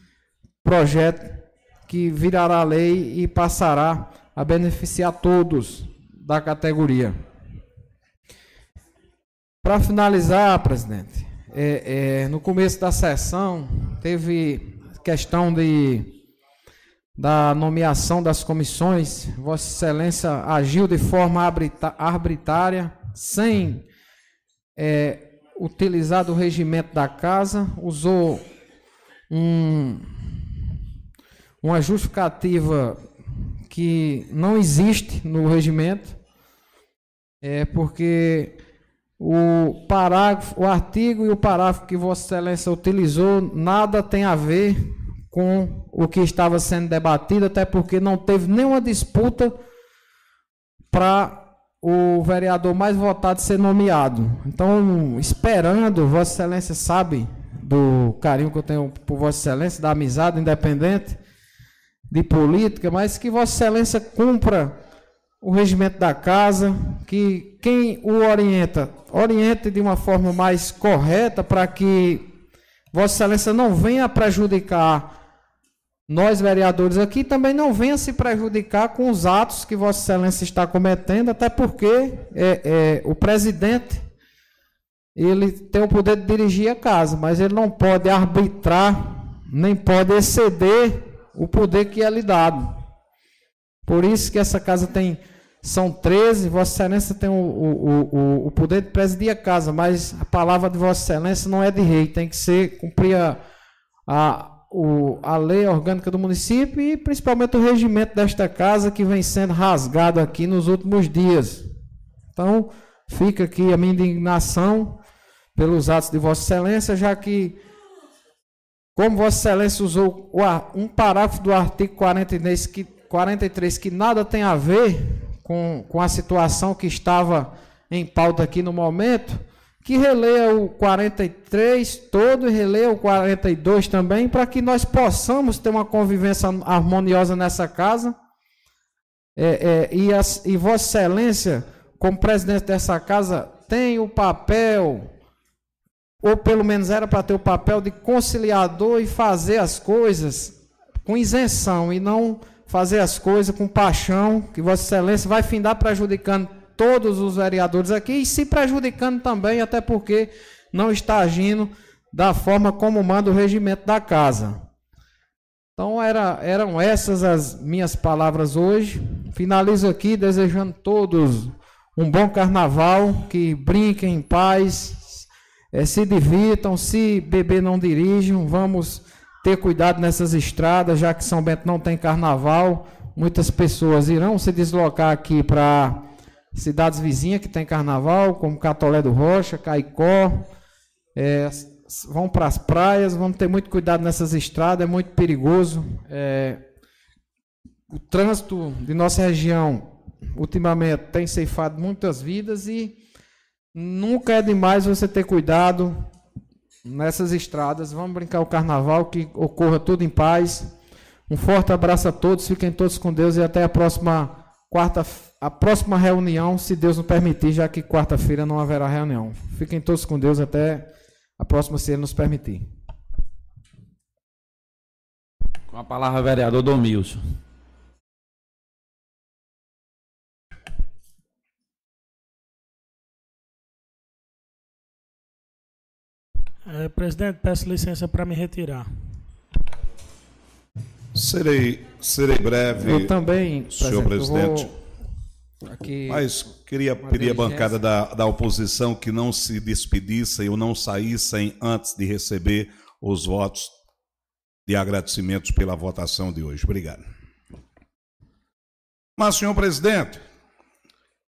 projeto que virará lei e passará a beneficiar todos da categoria. Para finalizar, presidente, é, é, no começo da sessão teve questão de da nomeação das comissões, Vossa Excelência agiu de forma arbitrária, sem é, utilizar do regimento da casa, usou um, uma justificativa que não existe no regimento, é porque o parágrafo, o artigo e o parágrafo que Vossa Excelência utilizou nada tem a ver com o que estava sendo debatido, até porque não teve nenhuma disputa para o vereador mais votado ser nomeado. Então, esperando, Vossa Excelência sabe do carinho que eu tenho por Vossa Excelência, da amizade independente de política, mas que Vossa Excelência cumpra o regimento da casa, que quem o orienta, oriente de uma forma mais correta para que Vossa Excelência não venha prejudicar nós vereadores aqui também não venha se prejudicar com os atos que Vossa Excelência está cometendo, até porque é, é, o presidente ele tem o poder de dirigir a casa, mas ele não pode arbitrar, nem pode exceder o poder que é lhe dado. Por isso que essa casa tem, são 13, Vossa Excelência tem o, o, o, o poder de presidir a casa, mas a palavra de Vossa Excelência não é de rei, tem que ser, cumprir a, a o, a lei orgânica do município e principalmente o regimento desta casa que vem sendo rasgado aqui nos últimos dias. Então, fica aqui a minha indignação pelos atos de Vossa Excelência, já que, como Vossa Excelência usou um parágrafo do artigo 43 que, 43 que nada tem a ver com, com a situação que estava em pauta aqui no momento, que releia o 43 todo e releia o 42 também, para que nós possamos ter uma convivência harmoniosa nessa casa. É, é, e, as, e Vossa Excelência, como presidente dessa casa, tem o papel, ou pelo menos era para ter o papel de conciliador e fazer as coisas com isenção e não fazer as coisas com paixão, que Vossa Excelência vai findar prejudicando todos os vereadores aqui e se prejudicando também, até porque não está agindo da forma como manda o regimento da casa. Então era, eram essas as minhas palavras hoje. Finalizo aqui desejando todos um bom carnaval, que brinquem em paz, é, se divirtam, se beber não dirijam, vamos ter cuidado nessas estradas, já que São Bento não tem carnaval, muitas pessoas irão se deslocar aqui para cidades vizinhas que tem carnaval, como Catolé do Rocha, Caicó, é, vão para as praias, vamos ter muito cuidado nessas estradas, é muito perigoso. É, o trânsito de nossa região, ultimamente, tem ceifado muitas vidas e nunca é demais você ter cuidado nessas estradas. Vamos brincar o carnaval, que ocorra tudo em paz. Um forte abraço a todos, fiquem todos com Deus e até a próxima quarta a próxima reunião, se Deus nos permitir, já que quarta-feira não haverá reunião. Fiquem todos com Deus até a próxima, se Ele nos permitir. Com a palavra, vereador Domilson. É, presidente, peço licença para me retirar. Serei, serei breve. Eu também, senhor presidente. Aqui, Mas queria pedir à bancada da, da oposição que não se despedissem ou não saíssem antes de receber os votos de agradecimentos pela votação de hoje. Obrigado. Mas, senhor presidente,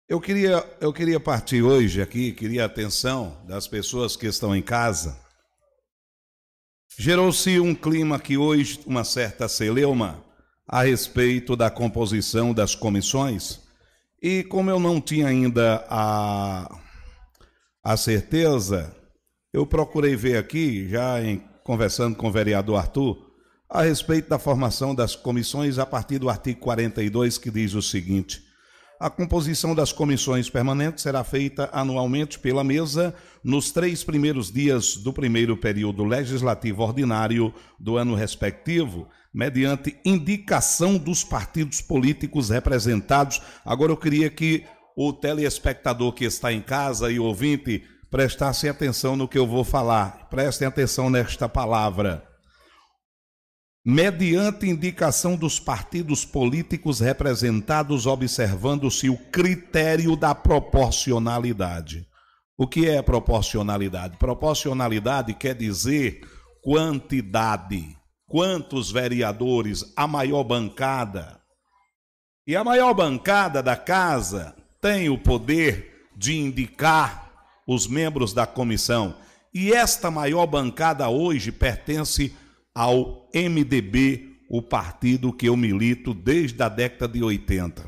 eu queria, eu queria partir hoje aqui, queria a atenção das pessoas que estão em casa. Gerou-se um clima aqui hoje, uma certa celeuma, a respeito da composição das comissões. E como eu não tinha ainda a, a certeza, eu procurei ver aqui, já em, conversando com o vereador Arthur, a respeito da formação das comissões a partir do artigo 42, que diz o seguinte: a composição das comissões permanentes será feita anualmente pela mesa nos três primeiros dias do primeiro período legislativo ordinário do ano respectivo, mediante indicação dos partidos políticos representados. Agora eu queria que o telespectador que está em casa e ouvinte prestassem atenção no que eu vou falar. Prestem atenção nesta palavra mediante indicação dos partidos políticos representados, observando-se o critério da proporcionalidade. O que é proporcionalidade? Proporcionalidade quer dizer quantidade. Quantos vereadores, a maior bancada. E a maior bancada da casa tem o poder de indicar os membros da comissão. E esta maior bancada hoje pertence ao MDB, o partido que eu milito desde a década de 80.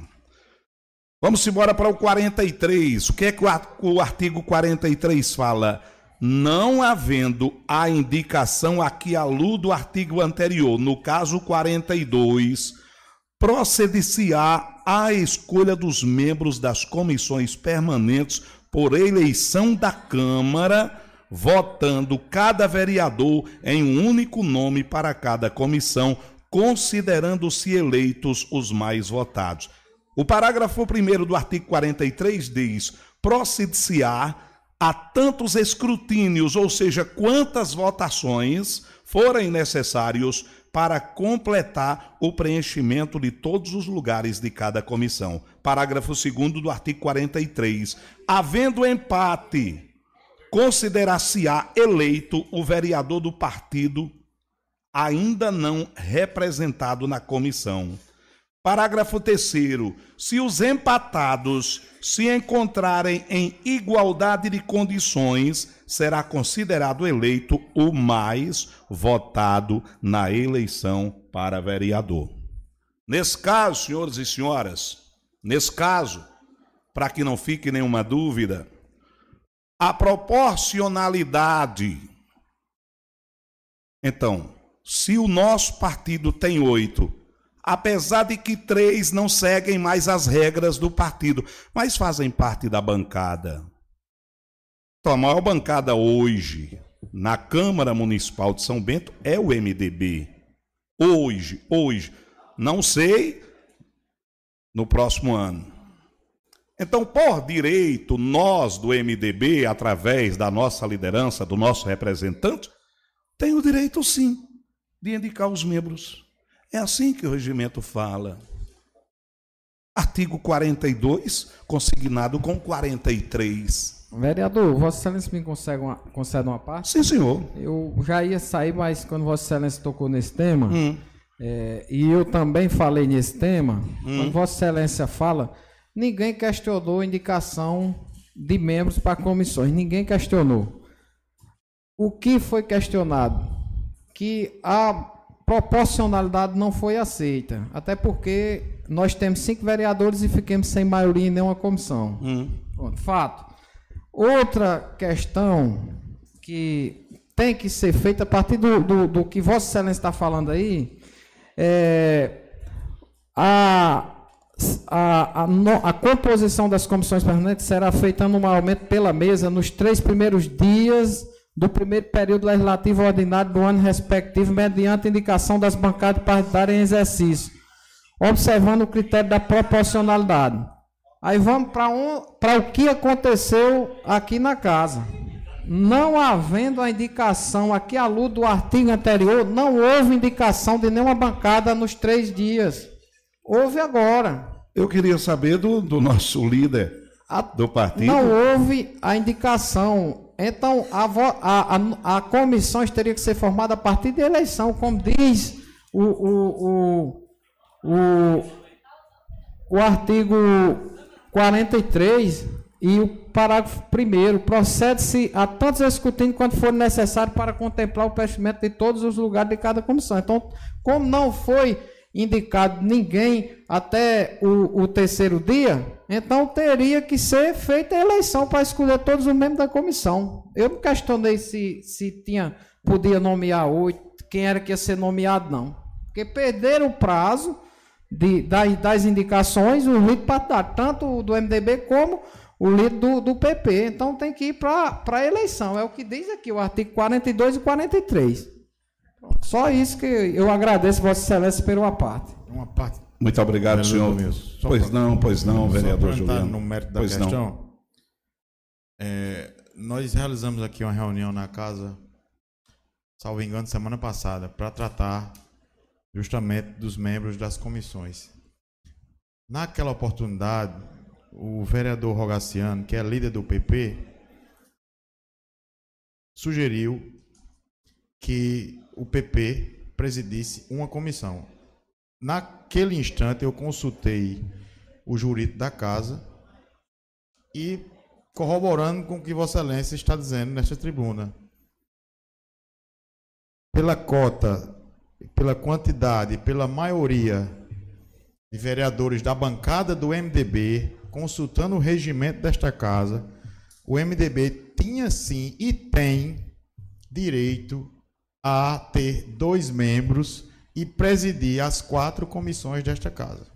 Vamos embora para o 43. O que é que o ar- o artigo 43 fala? Não havendo a indicação aqui aludo o artigo anterior, no caso 42, proceder-se-á à escolha dos membros das comissões permanentes por eleição da Câmara, votando cada vereador em um único nome para cada comissão, considerando-se eleitos os mais votados. O parágrafo 1 do artigo 43 diz: procede-se-á a tantos escrutínios, ou seja, quantas votações forem necessários para completar o preenchimento de todos os lugares de cada comissão. Parágrafo 2 do artigo 43. Havendo empate, considerar-se-á eleito o vereador do partido ainda não representado na comissão. Parágrafo 3. Se os empatados se encontrarem em igualdade de condições, será considerado eleito o mais votado na eleição para vereador. Nesse caso, senhores e senhoras, nesse caso, para que não fique nenhuma dúvida, a proporcionalidade. Então, se o nosso partido tem oito, apesar de que três não seguem mais as regras do partido, mas fazem parte da bancada. Então, a maior bancada hoje na Câmara Municipal de São Bento é o MDB. Hoje, hoje. Não sei no próximo ano. Então, por direito, nós do MDB, através da nossa liderança, do nosso representante, tem o direito sim de indicar os membros. É assim que o regimento fala. Artigo 42, consignado com 43. Vereador, Vossa Excelência me consegue uma, concede uma parte? Sim, senhor. Eu já ia sair, mas quando Vossa Excelência tocou nesse tema, Hum. é, e eu também falei nesse tema, quando Vossa Excelência fala, ninguém questionou a indicação de membros para comissões, ninguém questionou. O que foi questionado? Que a proporcionalidade não foi aceita, até porque nós temos cinco vereadores e fiquemos sem maioria em nenhuma comissão. Pronto, fato. Outra questão que tem que ser feita a partir do, do, do que Vossa Excelência está falando aí, é a, a, a, a composição das comissões permanentes será feita anualmente pela mesa nos três primeiros dias do primeiro período legislativo ordinário do ano respectivo, mediante indicação das bancadas partidárias em exercício, observando o critério da proporcionalidade. Aí vamos para um, para o que aconteceu aqui na casa. Não havendo a indicação aqui à luz do artigo anterior, não houve indicação de nenhuma bancada nos três dias. Houve agora. Eu queria saber do, do nosso líder do partido. Não houve a indicação. Então, a, a, a, teria que ser formada a partir de eleição, como diz o, o, o, o, o artigo 43 e o parágrafo 1 procede-se a tantos escrutínios quanto for necessário para contemplar o preenchimento de todos os lugares de cada comissão. Então, como não foi indicado ninguém até o, o terceiro dia, então teria que ser feita a eleição para escolher todos os membros da comissão. Eu não questionei se, se tinha, podia nomear oito, quem era que ia ser nomeado, não. Porque perderam o prazo de, das, das indicações, o líder partidário, tanto do MDB como o líder do, do PP. Então tem que ir para a eleição. É o que diz aqui, o artigo 42 e 43. Pronto, Só isso que eu agradeço, Vossa Excelência, pela parte. Uma parte. Muito obrigado, senhor. Pois pra- não, pois não, só vereador Juliano. No mérito da Pois não. questão, é, nós realizamos aqui uma reunião na casa, salvo engano, semana passada, para tratar justamente dos membros das comissões. Naquela oportunidade, o vereador Rogaciano, que é líder do PP, sugeriu que o PP presidisse uma comissão. Naquele instante, eu consultei o jurídico da casa e corroborando com o que Vossa Excelência está dizendo nesta tribuna. Pela cota, pela quantidade, pela maioria de vereadores da bancada do MDB, consultando o regimento desta casa, o MDB tinha sim e tem direito a ter dois membros e presidir as quatro comissões desta casa.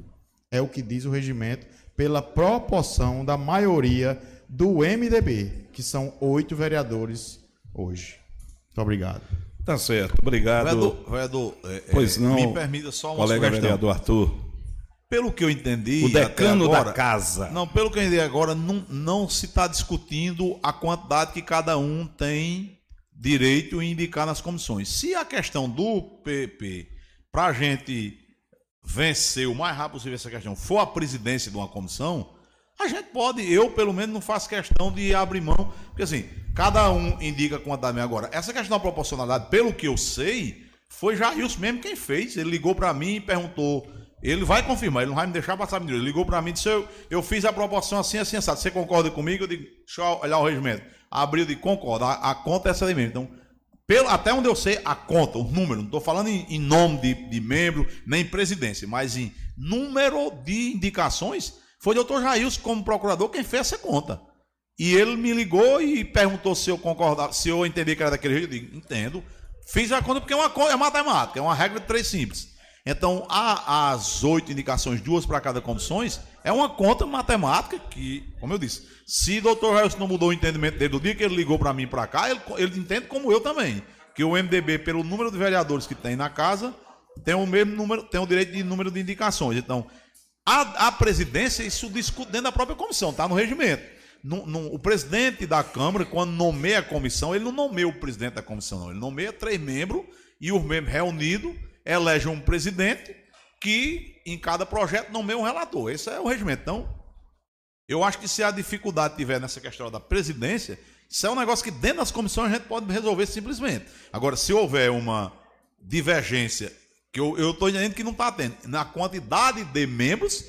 É o que diz o regimento pela proporção da maioria do MDB, que são oito vereadores hoje. Muito obrigado. Tá certo, obrigado. Vereador, vereador, é, é, Pois não, me permita só uma colega sugestão. vereador Arthur. Pelo que eu entendi. O decano agora, da casa. Não, pelo que eu entendi agora, não, não se está discutindo a quantidade que cada um tem direito em indicar nas comissões. Se a questão do PP, para a gente vencer o mais rápido possível essa questão, for a presidência de uma comissão, a gente pode, eu pelo menos não faço questão de abrir mão, porque assim, cada um indica a quantidade mesmo. Agora, essa questão da proporcionalidade, pelo que eu sei, foi Jailson mesmo quem fez. Ele ligou para mim e perguntou. Ele vai confirmar, ele não vai me deixar passar. Ele ligou para mim e disse: eu, eu fiz a proporção assim, assim, assado. Você concorda comigo? Eu digo: deixa eu olhar o regimento. Abriu de concorda. A, a conta é essa aí mesmo. Então, pelo, até onde eu sei, a conta, o número, não estou falando em, em nome de, de membro, nem presidência, mas em número de indicações, foi o doutor Jailson, como procurador, quem fez essa conta. E ele me ligou e perguntou se eu concordava, se eu entendi que era daquele jeito. Eu digo, entendo. Fiz a conta porque é uma conta, é matemática, é uma regra de três simples. Então, há as oito indicações, duas para cada comissões, é uma conta matemática que, como eu disse, se o doutor Jailson não mudou o entendimento dele do dia que ele ligou para mim para cá, ele, ele entende como eu também. Que o MDB, pelo número de vereadores que tem na casa, tem o mesmo número, tem o direito de número de indicações. Então, a, a presidência, isso discute dentro da própria comissão, está no regimento. No- no- o presidente da Câmara, quando nomeia a comissão, ele não nomeia o presidente da comissão, não. Ele nomeia três membros e os membros reunidos elegem um presidente que, em cada projeto, nomeia um relator. Esse é o regimento. Então, eu acho que se a dificuldade tiver nessa questão da presidência, isso é um negócio que dentro das comissões a gente pode resolver simplesmente. Agora, se houver uma divergência, que eu estou entendendo que não está tendo, na quantidade de membros,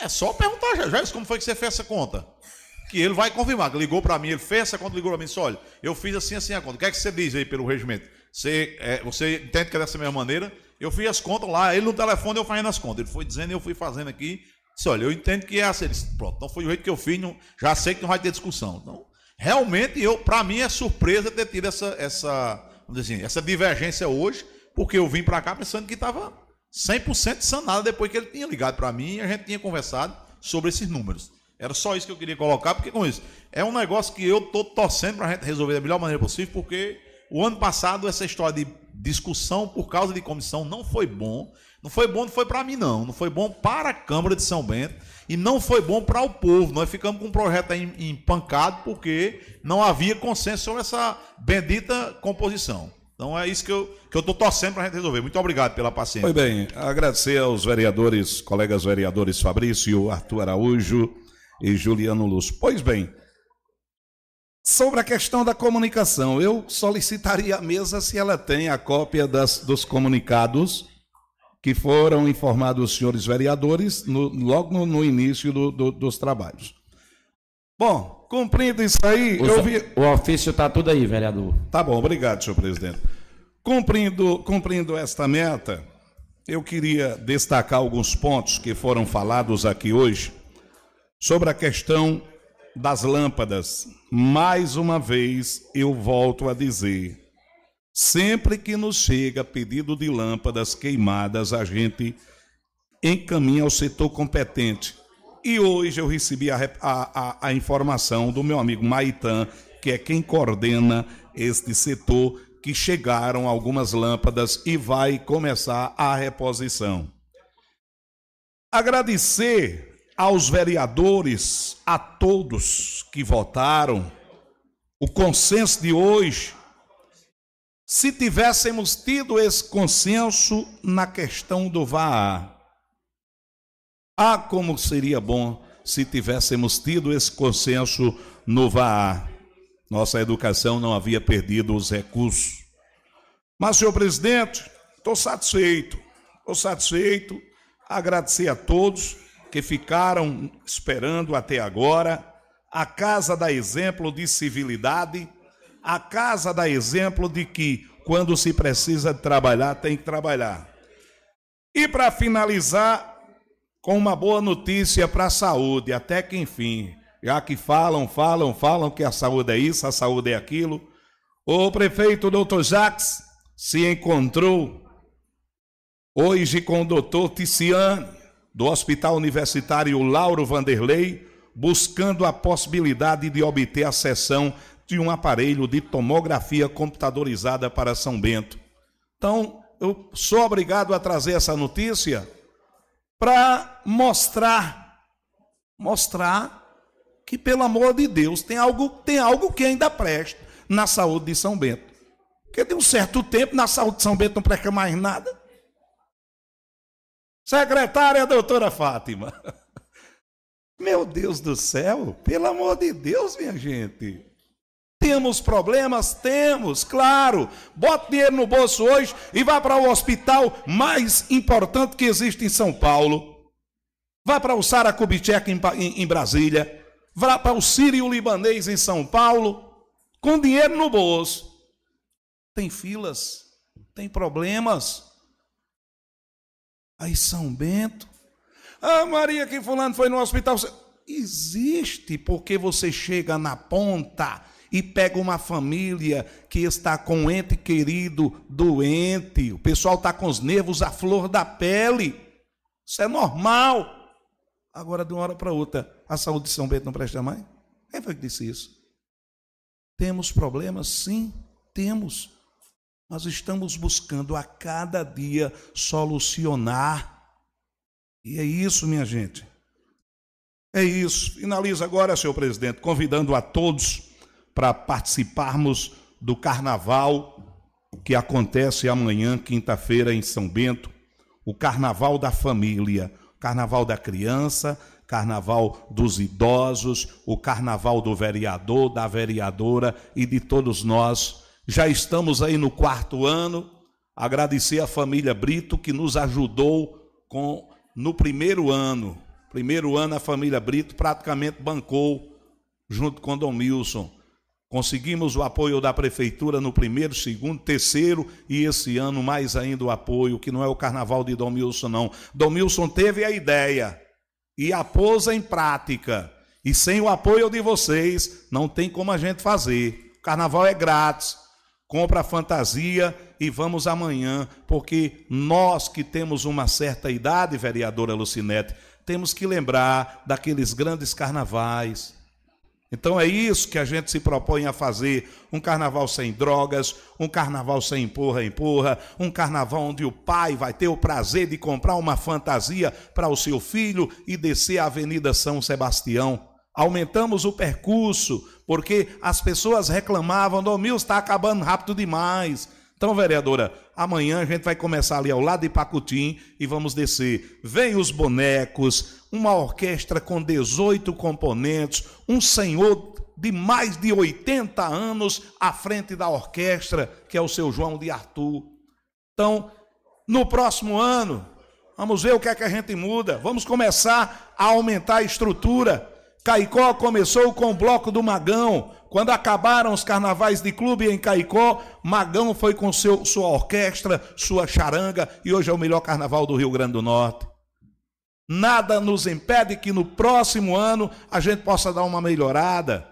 é só perguntar já como foi que você fez essa conta? Que ele vai confirmar, ligou para mim, ele fez essa conta, ligou para mim e disse, olha, eu fiz assim, assim a conta. O que é que você diz aí pelo regimento? Você, é, você entende que é dessa mesma maneira? Eu fiz as contas lá, ele no telefone, eu fazendo as contas. Ele foi dizendo, eu fui fazendo aqui. Disse, olha, eu entendo que é assim. Ele disse, pronto, então foi o jeito que eu fiz, já sei que não vai ter discussão. Então, realmente, eu, para mim é surpresa ter tido essa, essa, vamos dizer assim, essa divergência hoje, porque eu vim para cá pensando que estava 100% sanado depois que ele tinha ligado para mim e a gente tinha conversado sobre esses números. Era só isso que eu queria colocar, porque com isso, é um negócio que eu estou torcendo para a gente resolver da melhor maneira possível, porque o ano passado essa história de discussão por causa de comissão não foi bom. Não foi bom, não foi para mim não, não foi bom para a Câmara de São Bento e não foi bom para o povo. Nós ficamos com um projeto aí empancado porque não havia consenso sobre essa bendita composição. Então é isso que eu que eu estou torcendo para a gente resolver. Muito obrigado pela paciência. Foi bem, agradecer aos vereadores, colegas vereadores Fabrício, Arthur Araújo e Juliano Luz. Pois bem, sobre a questão da comunicação, eu solicitaria à mesa se ela tem a cópia das, dos comunicados que foram informados os senhores vereadores no, logo no, no início do, do, dos trabalhos. Bom, cumprindo isso aí, O, eu vi. o ofício está tudo aí, vereador. Tá bom, obrigado, senhor presidente. Cumprindo, cumprindo esta meta, eu queria destacar alguns pontos que foram falados aqui hoje sobre a questão das lâmpadas. Mais uma vez, eu volto a dizer: sempre que nos chega pedido de lâmpadas queimadas, a gente encaminha ao setor competente. E hoje eu recebi a, a- a informação do meu amigo Maitan, que é quem coordena este setor, que chegaram algumas lâmpadas e vai começar a reposição. Agradecer aos vereadores, a todos que votaram, o consenso de hoje. Se tivéssemos tido esse consenso na questão do VAA, ah, como seria bom se tivéssemos tido esse consenso no VAA. Nossa educação não havia perdido os recursos. Mas, senhor presidente, estou satisfeito. Estou satisfeito. Agradecer a todos que ficaram esperando até agora. A casa dá exemplo de civilidade. A casa dá exemplo de que, quando se precisa trabalhar, tem que trabalhar. E para finalizar, com uma boa notícia para a saúde, até que enfim, já que falam, falam, falam que a saúde é isso, a saúde é aquilo. O prefeito doutor Jacques se encontrou hoje com o doutor Ticiane, do Hospital Universitário Lauro Vanderlei, buscando a possibilidade de obter a cessão de um aparelho de tomografia computadorizada para São Bento. Então, eu sou obrigado a trazer essa notícia para mostrar, mostrar que, pelo amor de Deus, tem algo, tem algo que ainda presta na saúde de São Bento. Porque de um certo tempo, na saúde de São Bento não presta mais nada. Secretária doutora Fátima. Meu Deus do céu, pelo amor de Deus, minha gente. Temos problemas? Temos, claro. Bota dinheiro no bolso hoje e vá para o hospital mais importante que existe em São Paulo. Vá para o Sara Kubitschek em, em- em Brasília. Vá para o Sírio Libanês em São Paulo. Com dinheiro no bolso. Tem filas, tem problemas. Aí São Bento. Ah, Maria, que fulano foi no hospital. Existe, porque você chega na ponta e pega uma família que está com um ente querido doente. O pessoal está com os nervos à flor da pele. Isso é normal. Agora, de uma hora para outra, a saúde de São Bento não presta mais? Quem foi que disse isso? Temos problemas? Sim, temos. Nós estamos buscando a cada dia solucionar. E é isso, minha gente. É isso. Finalizo agora, senhor presidente, convidando a todos para participarmos do carnaval que acontece amanhã, quinta-feira, em São Bento. O carnaval da família, carnaval da criança, carnaval dos idosos, o carnaval do vereador, da vereadora e de todos nós. Já estamos aí no quarto ano. Agradecer a família Brito que nos ajudou com no primeiro ano. Primeiro ano a família Brito praticamente bancou junto com Dom Milson. Conseguimos o apoio da prefeitura no primeiro, segundo, terceiro e esse ano mais ainda o apoio, que não é o carnaval de Dom Milson, não. Dom Milson teve a ideia e a pôs em prática. E sem o apoio de vocês, não tem como a gente fazer. O carnaval é grátis. Compra a fantasia e vamos amanhã, porque nós que temos uma certa idade, vereadora Lucinete, temos que lembrar daqueles grandes carnavais. Então é isso que a gente se propõe a fazer: um carnaval sem drogas, um carnaval sem empurra, empurra, um carnaval onde o pai vai ter o prazer de comprar uma fantasia para o seu filho e descer a Avenida São Sebastião. Aumentamos o percurso, porque as pessoas reclamavam: Domil está acabando rápido demais. Então, vereadora, amanhã a gente vai começar ali ao lado de Pacutim e vamos descer. Vem os bonecos, uma orquestra com 18 componentes, um senhor de mais de 80 anos à frente da orquestra, que é o seu João de Arthur. Então, no próximo ano, vamos ver o que é que a gente muda. Vamos começar a aumentar a estrutura. Caicó começou com o bloco do Magão. Quando acabaram os carnavais de clube em Caicó, Magão foi com seu, sua orquestra, sua charanga, e hoje é o melhor carnaval do Rio Grande do Norte. Nada nos impede que no próximo ano a gente possa dar uma melhorada.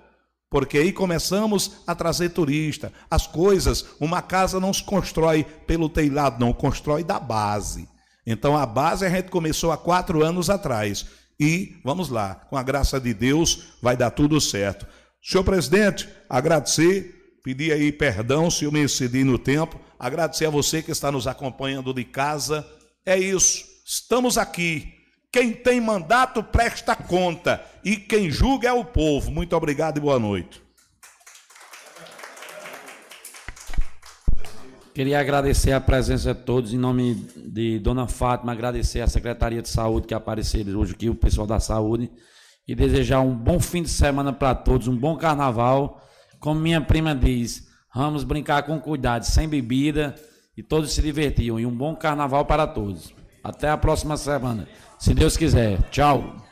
Porque aí começamos a trazer turista. As coisas, uma casa não se constrói pelo telhado, não, constrói da base. Então a base a gente começou há quatro anos atrás. E vamos lá, com a graça de Deus, vai dar tudo certo. Senhor presidente, agradecer, pedir aí perdão se eu me excedi no tempo, agradecer a você que está nos acompanhando de casa. É isso, estamos aqui. Quem tem mandato presta conta e quem julga é o povo. Muito obrigado e boa noite. Queria agradecer a presença de todos, em nome de Dona Fátima, agradecer a Secretaria de Saúde que apareceram hoje aqui, o pessoal da saúde, e desejar um bom fim de semana para todos, um bom carnaval. Como minha prima diz, vamos brincar com cuidado, sem bebida, e todos se divertiam. E um bom carnaval para todos. Até a próxima semana, se Deus quiser. Tchau.